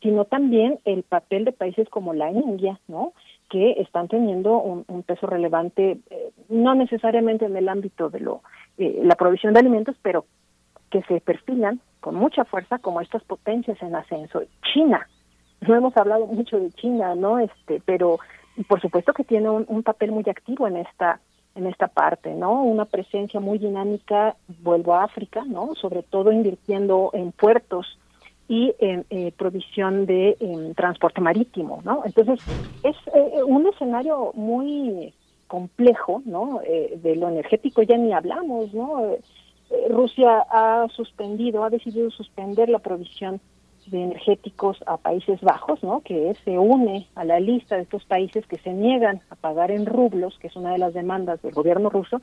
sino también el papel de países como la India, ¿no? Que están teniendo un, peso relevante, eh, no necesariamente en el ámbito de lo, eh, la provisión de alimentos, pero que se perfilan con mucha fuerza como estas potencias en ascenso. China, no hemos hablado mucho de China, ¿no? Este, pero por supuesto que tiene un, un papel muy activo en esta en esta parte, ¿no? Una presencia muy dinámica, vuelvo a África, ¿no? Sobre todo invirtiendo en puertos y en eh, provisión de transporte marítimo, ¿no? Entonces, es eh, un escenario muy complejo, ¿no? Eh, de lo energético ya ni hablamos, ¿no? Rusia ha suspendido, ha decidido suspender la provisión de energéticos a Países Bajos, ¿no? Que se une a la lista de estos países que se niegan a pagar en rublos, que es una de las demandas del gobierno ruso,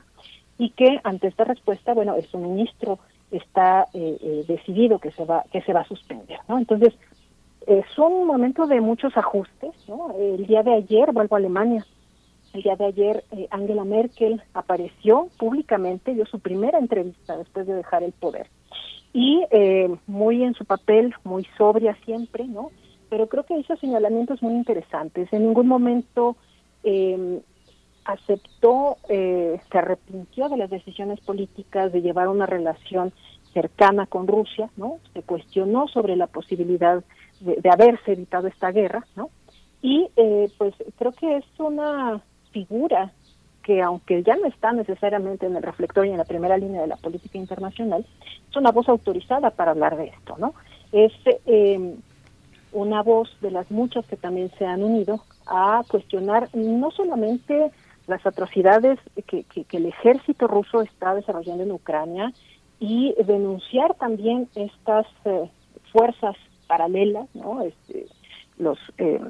y que ante esta respuesta, bueno, el suministro está eh, eh, decidido que se va que se va a suspender no entonces es un momento de muchos ajustes no el día de ayer vuelvo a Alemania el día de ayer eh, Angela Merkel apareció públicamente dio su primera entrevista después de dejar el poder. Y muy en su papel muy sobria siempre no pero creo que hizo señalamientos muy interesantes. En ningún momento eh, aceptó, eh, se arrepintió de las decisiones políticas de llevar una relación cercana con Rusia, ¿no? Se cuestionó sobre la posibilidad de, haberse evitado esta guerra, ¿no? Y eh, pues creo que es una figura que aunque ya no está necesariamente en el reflector y en la primera línea de la política internacional, es una voz autorizada para hablar de esto, ¿no? Es eh, una voz de las muchas que también se han unido a cuestionar no solamente las atrocidades que, el ejército ruso está desarrollando en Ucrania y denunciar también estas eh, fuerzas paralelas, ¿no? Este, los eh,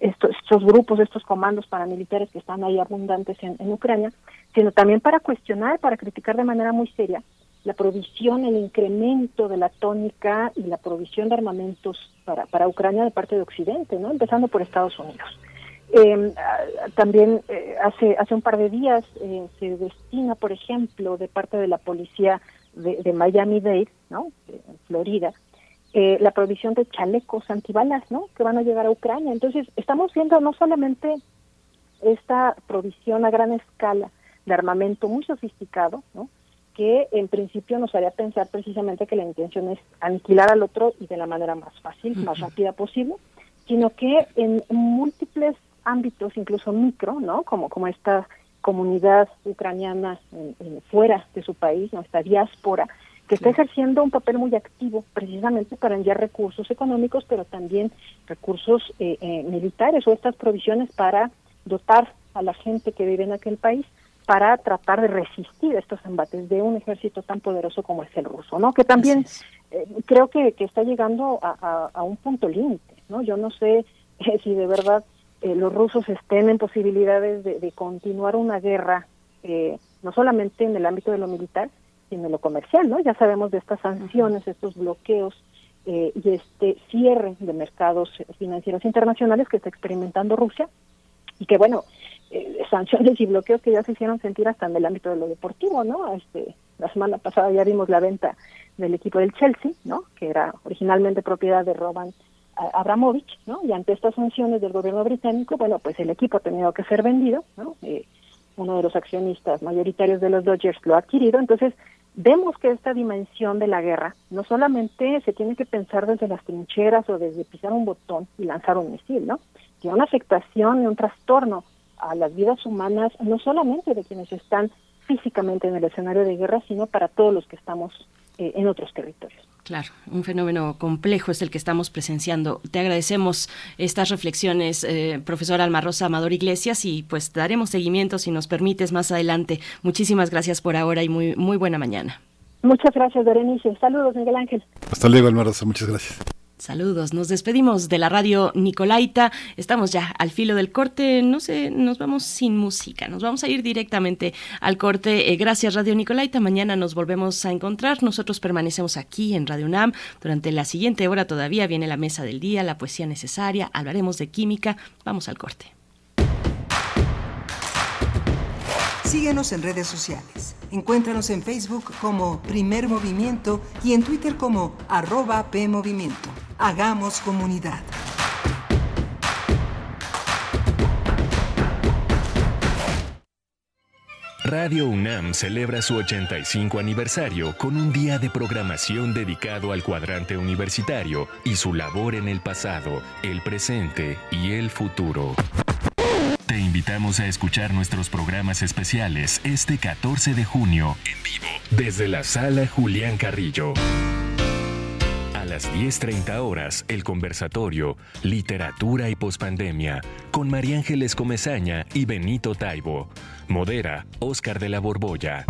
estos, grupos, estos comandos paramilitares que están ahí abundantes en, en, Ucrania, sino también para cuestionar, para criticar de manera muy seria la provisión, el incremento de la tónica y la provisión de armamentos para, para Ucrania de parte de Occidente, ¿no? empezando por Estados Unidos. Eh, también eh, hace hace un par de días eh, se destina, por ejemplo, de parte de la policía de, de Miami-Dade, ¿no? En Florida, eh, la provisión de chalecos antibalas, ¿no? Que van a llegar a Ucrania. Entonces, estamos viendo no solamente esta provisión a gran escala de armamento muy sofisticado, ¿no? que en principio nos haría pensar precisamente que la intención es aniquilar al otro y de la manera más fácil, más rápida posible, sino que en múltiples ámbitos, incluso micro, ¿no? Como, como esta comunidad ucraniana fuera de su país, nuestra diáspora, que está ejerciendo un papel muy activo precisamente para enviar recursos económicos, pero también recursos eh, eh, militares o estas provisiones para dotar a la gente que vive en aquel país para tratar de resistir estos embates de un ejército tan poderoso como es el ruso, ¿no? Que también eh, creo que, que, está llegando a, a, un punto límite, ¿no? Yo no sé si de verdad eh, los rusos estén en posibilidades de, continuar una guerra, eh, no solamente en el ámbito de lo militar, sino en lo comercial, ¿no? Ya sabemos de estas sanciones, estos bloqueos eh, y este cierre de mercados financieros internacionales que está experimentando Rusia y que, bueno, sanciones y bloqueos que ya se hicieron sentir hasta en el ámbito de lo deportivo, ¿no? Este, la semana pasada ya vimos la venta del equipo del Chelsea, ¿no? Que era originalmente propiedad de Roban Abramovich, ¿no? Y ante estas sanciones del gobierno británico, bueno, pues el equipo ha tenido que ser vendido, ¿no? Eh, uno de los accionistas mayoritarios de los Dodgers lo ha adquirido, entonces vemos que esta dimensión de la guerra no solamente se tiene que pensar desde las trincheras o desde pisar un botón y lanzar un misil, ¿no? Tiene una afectación y un trastorno a las vidas humanas, no solamente de quienes están físicamente en el escenario de guerra, sino para todos los que estamos eh, en otros territorios.
Claro, un fenómeno complejo es el que estamos presenciando. Te agradecemos estas reflexiones, eh, profesor Alma Rosa Amador Iglesias, y pues daremos seguimiento si nos permites más adelante. Muchísimas gracias por ahora y muy, muy buena mañana.
Muchas gracias, Berenice. Saludos, Miguel Ángel.
Hasta luego, Alma Rosa. Muchas gracias.
Saludos, nos despedimos de la radio Nicolaita. Estamos ya al filo del corte. No sé, nos vamos sin música. Nos vamos a ir directamente al corte. Eh, gracias, Radio Nicolaita. Mañana nos volvemos a encontrar. Nosotros permanecemos aquí en Radio UNAM. Durante la siguiente hora todavía viene la mesa del día, la poesía necesaria. Hablaremos de química. Vamos al corte.
Síguenos en redes sociales. Encuéntranos en Facebook como Primer Movimiento y en Twitter como arroba PMovimiento. Hagamos comunidad.
Radio UNAM celebra su 85 aniversario con un día de programación dedicado al cuadrante universitario y su labor en el pasado, el presente y el futuro. Te invitamos a escuchar nuestros programas especiales este 14 de junio en vivo desde la sala Julián Carrillo las 10.30 horas, el conversatorio Literatura y Pospandemia con María Ángeles Comezaña y Benito Taibo. Modera Oscar de la Borbolla.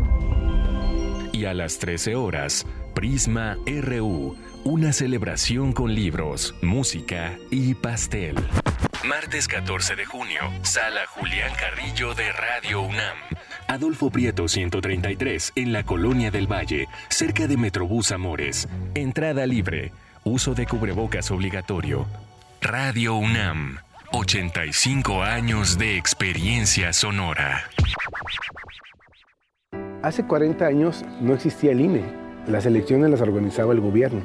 Y a las 13 horas, Prisma RU, una celebración con libros, música y pastel. Martes 14 de junio, Sala Julián Carrillo de Radio UNAM. Adolfo Prieto 133 en la Colonia del Valle, cerca de Metrobús Amores. Entrada libre. Uso de cubrebocas obligatorio. Radio UNAM. 85 años de experiencia sonora.
Hace 40 años no existía el INE. Las elecciones las organizaba el gobierno.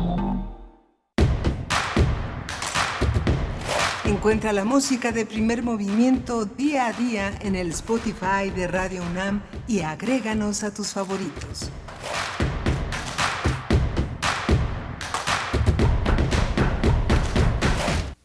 Encuentra la música de primer movimiento día a día en el Spotify de Radio UNAM y agréganos a tus favoritos.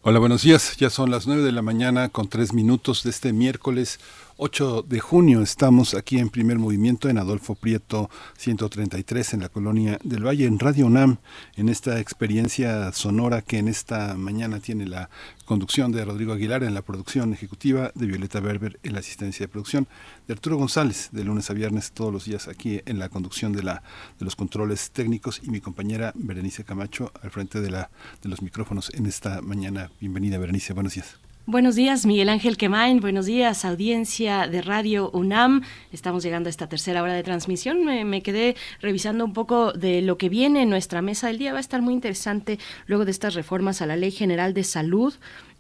Hola, buenos días. Ya son las 9 de la mañana con 3 minutos de este miércoles 8 de junio. Estamos aquí en primer movimiento en Adolfo Prieto 133 en la colonia del Valle, en Radio UNAM, en esta experiencia sonora que en esta mañana tiene la conducción de Rodrigo Aguilar, en la producción ejecutiva de Violeta Berber, en la asistencia de producción de Arturo González, de lunes a viernes, todos los días aquí en la conducción de, la, de los controles técnicos y mi compañera Berenice Camacho al frente de, la, de los micrófonos en esta mañana. Bienvenida, Berenice. Buenos días.
Buenos días, Miguel Ángel Quemain. Buenos días, audiencia de Radio UNAM. Estamos llegando a esta tercera hora de transmisión. Me, me, quedé revisando un poco de lo que viene en nuestra mesa del día. Va a estar muy interesante luego de estas reformas a la Ley General de Salud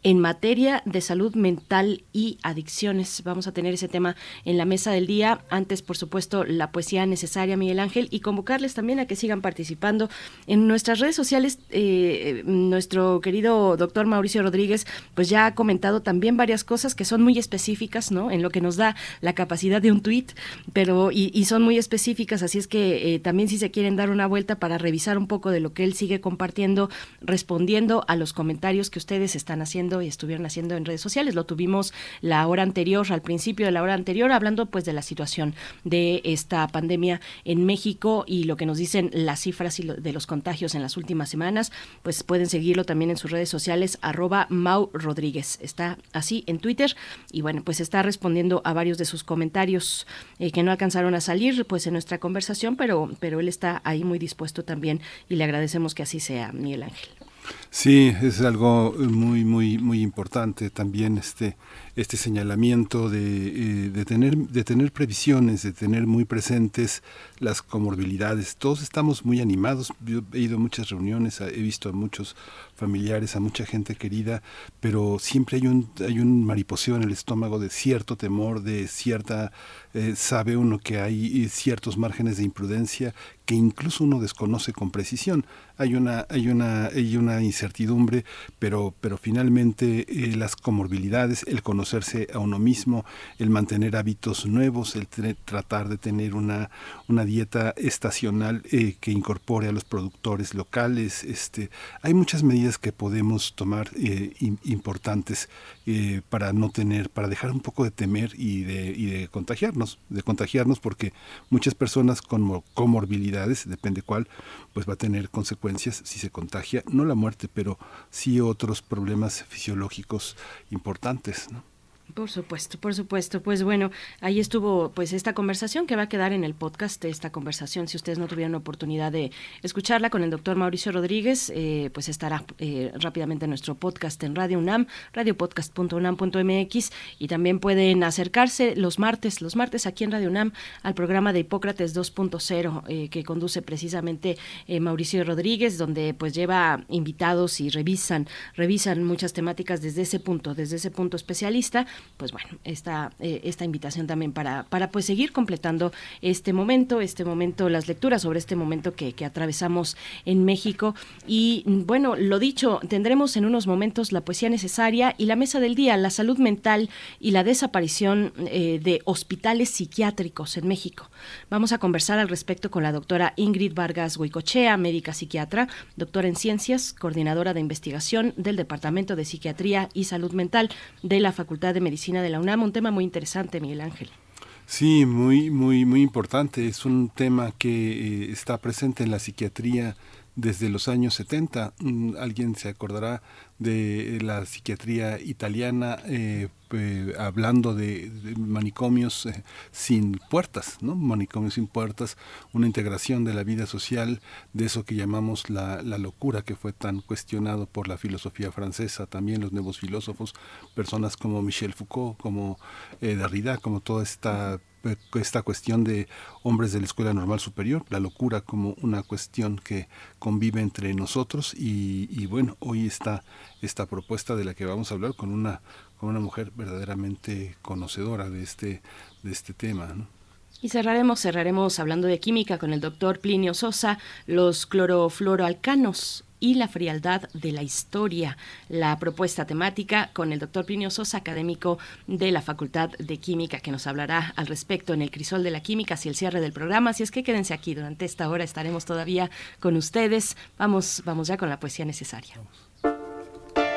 en materia de salud mental y adicciones. Vamos a tener ese tema en la mesa del día. Antes, por supuesto, la poesía necesaria, Miguel Ángel, y convocarles también a que sigan participando en nuestras redes sociales. Eh, nuestro querido doctor Mauricio Rodríguez, pues ya ha comentado también varias cosas que son muy específicas, ¿no? En lo que nos da la capacidad de un tuit, pero y, y, son muy específicas, así es que eh, también si se quieren dar una vuelta para revisar un poco de lo que él sigue compartiendo, respondiendo a los comentarios que ustedes están haciendo y estuvieron haciendo en redes sociales. Lo tuvimos la hora anterior, al principio de la hora anterior, hablando pues de la situación de esta pandemia en México y lo que nos dicen las cifras de los contagios en las últimas semanas, pues pueden seguirlo también en sus redes sociales, arroba Mau Rodríguez. Está así en Twitter y bueno, pues está respondiendo a varios de sus comentarios eh, que no alcanzaron a salir pues en nuestra conversación, pero, pero él está ahí muy dispuesto también y le agradecemos que así sea, Miguel Ángel.
Sí, es algo muy, muy, muy importante también este, este señalamiento de, eh, de, tener, de tener previsiones, de tener muy presentes las comorbilidades. Todos estamos muy animados. Yo he ido a muchas reuniones, he visto a muchos familiares, a mucha gente querida, pero siempre hay un, hay un mariposeo en el estómago de cierto temor, de cierta, eh, sabe uno que hay ciertos márgenes de imprudencia que incluso uno desconoce con precisión. Hay una, hay una, hay una incertidumbre, pero, pero finalmente eh, las comorbilidades, el conocerse a uno mismo, el mantener hábitos nuevos, el tratar de tener una, una dieta estacional eh, que incorpore a los productores locales, este, hay muchas medidas que podemos tomar eh, importantes eh, para no tener, para dejar un poco de temer y de, y de contagiarnos, de contagiarnos porque muchas personas con comorbilidades, depende cuál, pues va a tener consecuencias si se contagia, no la muerte, pero sí otros problemas fisiológicos importantes. ¿no?
Por supuesto, por supuesto. Pues bueno, ahí estuvo pues esta conversación que va a quedar en el podcast, esta conversación, si ustedes no tuvieron oportunidad de escucharla con el doctor Mauricio Rodríguez, eh, pues estará eh, rápidamente en nuestro podcast en Radio UNAM, radiopodcast.unam.mx y también pueden acercarse los martes, los martes aquí en Radio UNAM al programa de Hipócrates 2.0 eh, que conduce precisamente eh, Mauricio Rodríguez, donde pues lleva invitados y revisan, revisan muchas temáticas desde ese punto, desde ese punto especialista pues bueno, esta, eh, esta invitación también para, para pues seguir completando este momento, este momento, las lecturas sobre este momento que, que atravesamos en México. Y bueno, lo dicho, tendremos en unos momentos la poesía necesaria y la mesa del día, la salud mental y la desaparición eh, de hospitales psiquiátricos en México. Vamos a conversar al respecto con la doctora Ingrid Vargas Huicochea, médica psiquiatra, doctora en ciencias, coordinadora de investigación del Departamento de Psiquiatría y Salud Mental de la Facultad de Medicina de la UNAM. Un tema muy interesante, Miguel Ángel.
Sí, muy, muy, muy importante. Es un tema que eh, está presente en la psiquiatría desde los años 70. Mm, alguien se acordará de la psiquiatría italiana eh, eh, hablando de, manicomios eh, sin puertas, ¿no? Manicomios sin puertas, una integración de la vida social, de eso que llamamos la, la locura, que fue tan cuestionado por la filosofía francesa, también los nuevos filósofos, personas como Michel Foucault, como Derrida, como toda esta esta cuestión de hombres de la Escuela Normal Superior, la locura como una cuestión que convive entre nosotros y, bueno, hoy está esta propuesta de la que vamos a hablar con una, con una mujer verdaderamente conocedora de este, de este tema.
Y cerraremos, cerraremos hablando de química con el doctor Plinio Sosa, los clorofluoroalcanos y la frialdad de la historia. La propuesta temática con el doctor Plinio Sosa, académico de la Facultad de Química, que nos hablará al respecto en el crisol de la química hacia el cierre del programa. Así es que quédense aquí, durante esta hora estaremos todavía con ustedes. Vamos, vamos ya con la poesía necesaria.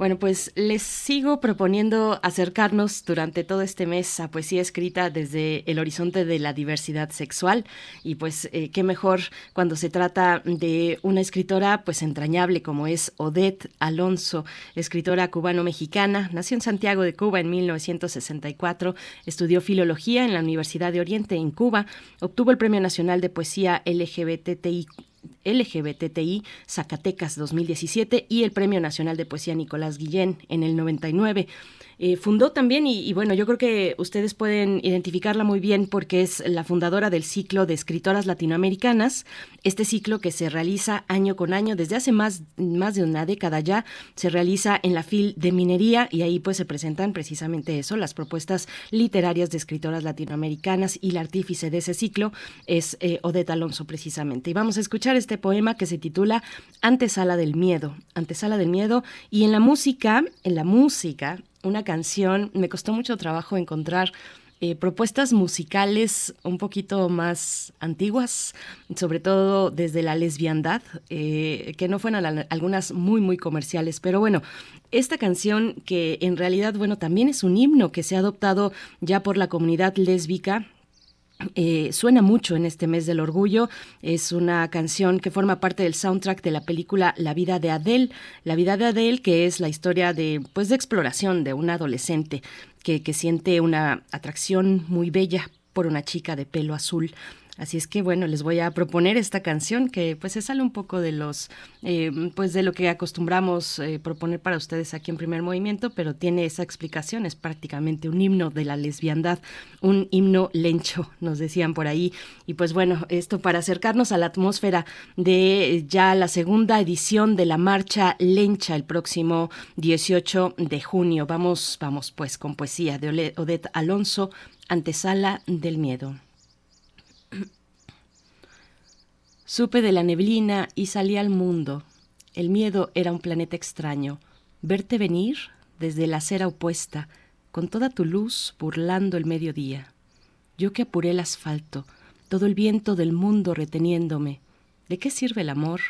Bueno, pues les sigo proponiendo acercarnos durante todo este mes a poesía escrita desde el horizonte de la diversidad sexual. Y pues eh, qué mejor cuando se trata de una escritora pues entrañable como es Odette Alonso, escritora cubano-mexicana, nació en Santiago de Cuba en 1964, estudió filología en la Universidad de Oriente en Cuba, obtuvo el Premio Nacional de Poesía LGBTI LGBTI Zacatecas 2017 y el Premio Nacional de Poesía Nicolás Guillén en el 99. Eh, fundó también, y, bueno, yo creo que ustedes pueden identificarla muy bien porque es la fundadora del ciclo de escritoras latinoamericanas, este ciclo que se realiza año con año desde hace más, más de una década ya, se realiza en la FIL de Minería y ahí pues se presentan precisamente eso, las propuestas literarias de escritoras latinoamericanas y la artífice de ese ciclo es eh, Alonso precisamente. Y vamos a escuchar este poema que se titula Antesala del Miedo, Antesala del Miedo y en la música, en la música, una canción, me costó mucho trabajo encontrar eh, propuestas musicales un poquito más antiguas, sobre todo desde la lesbiandad, eh, que no fueran algunas muy, muy comerciales. Pero bueno, esta canción que en realidad, bueno, también es un himno que se ha adoptado ya por la comunidad lésbica eh, suena mucho en este mes del orgullo. Es una canción que forma parte del soundtrack de la película La vida de Adele. La vida de Adele, que es la historia de, pues, de exploración de un adolescente que, que siente una atracción muy bella por una chica de pelo azul. Así es que bueno, les voy a proponer esta canción que pues se sale un poco de los, eh, pues de lo que acostumbramos eh, proponer para ustedes aquí en Primer Movimiento, pero tiene esa explicación, es prácticamente un himno de la lesbiandad, un himno lencho, nos decían por ahí. Y pues bueno, esto para acercarnos a la atmósfera de ya la segunda edición de la marcha lencha el próximo 18 de junio. Vamos, vamos pues con poesía de Odette Alonso, antesala del miedo. Supe de la neblina y salí al mundo. El miedo era un planeta extraño. Verte venir desde la acera opuesta, con toda tu luz burlando el mediodía. Yo que apuré el asfalto, todo el viento del mundo reteniéndome. ¿De qué sirve el amor?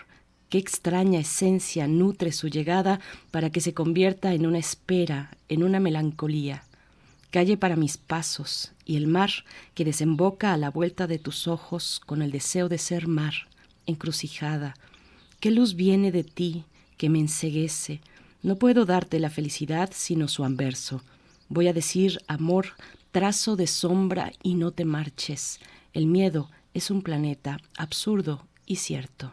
¿Qué extraña esencia nutre su llegada para que se convierta en una espera, en una melancolía? Calle para mis pasos y el mar que desemboca a la vuelta de tus ojos con el deseo de ser mar encrucijada. ¿Qué luz viene de ti que me enseguece? No puedo darte la felicidad sino su anverso. Voy a decir, amor, trazo de sombra y no te marches. El miedo es un planeta absurdo y cierto.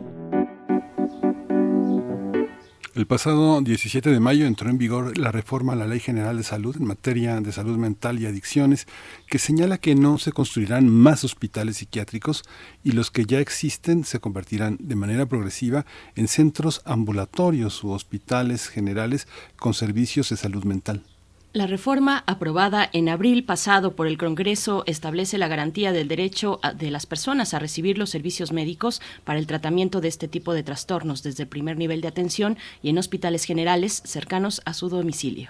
El pasado 17 de mayo entró en vigor la reforma a la Ley General de Salud en materia de salud mental y adicciones, que señala que no se construirán más hospitales psiquiátricos y los que ya existen se convertirán de manera progresiva en centros ambulatorios u hospitales generales con servicios de salud mental.
La reforma aprobada en abril pasado por el Congreso establece la garantía del derecho de las personas a recibir los servicios médicos para el tratamiento de este tipo de trastornos desde el primer nivel de atención y en hospitales generales cercanos a su domicilio.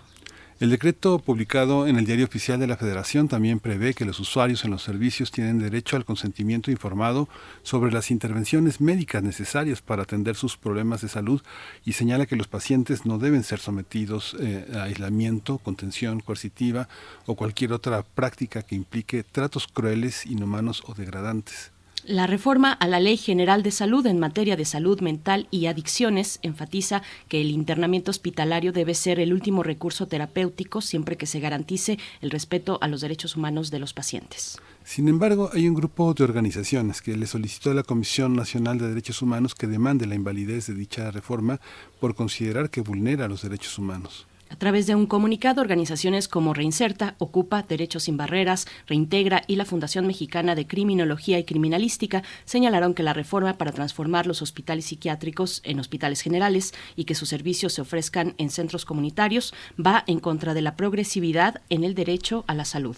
El decreto publicado en el Diario Oficial de la Federación también prevé que los usuarios en los servicios tienen derecho al consentimiento informado sobre las intervenciones médicas necesarias para atender sus problemas de salud y señala que los pacientes no deben ser sometidos eh, a aislamiento, contención coercitiva o cualquier otra práctica que implique tratos crueles, inhumanos o degradantes.
La reforma a la Ley General de Salud en materia de salud mental y adicciones enfatiza que el internamiento hospitalario debe ser el último recurso terapéutico siempre que se garantice el respeto a los derechos humanos de los pacientes.
Sin embargo, hay un grupo de organizaciones que le solicitó a la Comisión Nacional de Derechos Humanos que demande la invalidez de dicha reforma por considerar que vulnera los derechos humanos.
A través de un comunicado, organizaciones como Reinserta, Ocupa, Derechos sin Barreras, Reintegra y la Fundación Mexicana de Criminología y Criminalística señalaron que la reforma para transformar los hospitales psiquiátricos en hospitales generales y que sus servicios se ofrezcan en centros comunitarios va en contra de la progresividad en el derecho a la salud.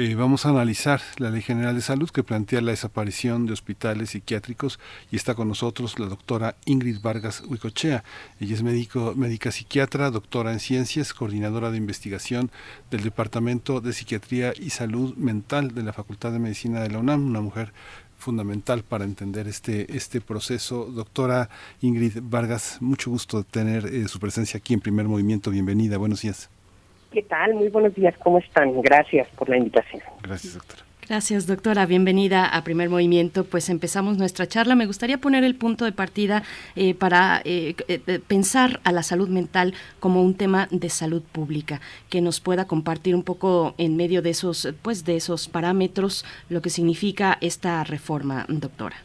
Eh, vamos a analizar la Ley General de Salud que plantea la desaparición de hospitales psiquiátricos y está con nosotros la doctora Ingrid Vargas Huicochea. Ella es médico, médica psiquiatra, doctora en ciencias, coordinadora de investigación del Departamento de Psiquiatría y Salud Mental de la Facultad de Medicina de la UNAM, una mujer fundamental para entender este, este proceso. Doctora Ingrid Vargas, mucho gusto tener eh, su presencia aquí en Primer Movimiento. Bienvenida, buenos días.
¿Qué tal? Muy buenos días, ¿cómo están? Gracias por la invitación.
Gracias, doctora.
Gracias, doctora. Bienvenida a Primer Movimiento. Pues empezamos nuestra charla. Me gustaría poner el punto de partida eh, para eh, eh, pensar a la salud mental como un tema de salud pública, que nos pueda compartir un poco en medio de esos, pues, de esos parámetros lo que significa esta reforma, doctora.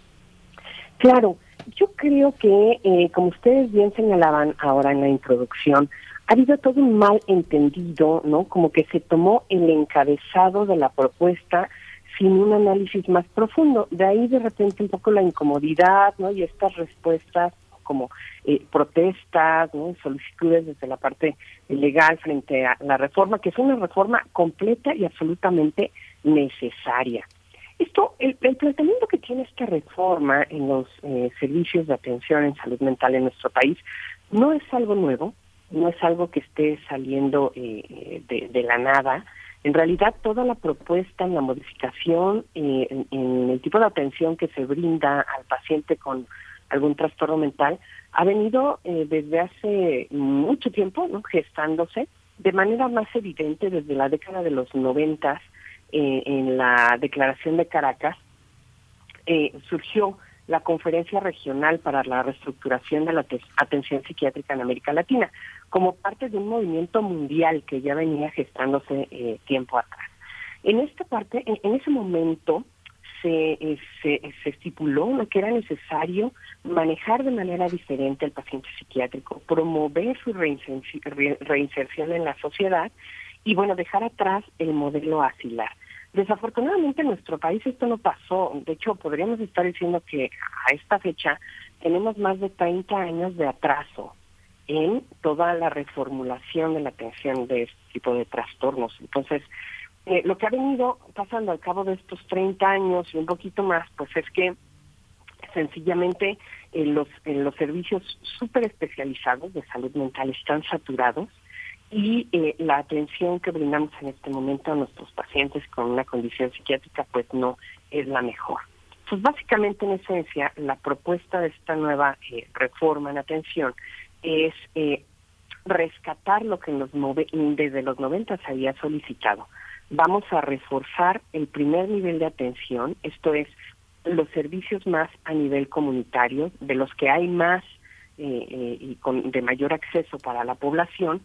Claro, yo creo que, como ustedes bien señalaban ahora en la introducción, ha habido todo un mal entendido, ¿no? Como que se tomó el encabezado de la propuesta sin un análisis más profundo. De ahí de repente un poco la incomodidad, ¿no? Y estas respuestas como eh, protestas, ¿no? solicitudes desde la parte legal frente a la reforma, que es una reforma completa y absolutamente necesaria. Esto, el, planteamiento que tiene esta reforma en los eh, servicios de atención en salud mental en nuestro país no es algo nuevo, no es algo que esté saliendo eh, de, la nada. En realidad, toda la propuesta en la modificación eh, en, el tipo de atención que se brinda al paciente con algún trastorno mental ha venido eh, desde hace mucho tiempo ¿no? gestándose de manera más evidente desde la década de los noventas en la Declaración de Caracas surgió la Conferencia Regional para la Reestructuración de la Atención Psiquiátrica en América Latina, como parte de un movimiento mundial que ya venía gestándose eh, tiempo atrás. En esta parte, en, ese momento, se, eh, se, estipuló que era necesario manejar de manera diferente al paciente psiquiátrico, promover su reinserción en la sociedad y, bueno, dejar atrás el modelo asilar. Desafortunadamente en nuestro país esto no pasó. De hecho, podríamos estar diciendo que a esta fecha tenemos más de 30 años de atraso en toda la reformulación de la atención de este tipo de trastornos. Entonces, eh, lo que ha venido pasando al cabo de estos 30 años y un poquito más, pues es que sencillamente en los, los servicios súper especializados de salud mental están saturados y eh, la atención que brindamos en este momento a nuestros pacientes con una condición psiquiátrica pues no es la mejor. Pues básicamente en esencia la propuesta de esta nueva eh, reforma en atención es eh, rescatar lo que los desde los 90 se había solicitado. Vamos a reforzar el primer nivel de atención, esto es los servicios más a nivel comunitario, de los que hay más y con de mayor acceso para la población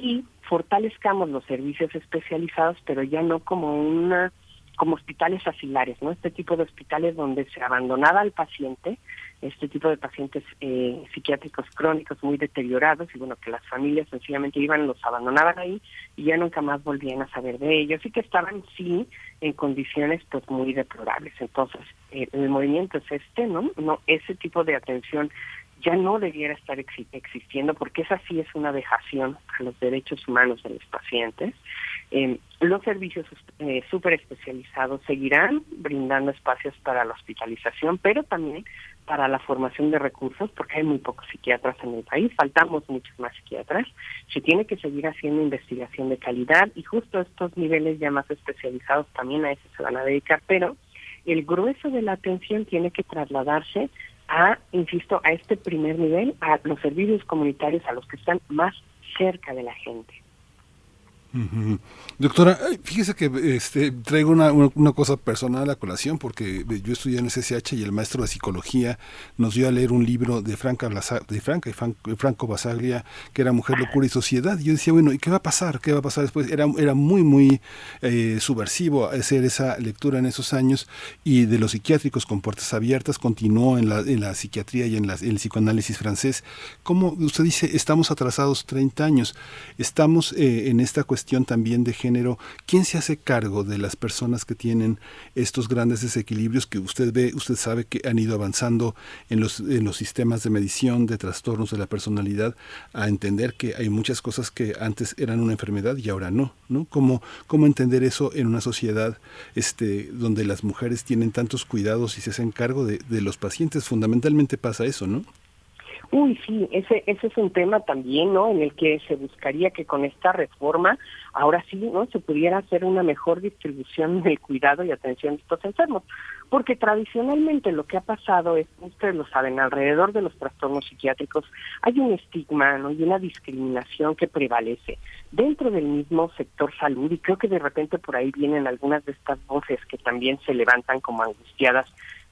y fortalezcamos los servicios especializados, pero ya no como una como hospitales asilares, ¿no? Este tipo de hospitales donde se abandonaba al paciente, este tipo de pacientes eh, psiquiátricos crónicos muy deteriorados y bueno, que las familias sencillamente iban, los abandonaban ahí y ya nunca más volvían a saber de ellos y que estaban sí en condiciones pues muy deplorables. Entonces, eh, el movimiento es este, ¿no? No, ese tipo de atención ya no debiera estar existiendo porque esa sí es una vejación a los derechos humanos de los pacientes. Eh, los servicios eh, súper especializados seguirán brindando espacios para la hospitalización, pero también para la formación de recursos, porque hay muy pocos psiquiatras en el país, faltamos muchos más psiquiatras. Se tiene que seguir haciendo investigación de calidad y justo estos niveles ya más especializados también a eso se van a dedicar, pero el grueso de la atención tiene que trasladarse a, insisto, a este primer nivel, a los servicios comunitarios, a los que están más cerca de la gente.
Doctora, fíjese que este, traigo una, cosa personal a colación porque yo estudié en el CCH y el maestro de psicología nos dio a leer un libro de Franca, de Franca y Franco Basaglia que era Mujer, Locura y Sociedad. Y yo decía, bueno, ¿y qué va a pasar? ¿Qué va a pasar después? Era, era muy, muy eh, subversivo hacer esa lectura en esos años y de los psiquiátricos con puertas abiertas continuó en la, la psiquiatría y en, la, el psicoanálisis francés. ¿Cómo usted dice, estamos atrasados 30 años? Estamos eh, en esta cuestión también de género, ¿quién se hace cargo de las personas que tienen estos grandes desequilibrios que usted ve, usted sabe que han ido avanzando en los, en los sistemas de medición de trastornos de la personalidad a entender que hay muchas cosas que antes eran una enfermedad y ahora no, ¿no? ¿Cómo, cómo entender eso en una sociedad este, donde las mujeres tienen tantos cuidados y se hacen cargo de, de los pacientes? Fundamentalmente pasa eso, ¿no?
Uy, sí, ese, ese es un tema también, ¿no? En el que se buscaría que con esta reforma, ahora sí, ¿no? Se pudiera hacer una mejor distribución del cuidado y atención de estos enfermos. Porque tradicionalmente lo que ha pasado es, ustedes lo saben, alrededor de los trastornos psiquiátricos hay un estigma, ¿no? Y una discriminación que prevalece dentro del mismo sector salud y creo que de repente por ahí vienen algunas de estas voces que también se levantan como angustiadas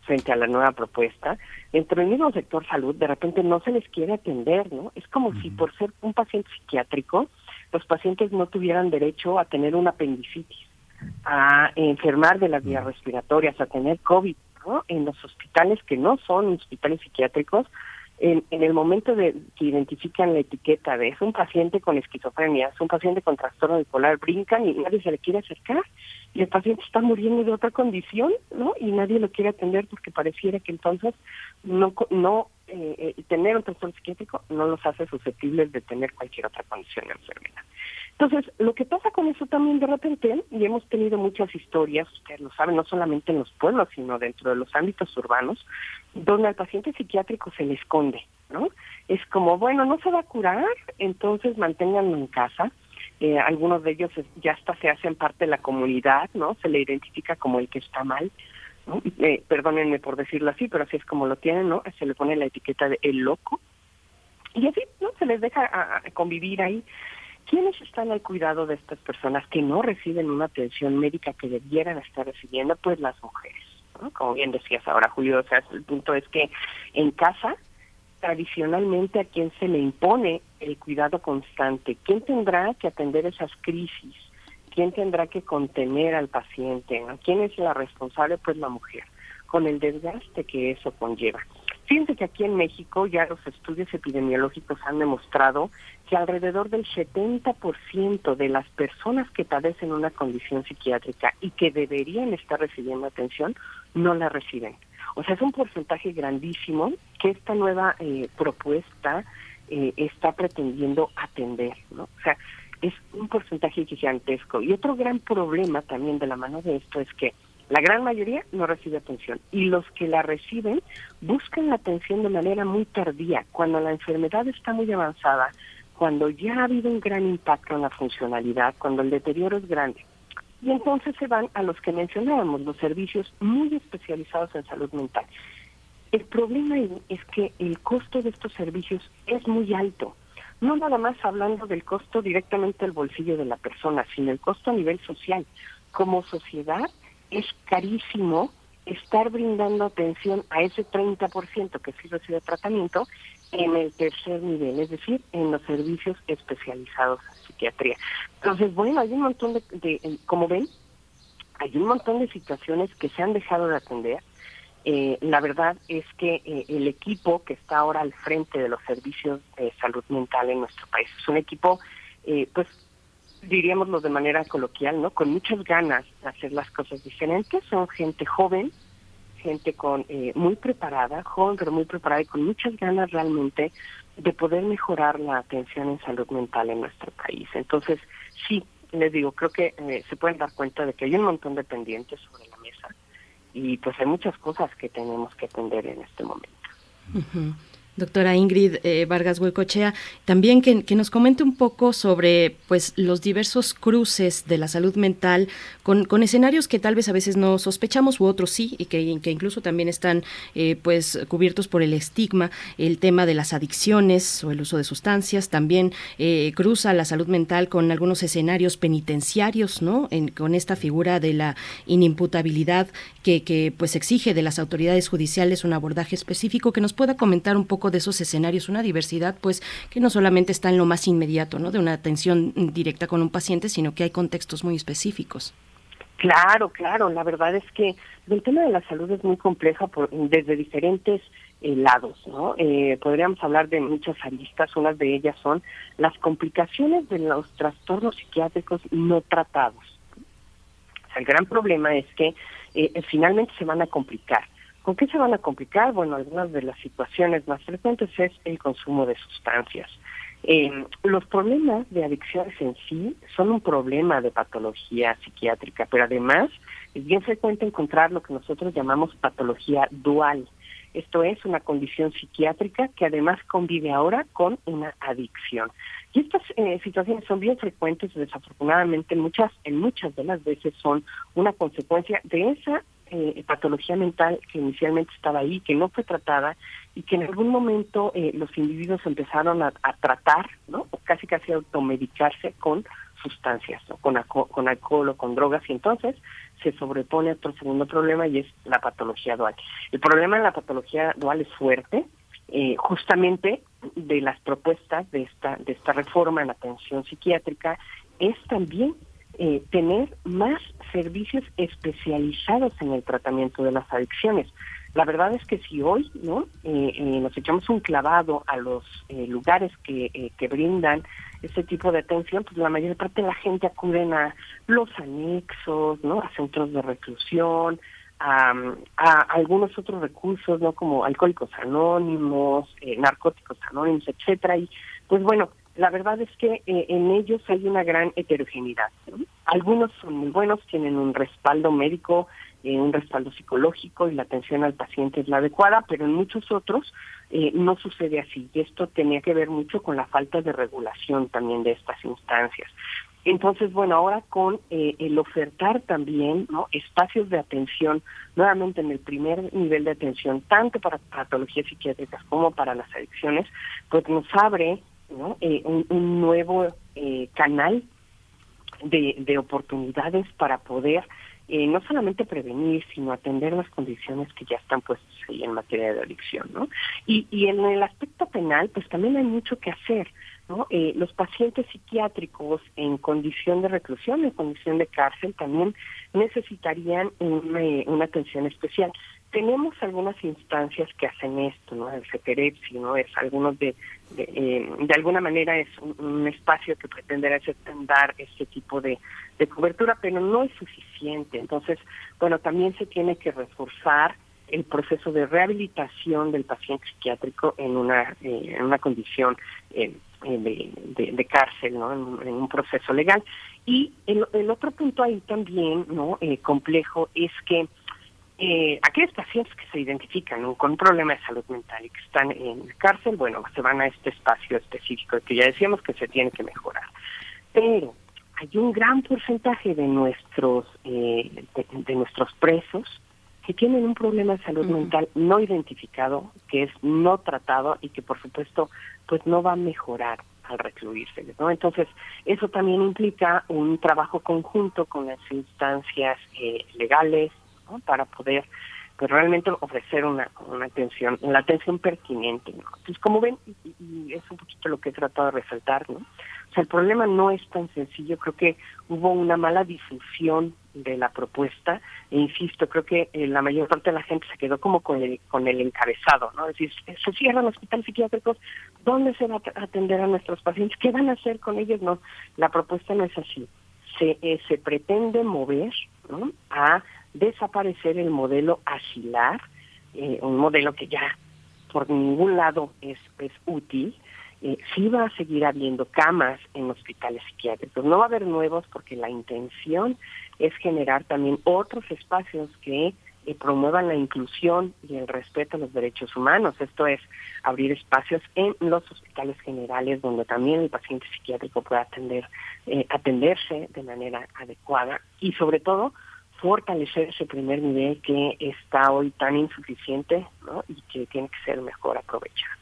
frente a la nueva propuesta, dentro del mismo sector salud de repente no se les quiere atender, ¿no? Es como si por ser un paciente psiquiátrico, los pacientes no tuvieran derecho a tener un apendicitis, a enfermar de las vías respiratorias, a tener COVID, ¿no? En los hospitales que no son hospitales psiquiátricos, en, en, el momento de que identifican la etiqueta de es un paciente con esquizofrenia, es un paciente con trastorno bipolar, brincan y nadie se le quiere acercar y el paciente está muriendo de otra condición, ¿no? Y nadie lo quiere atender porque pareciera que entonces no no eh, eh, tener un trastorno psiquiátrico no los hace susceptibles de tener cualquier otra condición de enfermedad. Entonces, lo que pasa con eso también de repente, y hemos tenido muchas historias, ustedes lo saben, no solamente en los pueblos, sino dentro de los ámbitos urbanos, donde al paciente psiquiátrico se le esconde, ¿no? Es como, bueno, no se va a curar, entonces manténganlo en casa. Eh, algunos de ellos ya hasta se hacen parte de la comunidad, ¿no? Se le identifica como el que está mal. ¿no? Eh, perdónenme por decirlo así, pero así es como lo tienen, ¿no? Se le pone la etiqueta de el loco. Y así, ¿no? Se les deja a convivir ahí. ¿Quiénes están al cuidado de estas personas que no reciben una atención médica que debieran estar recibiendo? Pues las mujeres, ¿no? Como bien decías ahora, Julio, o sea, el punto es que en casa, tradicionalmente a quién se le impone el cuidado constante, quién tendrá que atender esas crisis, quién tendrá que contener al paciente, ¿quién es la responsable? Pues la mujer, con el desgaste que eso conlleva. Fíjense que aquí en México ya los estudios epidemiológicos han demostrado que alrededor del 70% de las personas que padecen una condición psiquiátrica y que deberían estar recibiendo atención no la reciben. O sea, es un porcentaje grandísimo que esta nueva eh, propuesta eh, está pretendiendo atender, ¿no? O sea, es un porcentaje gigantesco. Y otro gran problema también de la mano de esto es que la gran mayoría no recibe atención y los que la reciben buscan la atención de manera muy tardía, cuando la enfermedad está muy avanzada, cuando ya ha habido un gran impacto en la funcionalidad, cuando el deterioro es grande. Y entonces se van a los que mencionábamos, los servicios muy especializados en salud mental. El problema es que el costo de estos servicios es muy alto. No nada más hablando del costo directamente del bolsillo de la persona, sino el costo a nivel social. Como sociedad, es carísimo estar brindando atención a ese 30% que sí recibe tratamiento en el tercer nivel, es decir, en los servicios especializados en psiquiatría. Entonces, bueno, hay un montón de, de como ven, hay un montón de situaciones que se han dejado de atender. Eh, la verdad es que eh, el equipo que está ahora al frente de los servicios de salud mental en nuestro país es un equipo, eh, pues diríamoslo de manera coloquial, ¿no? Con muchas ganas de hacer las cosas diferentes. Son gente joven, gente con eh, muy preparada, joven pero muy preparada y con muchas ganas realmente de poder mejorar la atención en salud mental en nuestro país. Entonces, sí, les digo, creo que eh, se pueden dar cuenta de que hay un montón de pendientes sobre la mesa y pues hay muchas cosas que tenemos que atender en este momento
doctora Ingrid eh, Vargas Huecochea, también que, nos comente un poco sobre pues los diversos cruces de la salud mental con, con escenarios que tal vez a veces no sospechamos u otros sí y que, que incluso también están eh, pues cubiertos por el estigma, el tema de las adicciones o el uso de sustancias, también eh, cruza la salud mental con algunos escenarios penitenciarios, ¿no? con esta figura de la inimputabilidad que, que pues exige de las autoridades judiciales un abordaje específico que nos pueda comentar un poco de esos escenarios, una diversidad pues que no solamente está en lo más inmediato, ¿no? De una atención directa con un paciente, sino que hay contextos muy específicos.
Claro, claro, la verdad es que el tema de la salud es muy compleja por, desde diferentes eh, lados, ¿no? Eh, podríamos hablar de muchas aristas, unas de ellas son las complicaciones de los trastornos psiquiátricos no tratados. el gran problema es que eh, finalmente se van a complicar. ¿Con qué se van a complicar? Bueno, algunas de las situaciones más frecuentes es el consumo de sustancias. Eh, los problemas de adicciones en sí son un problema de patología psiquiátrica, pero además es bien frecuente encontrar lo que nosotros llamamos patología dual. Esto es una condición psiquiátrica que además convive ahora con una adicción. Y estas eh, situaciones son bien frecuentes, desafortunadamente muchas, en muchas de las veces son una consecuencia de esa eh, patología mental que inicialmente estaba ahí, que no fue tratada y que en algún momento eh, los individuos empezaron a, tratar, ¿no? O casi casi automedicarse con sustancias, ¿no? con, con alcohol o con drogas y entonces se sobrepone otro segundo problema y es la patología dual. El problema de la patología dual es fuerte, eh, justamente de las propuestas de esta de esta reforma en atención psiquiátrica es también eh, tener más servicios especializados en el tratamiento de las adicciones. La verdad es que si hoy no eh, eh, nos echamos un clavado a los lugares que, que brindan ese tipo de atención, pues la mayor parte de la gente acuden a los anexos, no, a centros de reclusión, a, a algunos otros recursos, no, como alcohólicos anónimos, narcóticos anónimos, etcétera. Y pues bueno, la verdad es que eh, en ellos hay una gran heterogeneidad. Algunos son muy buenos, tienen un respaldo médico, eh, un respaldo psicológico y la atención al paciente es la adecuada, pero en muchos otros eh, no sucede así. Y esto tenía que ver mucho con la falta de regulación también de estas instancias. Entonces, bueno, ahora con el ofertar también espacios de atención, nuevamente en el primer nivel de atención, tanto para patologías psiquiátricas como para las adicciones, pues nos abre eh, un, nuevo eh, canal de, de, oportunidades para poder eh, no solamente prevenir, sino atender las condiciones que ya están puestas ahí en materia de adicción, ¿no? Y, en el aspecto penal, pues también hay mucho que hacer, ¿no? los pacientes psiquiátricos en condición de reclusión, en condición de cárcel, también necesitarían una atención especial tenemos algunas instancias que hacen esto, ¿no? El CETEREPSI, ¿no? Es algunos de, de, eh, de alguna manera es un, espacio que pretenderá dar este tipo de, de cobertura, pero no es suficiente. Entonces, bueno, también se tiene que reforzar el proceso de rehabilitación del paciente psiquiátrico en una, eh, en una condición eh, de, de, cárcel, ¿no? En, un proceso legal. Y el, el otro punto ahí también, ¿no? complejo es que eh, aquellos pacientes que se identifican con un problema de salud mental y que están en cárcel, bueno, se van a este espacio específico que ya decíamos que se tiene que mejorar. Pero hay un gran porcentaje de nuestros eh, de, nuestros presos que tienen un problema de salud mental no identificado, que es no tratado y que por supuesto pues no va a mejorar al recluirse, ¿no? Entonces, eso también implica un trabajo conjunto con las instancias eh, legales, para poder pues realmente ofrecer una, una atención, la atención pertinente. ¿no? Entonces, como ven, y, es un poquito lo que he tratado de resaltar, ¿no? O sea, el problema no es tan sencillo, creo que hubo una mala difusión de la propuesta, e insisto, creo que eh, la mayor parte de la gente se quedó como con el, con el encabezado, ¿no? Es decir, se cierran hospitales psiquiátricos, ¿dónde se va a atender a nuestros pacientes? ¿Qué van a hacer con ellos? No, la propuesta no es así. Se, eh, se pretende mover ¿no? a desaparecer el modelo asilar, eh, un modelo que ya por ningún lado es, es útil, eh, sí va a seguir habiendo camas en hospitales psiquiátricos. No va a haber nuevos porque la intención es generar también otros espacios que eh, promuevan la inclusión y el respeto a los derechos humanos. Esto es abrir espacios en los hospitales generales donde también el paciente psiquiátrico pueda atender, eh, atenderse de manera adecuada y sobre todo fortalecer ese primer nivel que está hoy tan insuficiente y que tiene que ser mejor aprovechado.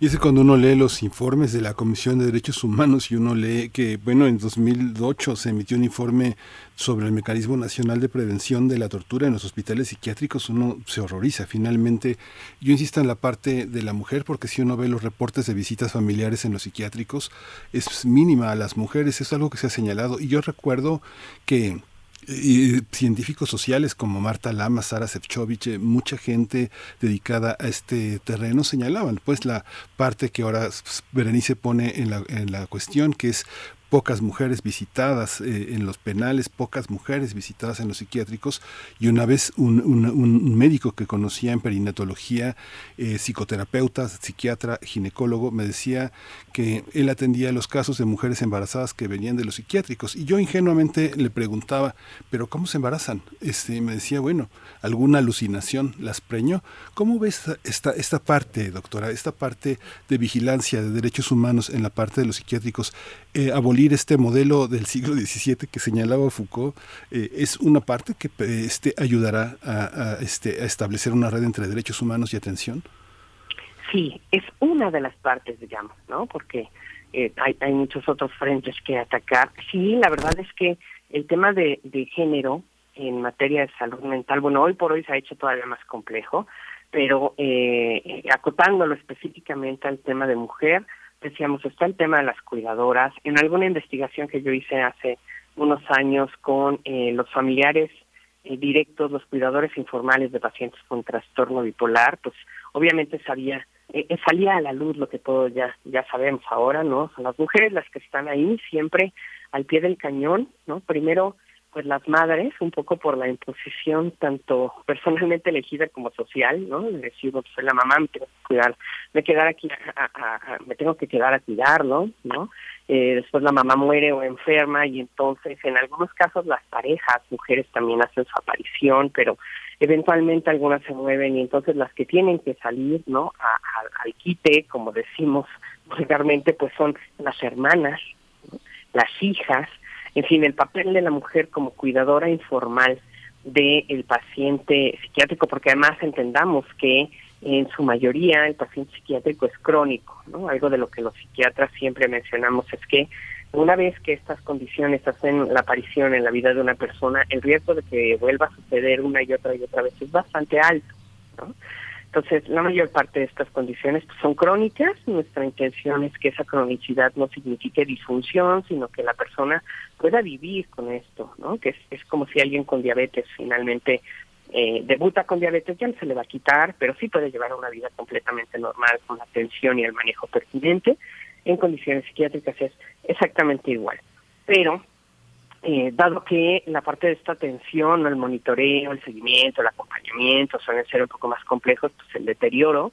Y es que cuando uno lee los informes de la Comisión de Derechos Humanos y uno lee que, bueno, en 2008 se emitió un informe sobre el Mecanismo Nacional de Prevención de la Tortura en los hospitales psiquiátricos, uno se horroriza. Finalmente, yo insisto en la parte de la mujer, porque si uno ve los reportes de visitas familiares en los psiquiátricos, es mínima a las mujeres, es algo que se ha señalado. Y yo recuerdo que y científicos sociales como Marta Lama, Sara Sefcovic, eh, mucha gente dedicada a este terreno señalaban pues la parte que ahora Berenice pone en la, en la cuestión que es pocas mujeres visitadas eh, en los penales, pocas mujeres visitadas en los psiquiátricos y una vez un, un, médico que conocía en perinatología, eh, psicoterapeuta, psiquiatra, ginecólogo, me decía que él atendía los casos de mujeres embarazadas que venían de los psiquiátricos y yo ingenuamente le preguntaba, pero ¿cómo se embarazan? Este, me decía, bueno, alguna alucinación las preñó. ¿Cómo ves esta, esta parte, doctora, esta parte de vigilancia de derechos humanos en la parte de los psiquiátricos? Eh, este modelo del siglo XVII que señalaba Foucault eh, es una parte que este, ayudará a, este, a establecer una red entre derechos humanos y atención?
Sí, es una de las partes, digamos, ¿no? Porque eh, hay, hay muchos otros frentes que atacar. Sí, la verdad es que el tema de, de género en materia de salud mental, bueno, hoy por hoy se ha hecho todavía más complejo, pero eh, acotándolo específicamente al tema de mujer, decíamos, está el tema de las cuidadoras. En alguna investigación que yo hice hace unos años con eh, los familiares eh, directos, los cuidadores informales de pacientes con trastorno bipolar, pues obviamente sabía, eh, salía a la luz lo que todos ya, ya sabemos ahora, ¿no? Las mujeres las que están ahí siempre al pie del cañón, ¿no? Primero pues las madres, un poco por la imposición tanto personalmente elegida como social, ¿no? Decir, pues soy la mamá, me tengo que cuidar, me quedar aquí, a, me tengo que quedar a cuidarlo, ¿no? Eh, después la mamá muere o enferma y entonces en algunos casos las parejas, mujeres también hacen su aparición, pero eventualmente algunas se mueven y entonces las que tienen que salir, ¿no? al quite, como decimos vulgarmente, pues son las hermanas, las hijas, en fin, el papel de la mujer como cuidadora informal del paciente psiquiátrico, porque además entendamos que en su mayoría el paciente psiquiátrico es crónico, ¿no? Algo de lo que los psiquiatras siempre mencionamos es que una vez que estas condiciones hacen la aparición en la vida de una persona, el riesgo de que vuelva a suceder una y otra y otra vez es bastante alto, ¿no? Entonces, la mayor parte de estas condiciones pues, son crónicas. Nuestra intención es que esa cronicidad no signifique disfunción, sino que la persona pueda vivir con esto, ¿no? Que es, como si alguien con diabetes finalmente eh, debuta con diabetes, ya no se le va a quitar, pero sí puede llevar una vida completamente normal con la atención y el manejo pertinente. En condiciones psiquiátricas es exactamente igual. Pero eh, dado que la parte de esta atención, el monitoreo, el seguimiento, el acompañamiento suelen ser un poco más complejos, pues el deterioro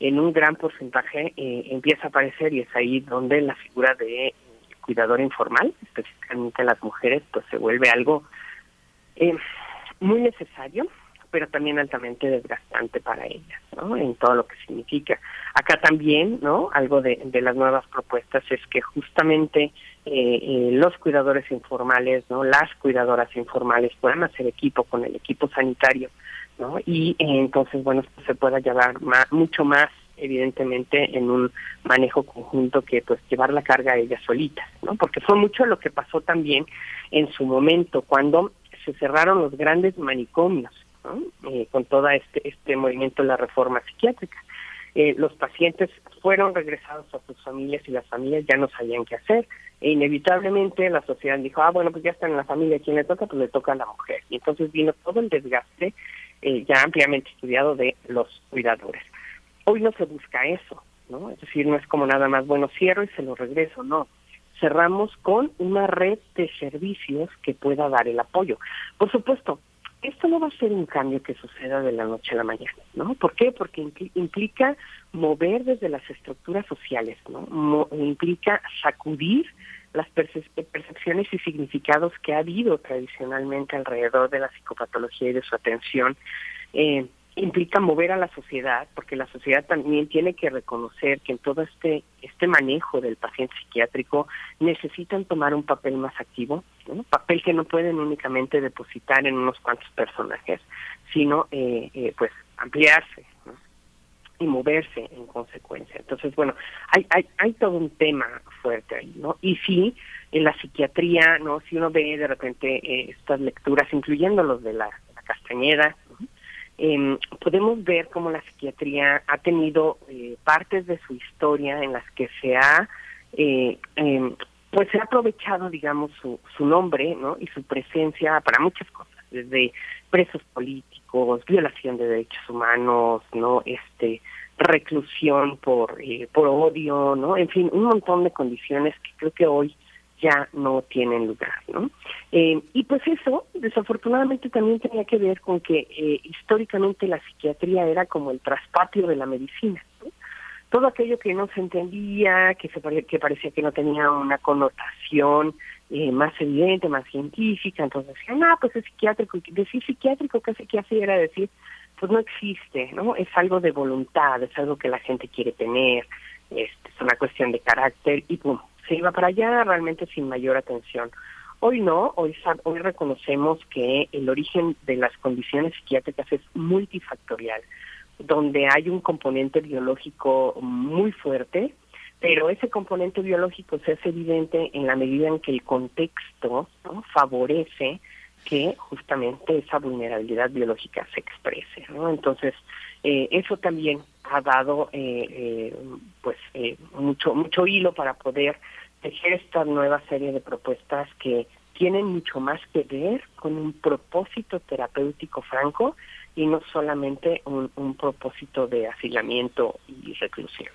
en un gran porcentaje eh, empieza a aparecer y es ahí donde la figura de cuidador informal, específicamente las mujeres, pues se vuelve algo eh, muy necesario pero también altamente desgastante para ellas, ¿no? En todo lo que significa. Acá también, ¿no? Algo de, de las nuevas propuestas es que justamente eh, eh, los cuidadores informales, ¿no? Las cuidadoras informales puedan hacer equipo con el equipo sanitario, ¿no? Y eh, entonces, bueno, pues, se pueda llevar más, mucho más evidentemente en un manejo conjunto que pues llevar la carga a ellas solitas, ¿no? Porque fue mucho lo que pasó también en su momento cuando se cerraron los grandes manicomios eh, con todo este, este movimiento de la reforma psiquiátrica. Eh, los pacientes fueron regresados a sus familias y las familias ya no sabían qué hacer. E inevitablemente la sociedad dijo, ah, bueno, pues ya están en la familia, ¿quién le toca? Pues le toca a la mujer. Y entonces vino todo el desgaste eh, ya ampliamente estudiado de los cuidadores. Hoy no se busca eso, ¿no? Es decir, no es como nada más, bueno, cierro y se lo regreso, no. Cerramos con una red de servicios que pueda dar el apoyo. Por supuesto, esto no va a ser un cambio que suceda de la noche a la mañana, ¿no? ¿Por qué? Porque implica mover desde las estructuras sociales, ¿no? implica sacudir las percepciones y significados que ha habido tradicionalmente alrededor de la psicopatología y de su atención. Eh, implica mover a la sociedad, porque la sociedad también tiene que reconocer que en todo este este manejo del paciente psiquiátrico necesitan tomar un papel más activo, papel que no pueden únicamente depositar en unos cuantos personajes, sino eh, eh, pues ampliarse y moverse en consecuencia. Entonces, bueno, hay, hay, hay todo un tema fuerte ahí, ¿no? Y sí, en la psiquiatría, ¿no? Si uno ve de repente eh, estas lecturas, incluyendo los de la Castañeda, eh, podemos ver cómo la psiquiatría ha tenido eh, partes de su historia en las que se ha eh, em, pues se ha aprovechado digamos su, su nombre no y su presencia para muchas cosas desde presos políticos violación de derechos humanos no este reclusión por eh, por odio no en fin un montón de condiciones que creo que hoy ya no tienen lugar, ¿no? Eh, y pues eso, desafortunadamente, también tenía que ver con que eh, históricamente la psiquiatría era como el traspatio de la medicina. Todo aquello que no se entendía, que, se que parecía que no tenía una connotación eh, más evidente, más científica, entonces decían, ah, pues es psiquiátrico, decir psiquiátrico casi que hacía era decir, pues no existe, ¿no? Es algo de voluntad, es algo que la gente quiere tener, este, es una cuestión de carácter, y pum, se iba para allá realmente sin mayor atención. Hoy no, hoy, hoy reconocemos que el origen de las condiciones psiquiátricas es multifactorial, donde hay un componente biológico muy fuerte, pero ese componente biológico se hace evidente en la medida en que el contexto favorece que justamente esa vulnerabilidad biológica se exprese. ¿no? Entonces, eh, eso también ha dado eh, eh, pues eh, mucho mucho hilo para poder tejer esta nueva serie de propuestas que tienen mucho más que ver con un propósito terapéutico franco y no solamente un, un propósito de asilamiento y reclusión.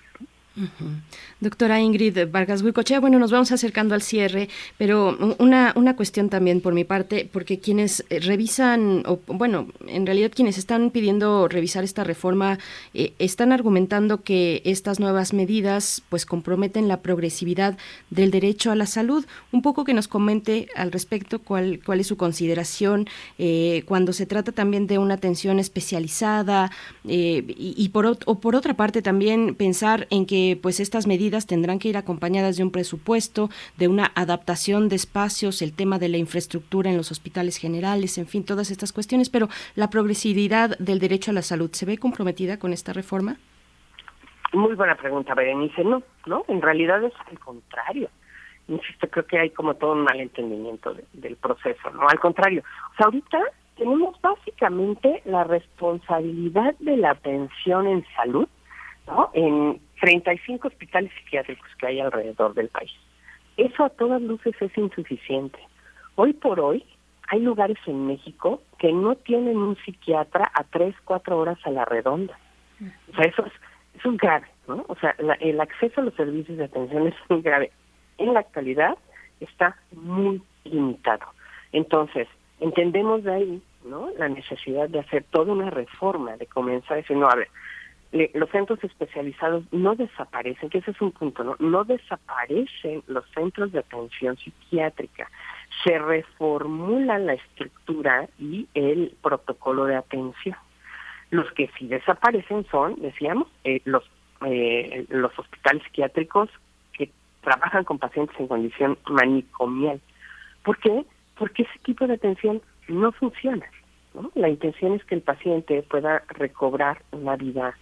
Doctora Ingrid Vargas Huicochea, bueno, nos vamos acercando al cierre, pero una, una cuestión también por mi parte, porque quienes eh, revisan, o bueno, en realidad quienes están pidiendo revisar esta reforma, eh, están argumentando que estas nuevas medidas pues comprometen la progresividad del derecho a la salud. Un poco que nos comente al respecto cuál, cuál es su consideración eh, cuando se trata también de una atención especializada y, por, o por otra parte también pensar en que pues estas medidas tendrán que ir acompañadas de un presupuesto, de una adaptación de espacios, el tema de la infraestructura en los hospitales generales, en fin, todas estas cuestiones, pero la progresividad del derecho a la salud se ve comprometida con esta reforma?
Muy buena pregunta, Berenice. No, no, en realidad es al contrario. Insisto, creo que hay como todo un malentendimiento del proceso, ¿no? Al contrario. O sea, ahorita tenemos básicamente la responsabilidad de la atención en salud, ¿no? En 35 hospitales psiquiátricos que hay alrededor del país. Eso a todas luces es insuficiente. Hoy por hoy hay lugares en México que no tienen un psiquiatra a 3, 4 horas a la redonda. O sea, eso es, eso es grave, ¿no? O sea, el acceso a los servicios de atención es muy grave. En la actualidad está muy limitado. Entonces, entendemos de ahí, ¿no? La necesidad de hacer toda una reforma, de comenzar a decir, no, a ver, los centros especializados no desaparecen, que ese es un punto, ¿no? No desaparecen los centros de atención psiquiátrica, se reformula la estructura y el protocolo de atención. Los que sí desaparecen son, decíamos, eh, los, eh, los hospitales psiquiátricos que trabajan con pacientes en condición manicomial. ¿Por qué? Porque ese tipo de atención no funciona. ¿no? La intención es que el paciente pueda recobrar una vida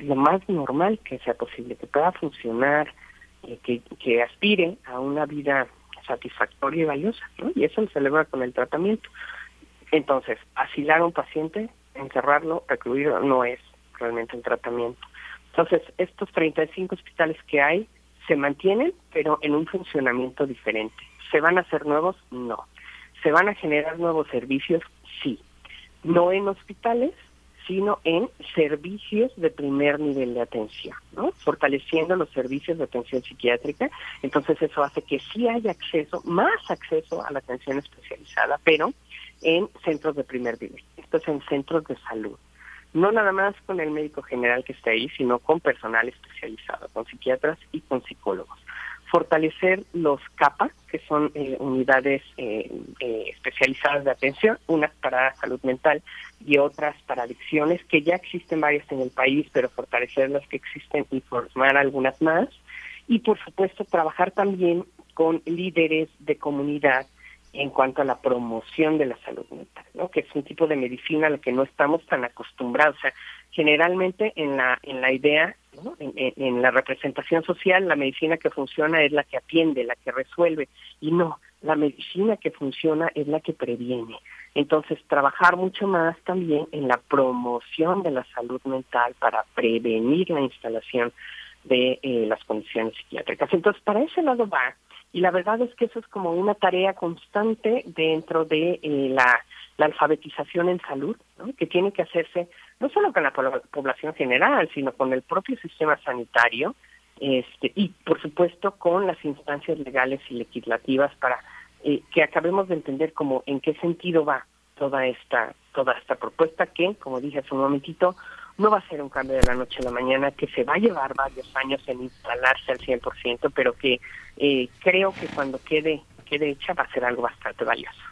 lo más normal que sea posible, que pueda funcionar, eh, que, que aspire a una vida satisfactoria y valiosa, ¿no? Y eso se celebra con el tratamiento. Entonces, asilar a un paciente, encerrarlo, recluirlo, no es realmente el tratamiento. Entonces, estos 35 hospitales que hay se mantienen, pero en un funcionamiento diferente. ¿Se van a hacer nuevos? No. ¿Se van a generar nuevos servicios? Sí. No en hospitales, sino en servicios de primer nivel de atención, ¿no? Fortaleciendo los servicios de atención psiquiátrica. Entonces eso hace que sí haya acceso, más acceso a la atención especializada, pero en centros de primer nivel. Esto es en centros de salud. No nada más con el médico general que está ahí, sino con personal especializado, con psiquiatras y con psicólogos fortalecer los CAPA, que son eh, unidades eh, eh, especializadas de atención, unas para salud mental y otras para adicciones, que ya existen varias en el país, pero fortalecer las que existen y formar algunas más. Y por supuesto, trabajar también con líderes de comunidad en cuanto a la promoción de la salud mental, ¿no? que es un tipo de medicina a la que no estamos tan acostumbrados. O sea, generalmente en la, en la idea en, la representación social, la medicina que funciona es la que atiende, la que resuelve, y no, la medicina que funciona es la que previene. Entonces, trabajar mucho más también en la promoción de la salud mental para prevenir la instalación de eh, las condiciones psiquiátricas. Entonces, para ese lado va, y la verdad es que eso es como una tarea constante dentro de eh, la, la alfabetización en salud, ¿no? que tiene que hacerse no solo con la población general, sino con el propio sistema sanitario este, y, por supuesto, con las instancias legales y legislativas para eh, que acabemos de entender cómo en qué sentido va toda esta toda esta propuesta que, como dije hace un momentito, no va a ser un cambio de la noche a la mañana, que se va a llevar varios años en instalarse al 100%, pero que eh, creo que cuando quede quede hecha va a ser algo bastante valioso.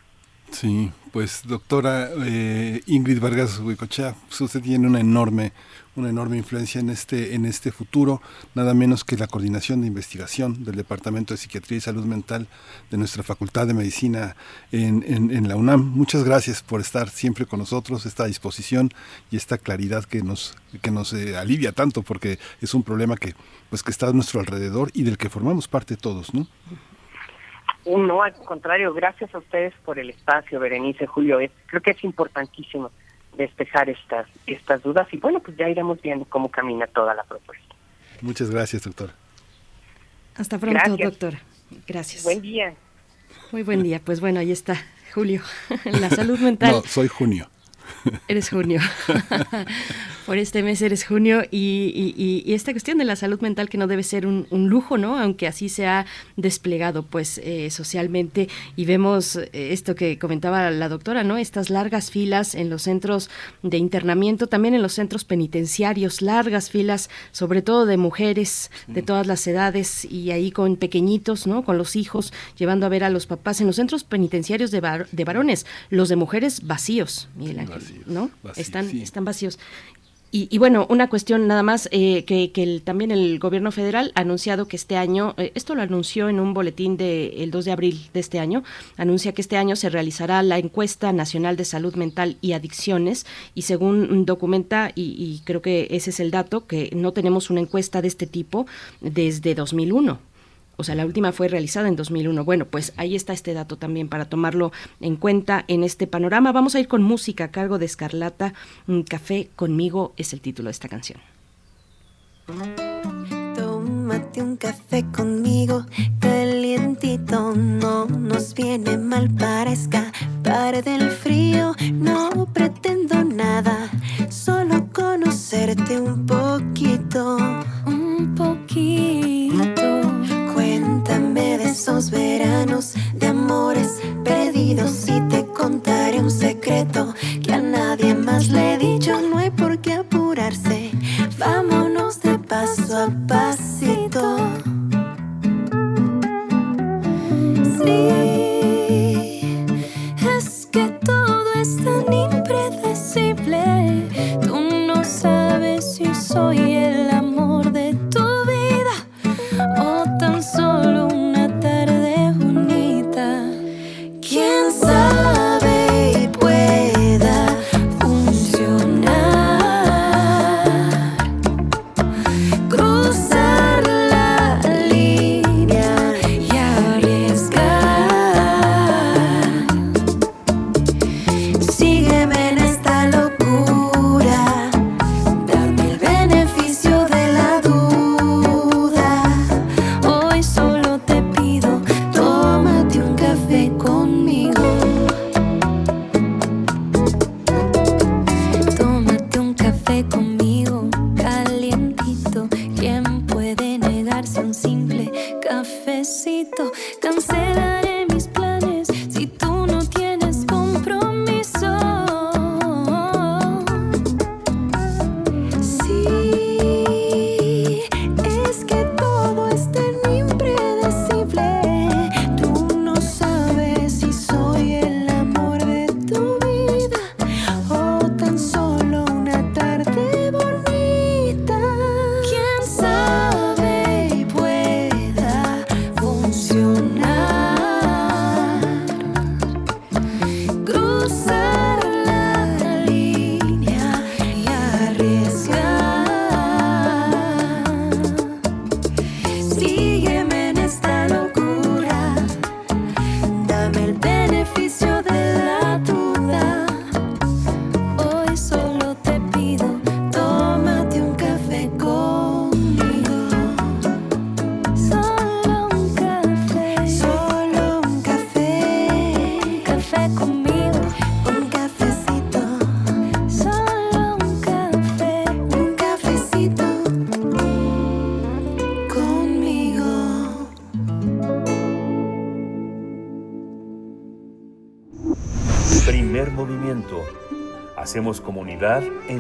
Sí, pues doctora eh, Ingrid Vargas Huicochea, pues usted tiene una enorme, una enorme influencia en este, en este futuro, nada menos que la coordinación de investigación del Departamento de Psiquiatría y Salud Mental de nuestra Facultad de Medicina en, la UNAM. Muchas gracias por estar siempre con nosotros, esta disposición y esta claridad que nos, que nos eh, alivia tanto, porque es un problema que, pues, que está a nuestro alrededor y del que formamos parte todos, ¿no?
No, al contrario, gracias a ustedes por el espacio, Berenice, Julio. creo que es importantísimo despejar estas, estas dudas y bueno, pues ya iremos viendo cómo camina toda la propuesta.
Muchas gracias, doctor.
Hasta pronto, doctor. Gracias.
Buen día.
Muy buen día. Pues bueno, ahí está, Julio. la salud mental.
No, soy Junio.
Eres junio. Por este mes eres junio y, esta cuestión de la salud mental que no debe ser un, lujo, ¿no? Aunque así se ha desplegado pues eh, socialmente y vemos eh, esto que comentaba la doctora, ¿no? Estas largas filas en los centros de internamiento, también en los centros penitenciarios, largas filas, sobre todo de mujeres de todas las edades y ahí con pequeñitos, ¿no? Con los hijos, llevando a ver a los papás en los centros penitenciarios de, de varones, los de mujeres vacíos, Miguel Ángel. ¿No? están, están vacíos. Y, bueno, una cuestión nada más, eh, que, también el gobierno federal ha anunciado que este año, eh, esto lo anunció en un boletín del 2 de abril de este año, anuncia que este año se realizará la encuesta nacional de salud mental y adicciones y según documenta, y, y creo que ese es el dato, que no tenemos una encuesta de este tipo desde 2001 o sea, la última fue realizada en 2001. Bueno, pues ahí está este dato también para tomarlo en cuenta en este panorama. Vamos a ir con música a cargo de Escarlata. Un café conmigo es el título de esta canción.
Tómate un café conmigo, calientito, no nos viene mal para escapar del frío, no pretendo nada, solo conocerte un poquito, un poquito esos veranos de amores perdidos y te contaré un secreto que a nadie más le he dicho. No hay por qué apurarse, vámonos de paso a pasito. Sí, es que todo es tan impredecible. Tú no sabes si soy el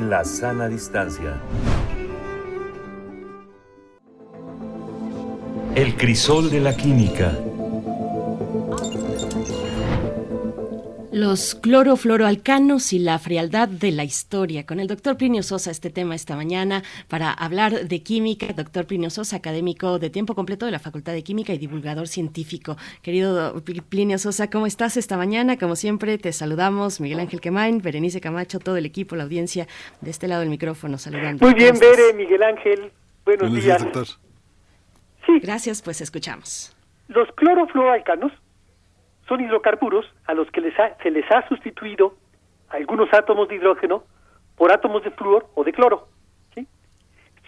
la sana distancia. El crisol de la química.
Los clorofluoroalcanos y la frialdad de la historia. Con el doctor Plinio Sosa este tema esta mañana para hablar de química. Doctor Plinio Sosa, académico de tiempo completo de la Facultad de Química y divulgador científico. Querido Plinio Sosa, ¿cómo estás esta mañana? Como siempre, te saludamos Miguel Ángel Quemain, Berenice Camacho, todo el equipo, la audiencia de este lado del micrófono saludando.
Muy bien, Bere, Miguel Ángel. Buenos, días.
doctor.
Sí.
Gracias, pues escuchamos.
Los clorofluoroalcanos son hidrocarburos a los que les ha- se les ha sustituido algunos átomos de hidrógeno por átomos de flúor o de cloro.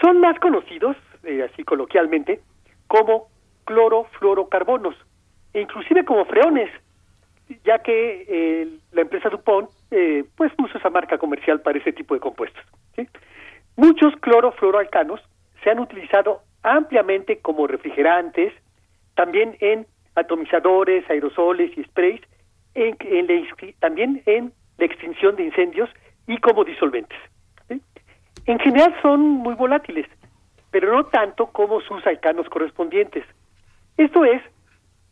Son más conocidos, eh, así coloquialmente, como clorofluorocarbonos, e inclusive como freones, ya que eh, la empresa DuPont eh, pues puso esa marca comercial para ese tipo de compuestos. ¿sí? Muchos clorofluoroalcanos se han utilizado ampliamente como refrigerantes, también en atomizadores, aerosoles y sprays, también en la extinción de incendios y como disolventes. En general son muy volátiles, pero no tanto como sus alcanos correspondientes. Esto es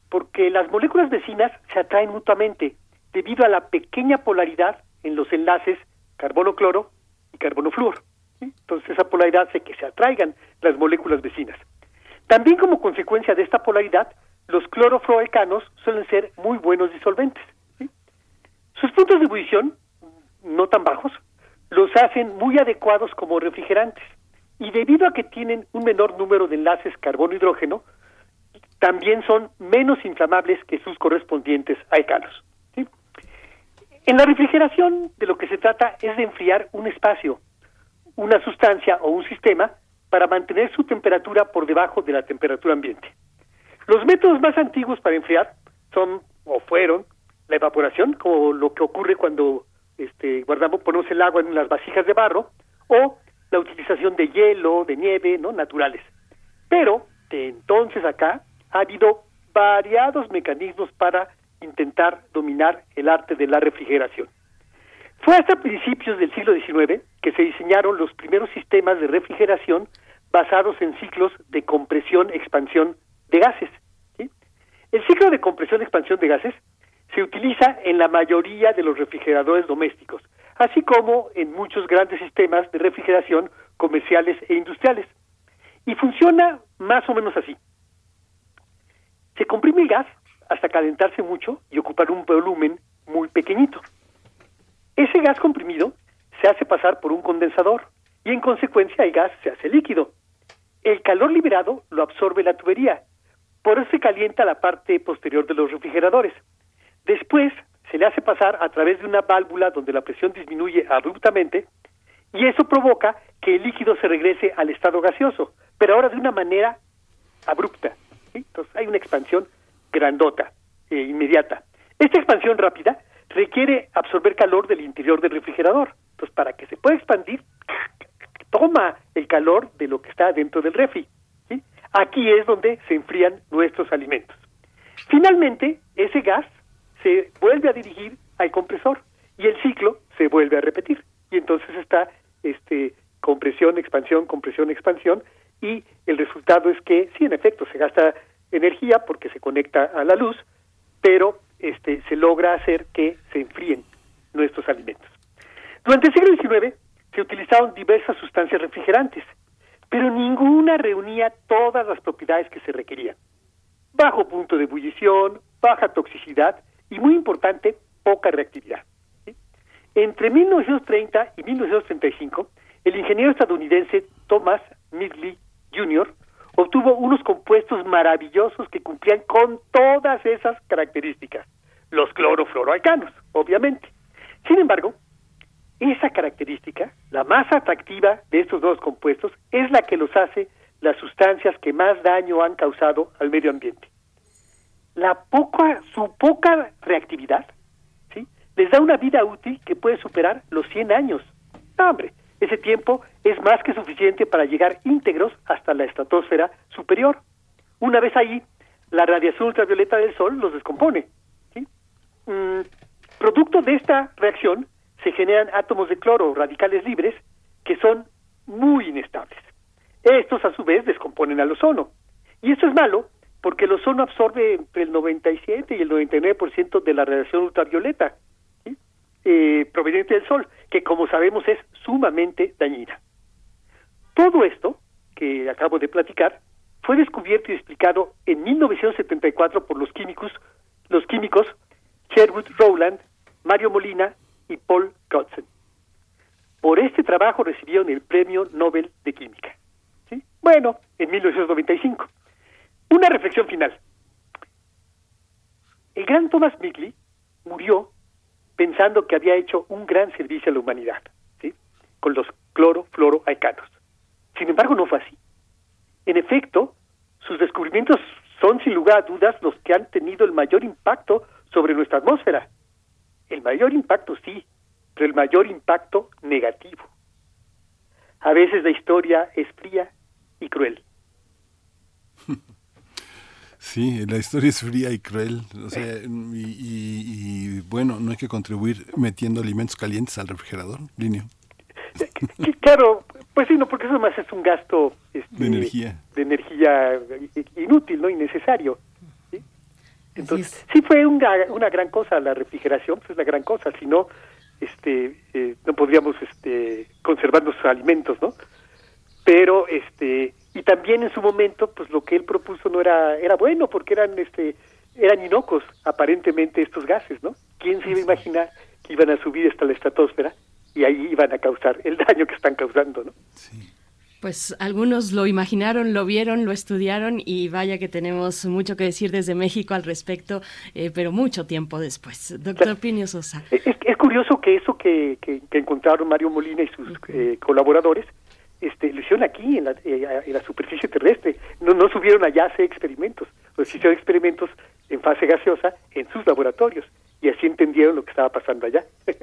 porque las moléculas vecinas se atraen mutuamente debido a la pequeña polaridad en los enlaces carbono-cloro y carbono-flúor. ¿sí? Entonces esa polaridad hace que se atraigan las moléculas vecinas. También como consecuencia de esta polaridad, los clorofluoroalcanos suelen ser muy buenos disolventes. Sus puntos de ebullición, no tan bajos, los hacen muy adecuados como refrigerantes. Y debido a que tienen un menor número de enlaces carbono-hidrógeno, también son menos inflamables que sus correspondientes alcanos. En la refrigeración de lo que se trata es de enfriar un espacio, una sustancia o un sistema para mantener su temperatura por debajo de la temperatura ambiente. Los métodos más antiguos para enfriar son o fueron la evaporación, como lo que ocurre cuando este, guardamos, ponemos el agua en las vasijas de barro, o la utilización de hielo, de nieve, ¿no? naturales. Pero de entonces acá ha habido variados mecanismos para intentar dominar el arte de la refrigeración. Fue hasta principios del siglo XIX que se diseñaron los primeros sistemas de refrigeración basados en ciclos de compresión-expansión de gases. El ciclo de compresión-expansión de gases se utiliza en la mayoría de los refrigeradores domésticos, así como en muchos grandes sistemas de refrigeración comerciales e industriales. Y funciona más o menos así. Se comprime el gas hasta calentarse mucho y ocupar un volumen muy pequeñito. Ese gas comprimido se hace pasar por un condensador y en consecuencia el gas se hace líquido. El calor liberado lo absorbe la tubería, por eso se calienta la parte posterior de los refrigeradores. Después se le hace pasar a través de una válvula donde la presión disminuye abruptamente y eso provoca que el líquido se regrese al estado gaseoso, pero ahora de una manera abrupta. ¿sí? Entonces hay una expansión grandota, e inmediata. Esta expansión rápida requiere absorber calor del interior del refrigerador. Entonces, para que se pueda expandir, toma el calor de lo que está dentro del refri. Aquí es donde se enfrían nuestros alimentos. Finalmente, ese gas se vuelve a dirigir al compresor y el ciclo se vuelve a repetir. Y entonces está este compresión, expansión, compresión, expansión y el resultado es que sí, en efecto, se gasta energía porque se conecta a la luz, pero este se logra hacer que se enfríen nuestros alimentos. Durante el siglo XIX se utilizaron diversas sustancias refrigerantes, pero ninguna reunía todas las propiedades que se requerían. Bajo punto de ebullición, baja toxicidad y, muy importante, poca reactividad. Entre 1930 y 1935, el ingeniero estadounidense Thomas Midgley Jr. obtuvo unos compuestos maravillosos que cumplían con todas esas características, los clorofluoroalcanos, obviamente. Sin embargo, esa característica, la más atractiva de estos dos compuestos, es la que los hace las sustancias que más daño han causado al medio ambiente. La poca, su poca reactividad, ¿sí? les da una vida útil que puede superar los 100 años. Hombre, ese tiempo es más que suficiente para llegar íntegros hasta la estratosfera superior. Una vez ahí, la radiación ultravioleta del Sol los descompone. Mm, producto de esta reacción, se generan átomos de cloro, radicales libres, que son muy inestables. Estos a su vez descomponen al ozono. Y esto es malo porque el ozono absorbe entre el 97 y el 99% de la radiación ultravioleta eh, proveniente del Sol, que como sabemos es sumamente dañina. Todo esto que acabo de platicar fue descubierto y explicado en 1974 por los químicos, los químicos Sherwood Rowland, Mario Molina y Paul Crutzen. Por este trabajo recibieron el Premio Nobel de Química. ¿Sí? Bueno, en 1995. Una reflexión final. El gran Thomas Migley murió pensando que había hecho un gran servicio a la humanidad, ¿sí? con los clorofluoroalcanos. Sin embargo, no fue así. En efecto, sus descubrimientos son sin lugar a dudas los que han tenido el mayor impacto sobre nuestra atmósfera. El mayor impacto sí, pero el mayor impacto negativo. A veces la historia es fría y cruel.
Sí, la historia es fría y cruel. O sea, y, bueno, no hay que contribuir metiendo alimentos calientes al refrigerador, Linio.
Claro, pues sí, no, porque eso más es un gasto este,
de energía.
De energía inútil, ¿no? Innecesario. ¿Sí? Entonces, sí fue una, una gran cosa la refrigeración, pues es la gran cosa, si no, este, eh, no podríamos este, conservar nuestros alimentos, ¿no? Pero, este, y también en su momento pues lo que él propuso no era era bueno porque eran este eran inocuos aparentemente estos gases no quién se iba a imaginar que iban a subir hasta la estratosfera y ahí iban a causar el daño que están causando no
Pues algunos lo imaginaron, lo vieron, lo estudiaron y vaya que tenemos mucho que decir desde México al respecto, eh, pero mucho tiempo después. Doctor Pinio Sosa.
Es, es, curioso que eso que, que, encontraron Mario Molina y sus eh, colaboradores este, lo hicieron aquí, en la, eh, en la superficie terrestre. No, no subieron allá a hacer experimentos. Pues hicieron experimentos en fase gaseosa en sus laboratorios. Y así entendieron lo que estaba pasando allá.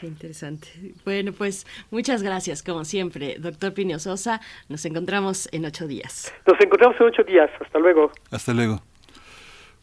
Qué interesante. Bueno, pues muchas gracias, como siempre, doctor Pinio Sosa. Nos encontramos en ocho días.
Nos encontramos en ocho días. Hasta luego.
Hasta luego.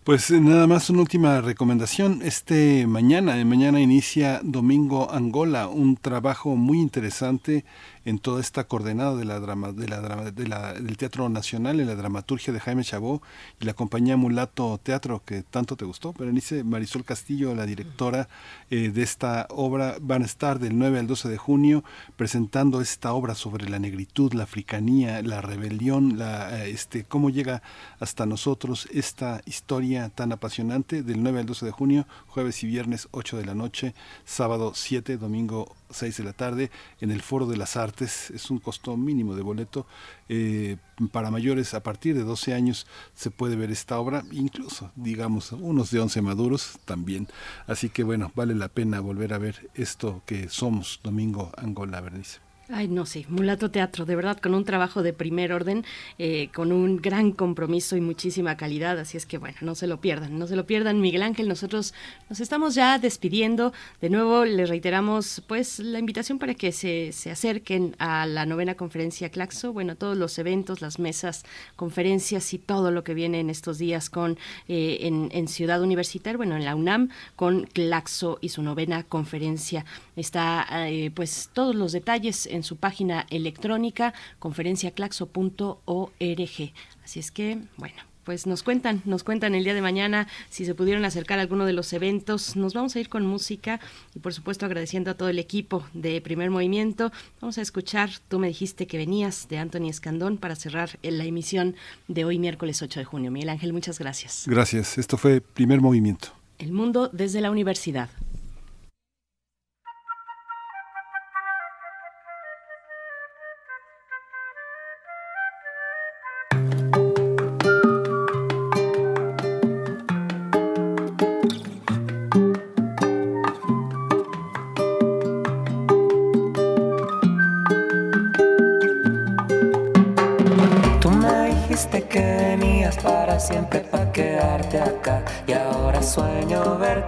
Pues eh, nada más una última recomendación. Este mañana, mañana inicia Domingo Angola, un trabajo muy interesante en toda esta coordenada de la drama, de la, de la, del Teatro Nacional, en la dramaturgia de Jaime Chabó y la compañía Mulato Teatro, que tanto te gustó. Berenice Marisol Castillo, la directora eh, de esta obra, van a estar del 9 al 12 de junio presentando esta obra sobre la negritud, la africanía, la rebelión, la, eh, este, cómo llega hasta nosotros esta historia tan apasionante del 9 al 12 de junio, jueves y viernes 8 de la noche, sábado 7, domingo 6 de la tarde en el Foro de las Artes. Es un costo mínimo de boleto. Eh, para mayores a partir de 12 años se puede ver esta obra, incluso, digamos, unos de 11 maduros también. Así que bueno, vale la pena volver a ver esto que somos Domingo Angola Bernice.
Ay, no sé, Mulato Teatro, de verdad, con un trabajo de primer orden, eh, con un gran compromiso y muchísima calidad, así es que bueno, no se lo pierdan, no se lo pierdan, Miguel Ángel, nosotros nos estamos ya despidiendo, de nuevo les reiteramos pues la invitación para que se, se acerquen a la novena conferencia Claxo, bueno, todos los eventos, las mesas, conferencias y todo lo que viene en estos días con eh, en, Ciudad Universitaria, bueno, en la UNAM, con Claxo y su novena conferencia. Está eh, pues todos los detalles en su página electrónica conferenciaclaxo.org. Así es que, bueno, pues nos cuentan, nos cuentan el día de mañana si se pudieron acercar a alguno de los eventos. Nos vamos a ir con música y por supuesto agradeciendo a todo el equipo de Primer Movimiento. Vamos a escuchar Tú me dijiste que venías de Anthony Escandón para cerrar la emisión de hoy miércoles 8 de junio. Miguel Ángel, muchas gracias.
Gracias. Esto fue Primer Movimiento.
El mundo desde la universidad.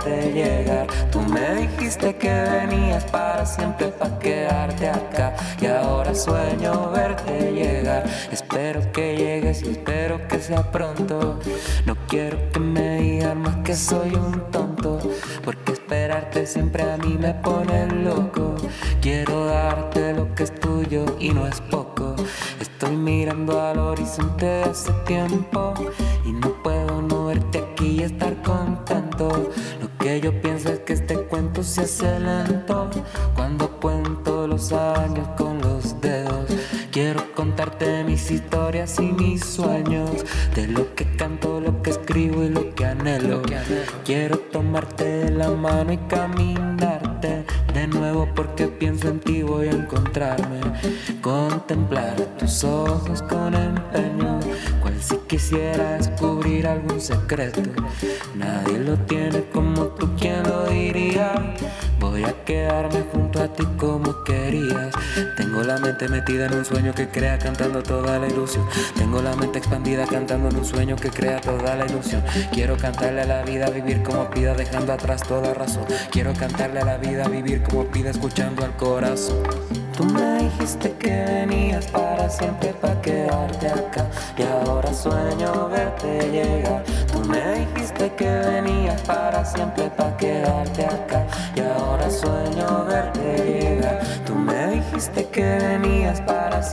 Verte llegar. Tú me dijiste que venías para siempre para quedarte acá y ahora sueño verte llegar. Espero que llegues y espero que sea pronto. No quiero que me digan más que soy un tonto porque esperarte siempre a mí me pone loco. Metida en un sueño que crea cantando toda la ilusión. Tengo la mente expandida cantando en un sueño que crea toda la ilusión. Quiero cantarle a la vida, vivir como pida, dejando atrás toda razón. Quiero cantarle a la vida, vivir como pida, escuchando al corazón. Tú me dijiste que venías para siempre, para quedarte acá. Y ahora sueño verte llegar. Tú me dijiste que venías para siempre, para quedarte acá. Y ahora sueño verte llegar. Tú me dijiste que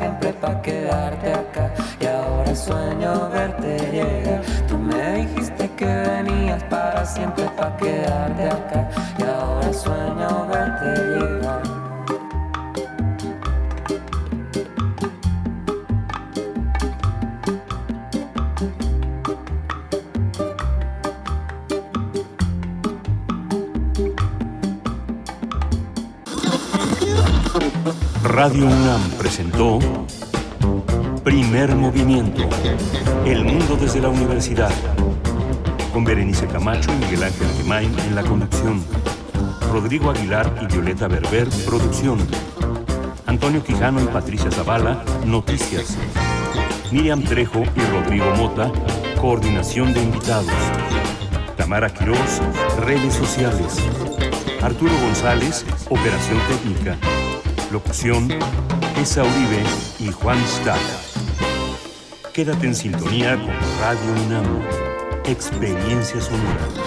siempre pa' quedarte acá. Y ahora sueño verte llegar. Tú me dijiste que venías para siempre pa' quedarte acá. Y ahora sueño verte llegar.
Radio 1 en la conducción. Rodrigo Aguilar y Violeta Berber, producción. Antonio Quijano y Patricia Zavala, noticias. Miriam Trejo y Rodrigo Mota, coordinación de invitados. Tamara Quirós, redes sociales. Arturo González, operación técnica. Locución, Esa Uribe y Juan Stack. Quédate en sintonía con Radio UNAM. Experiencia sonora.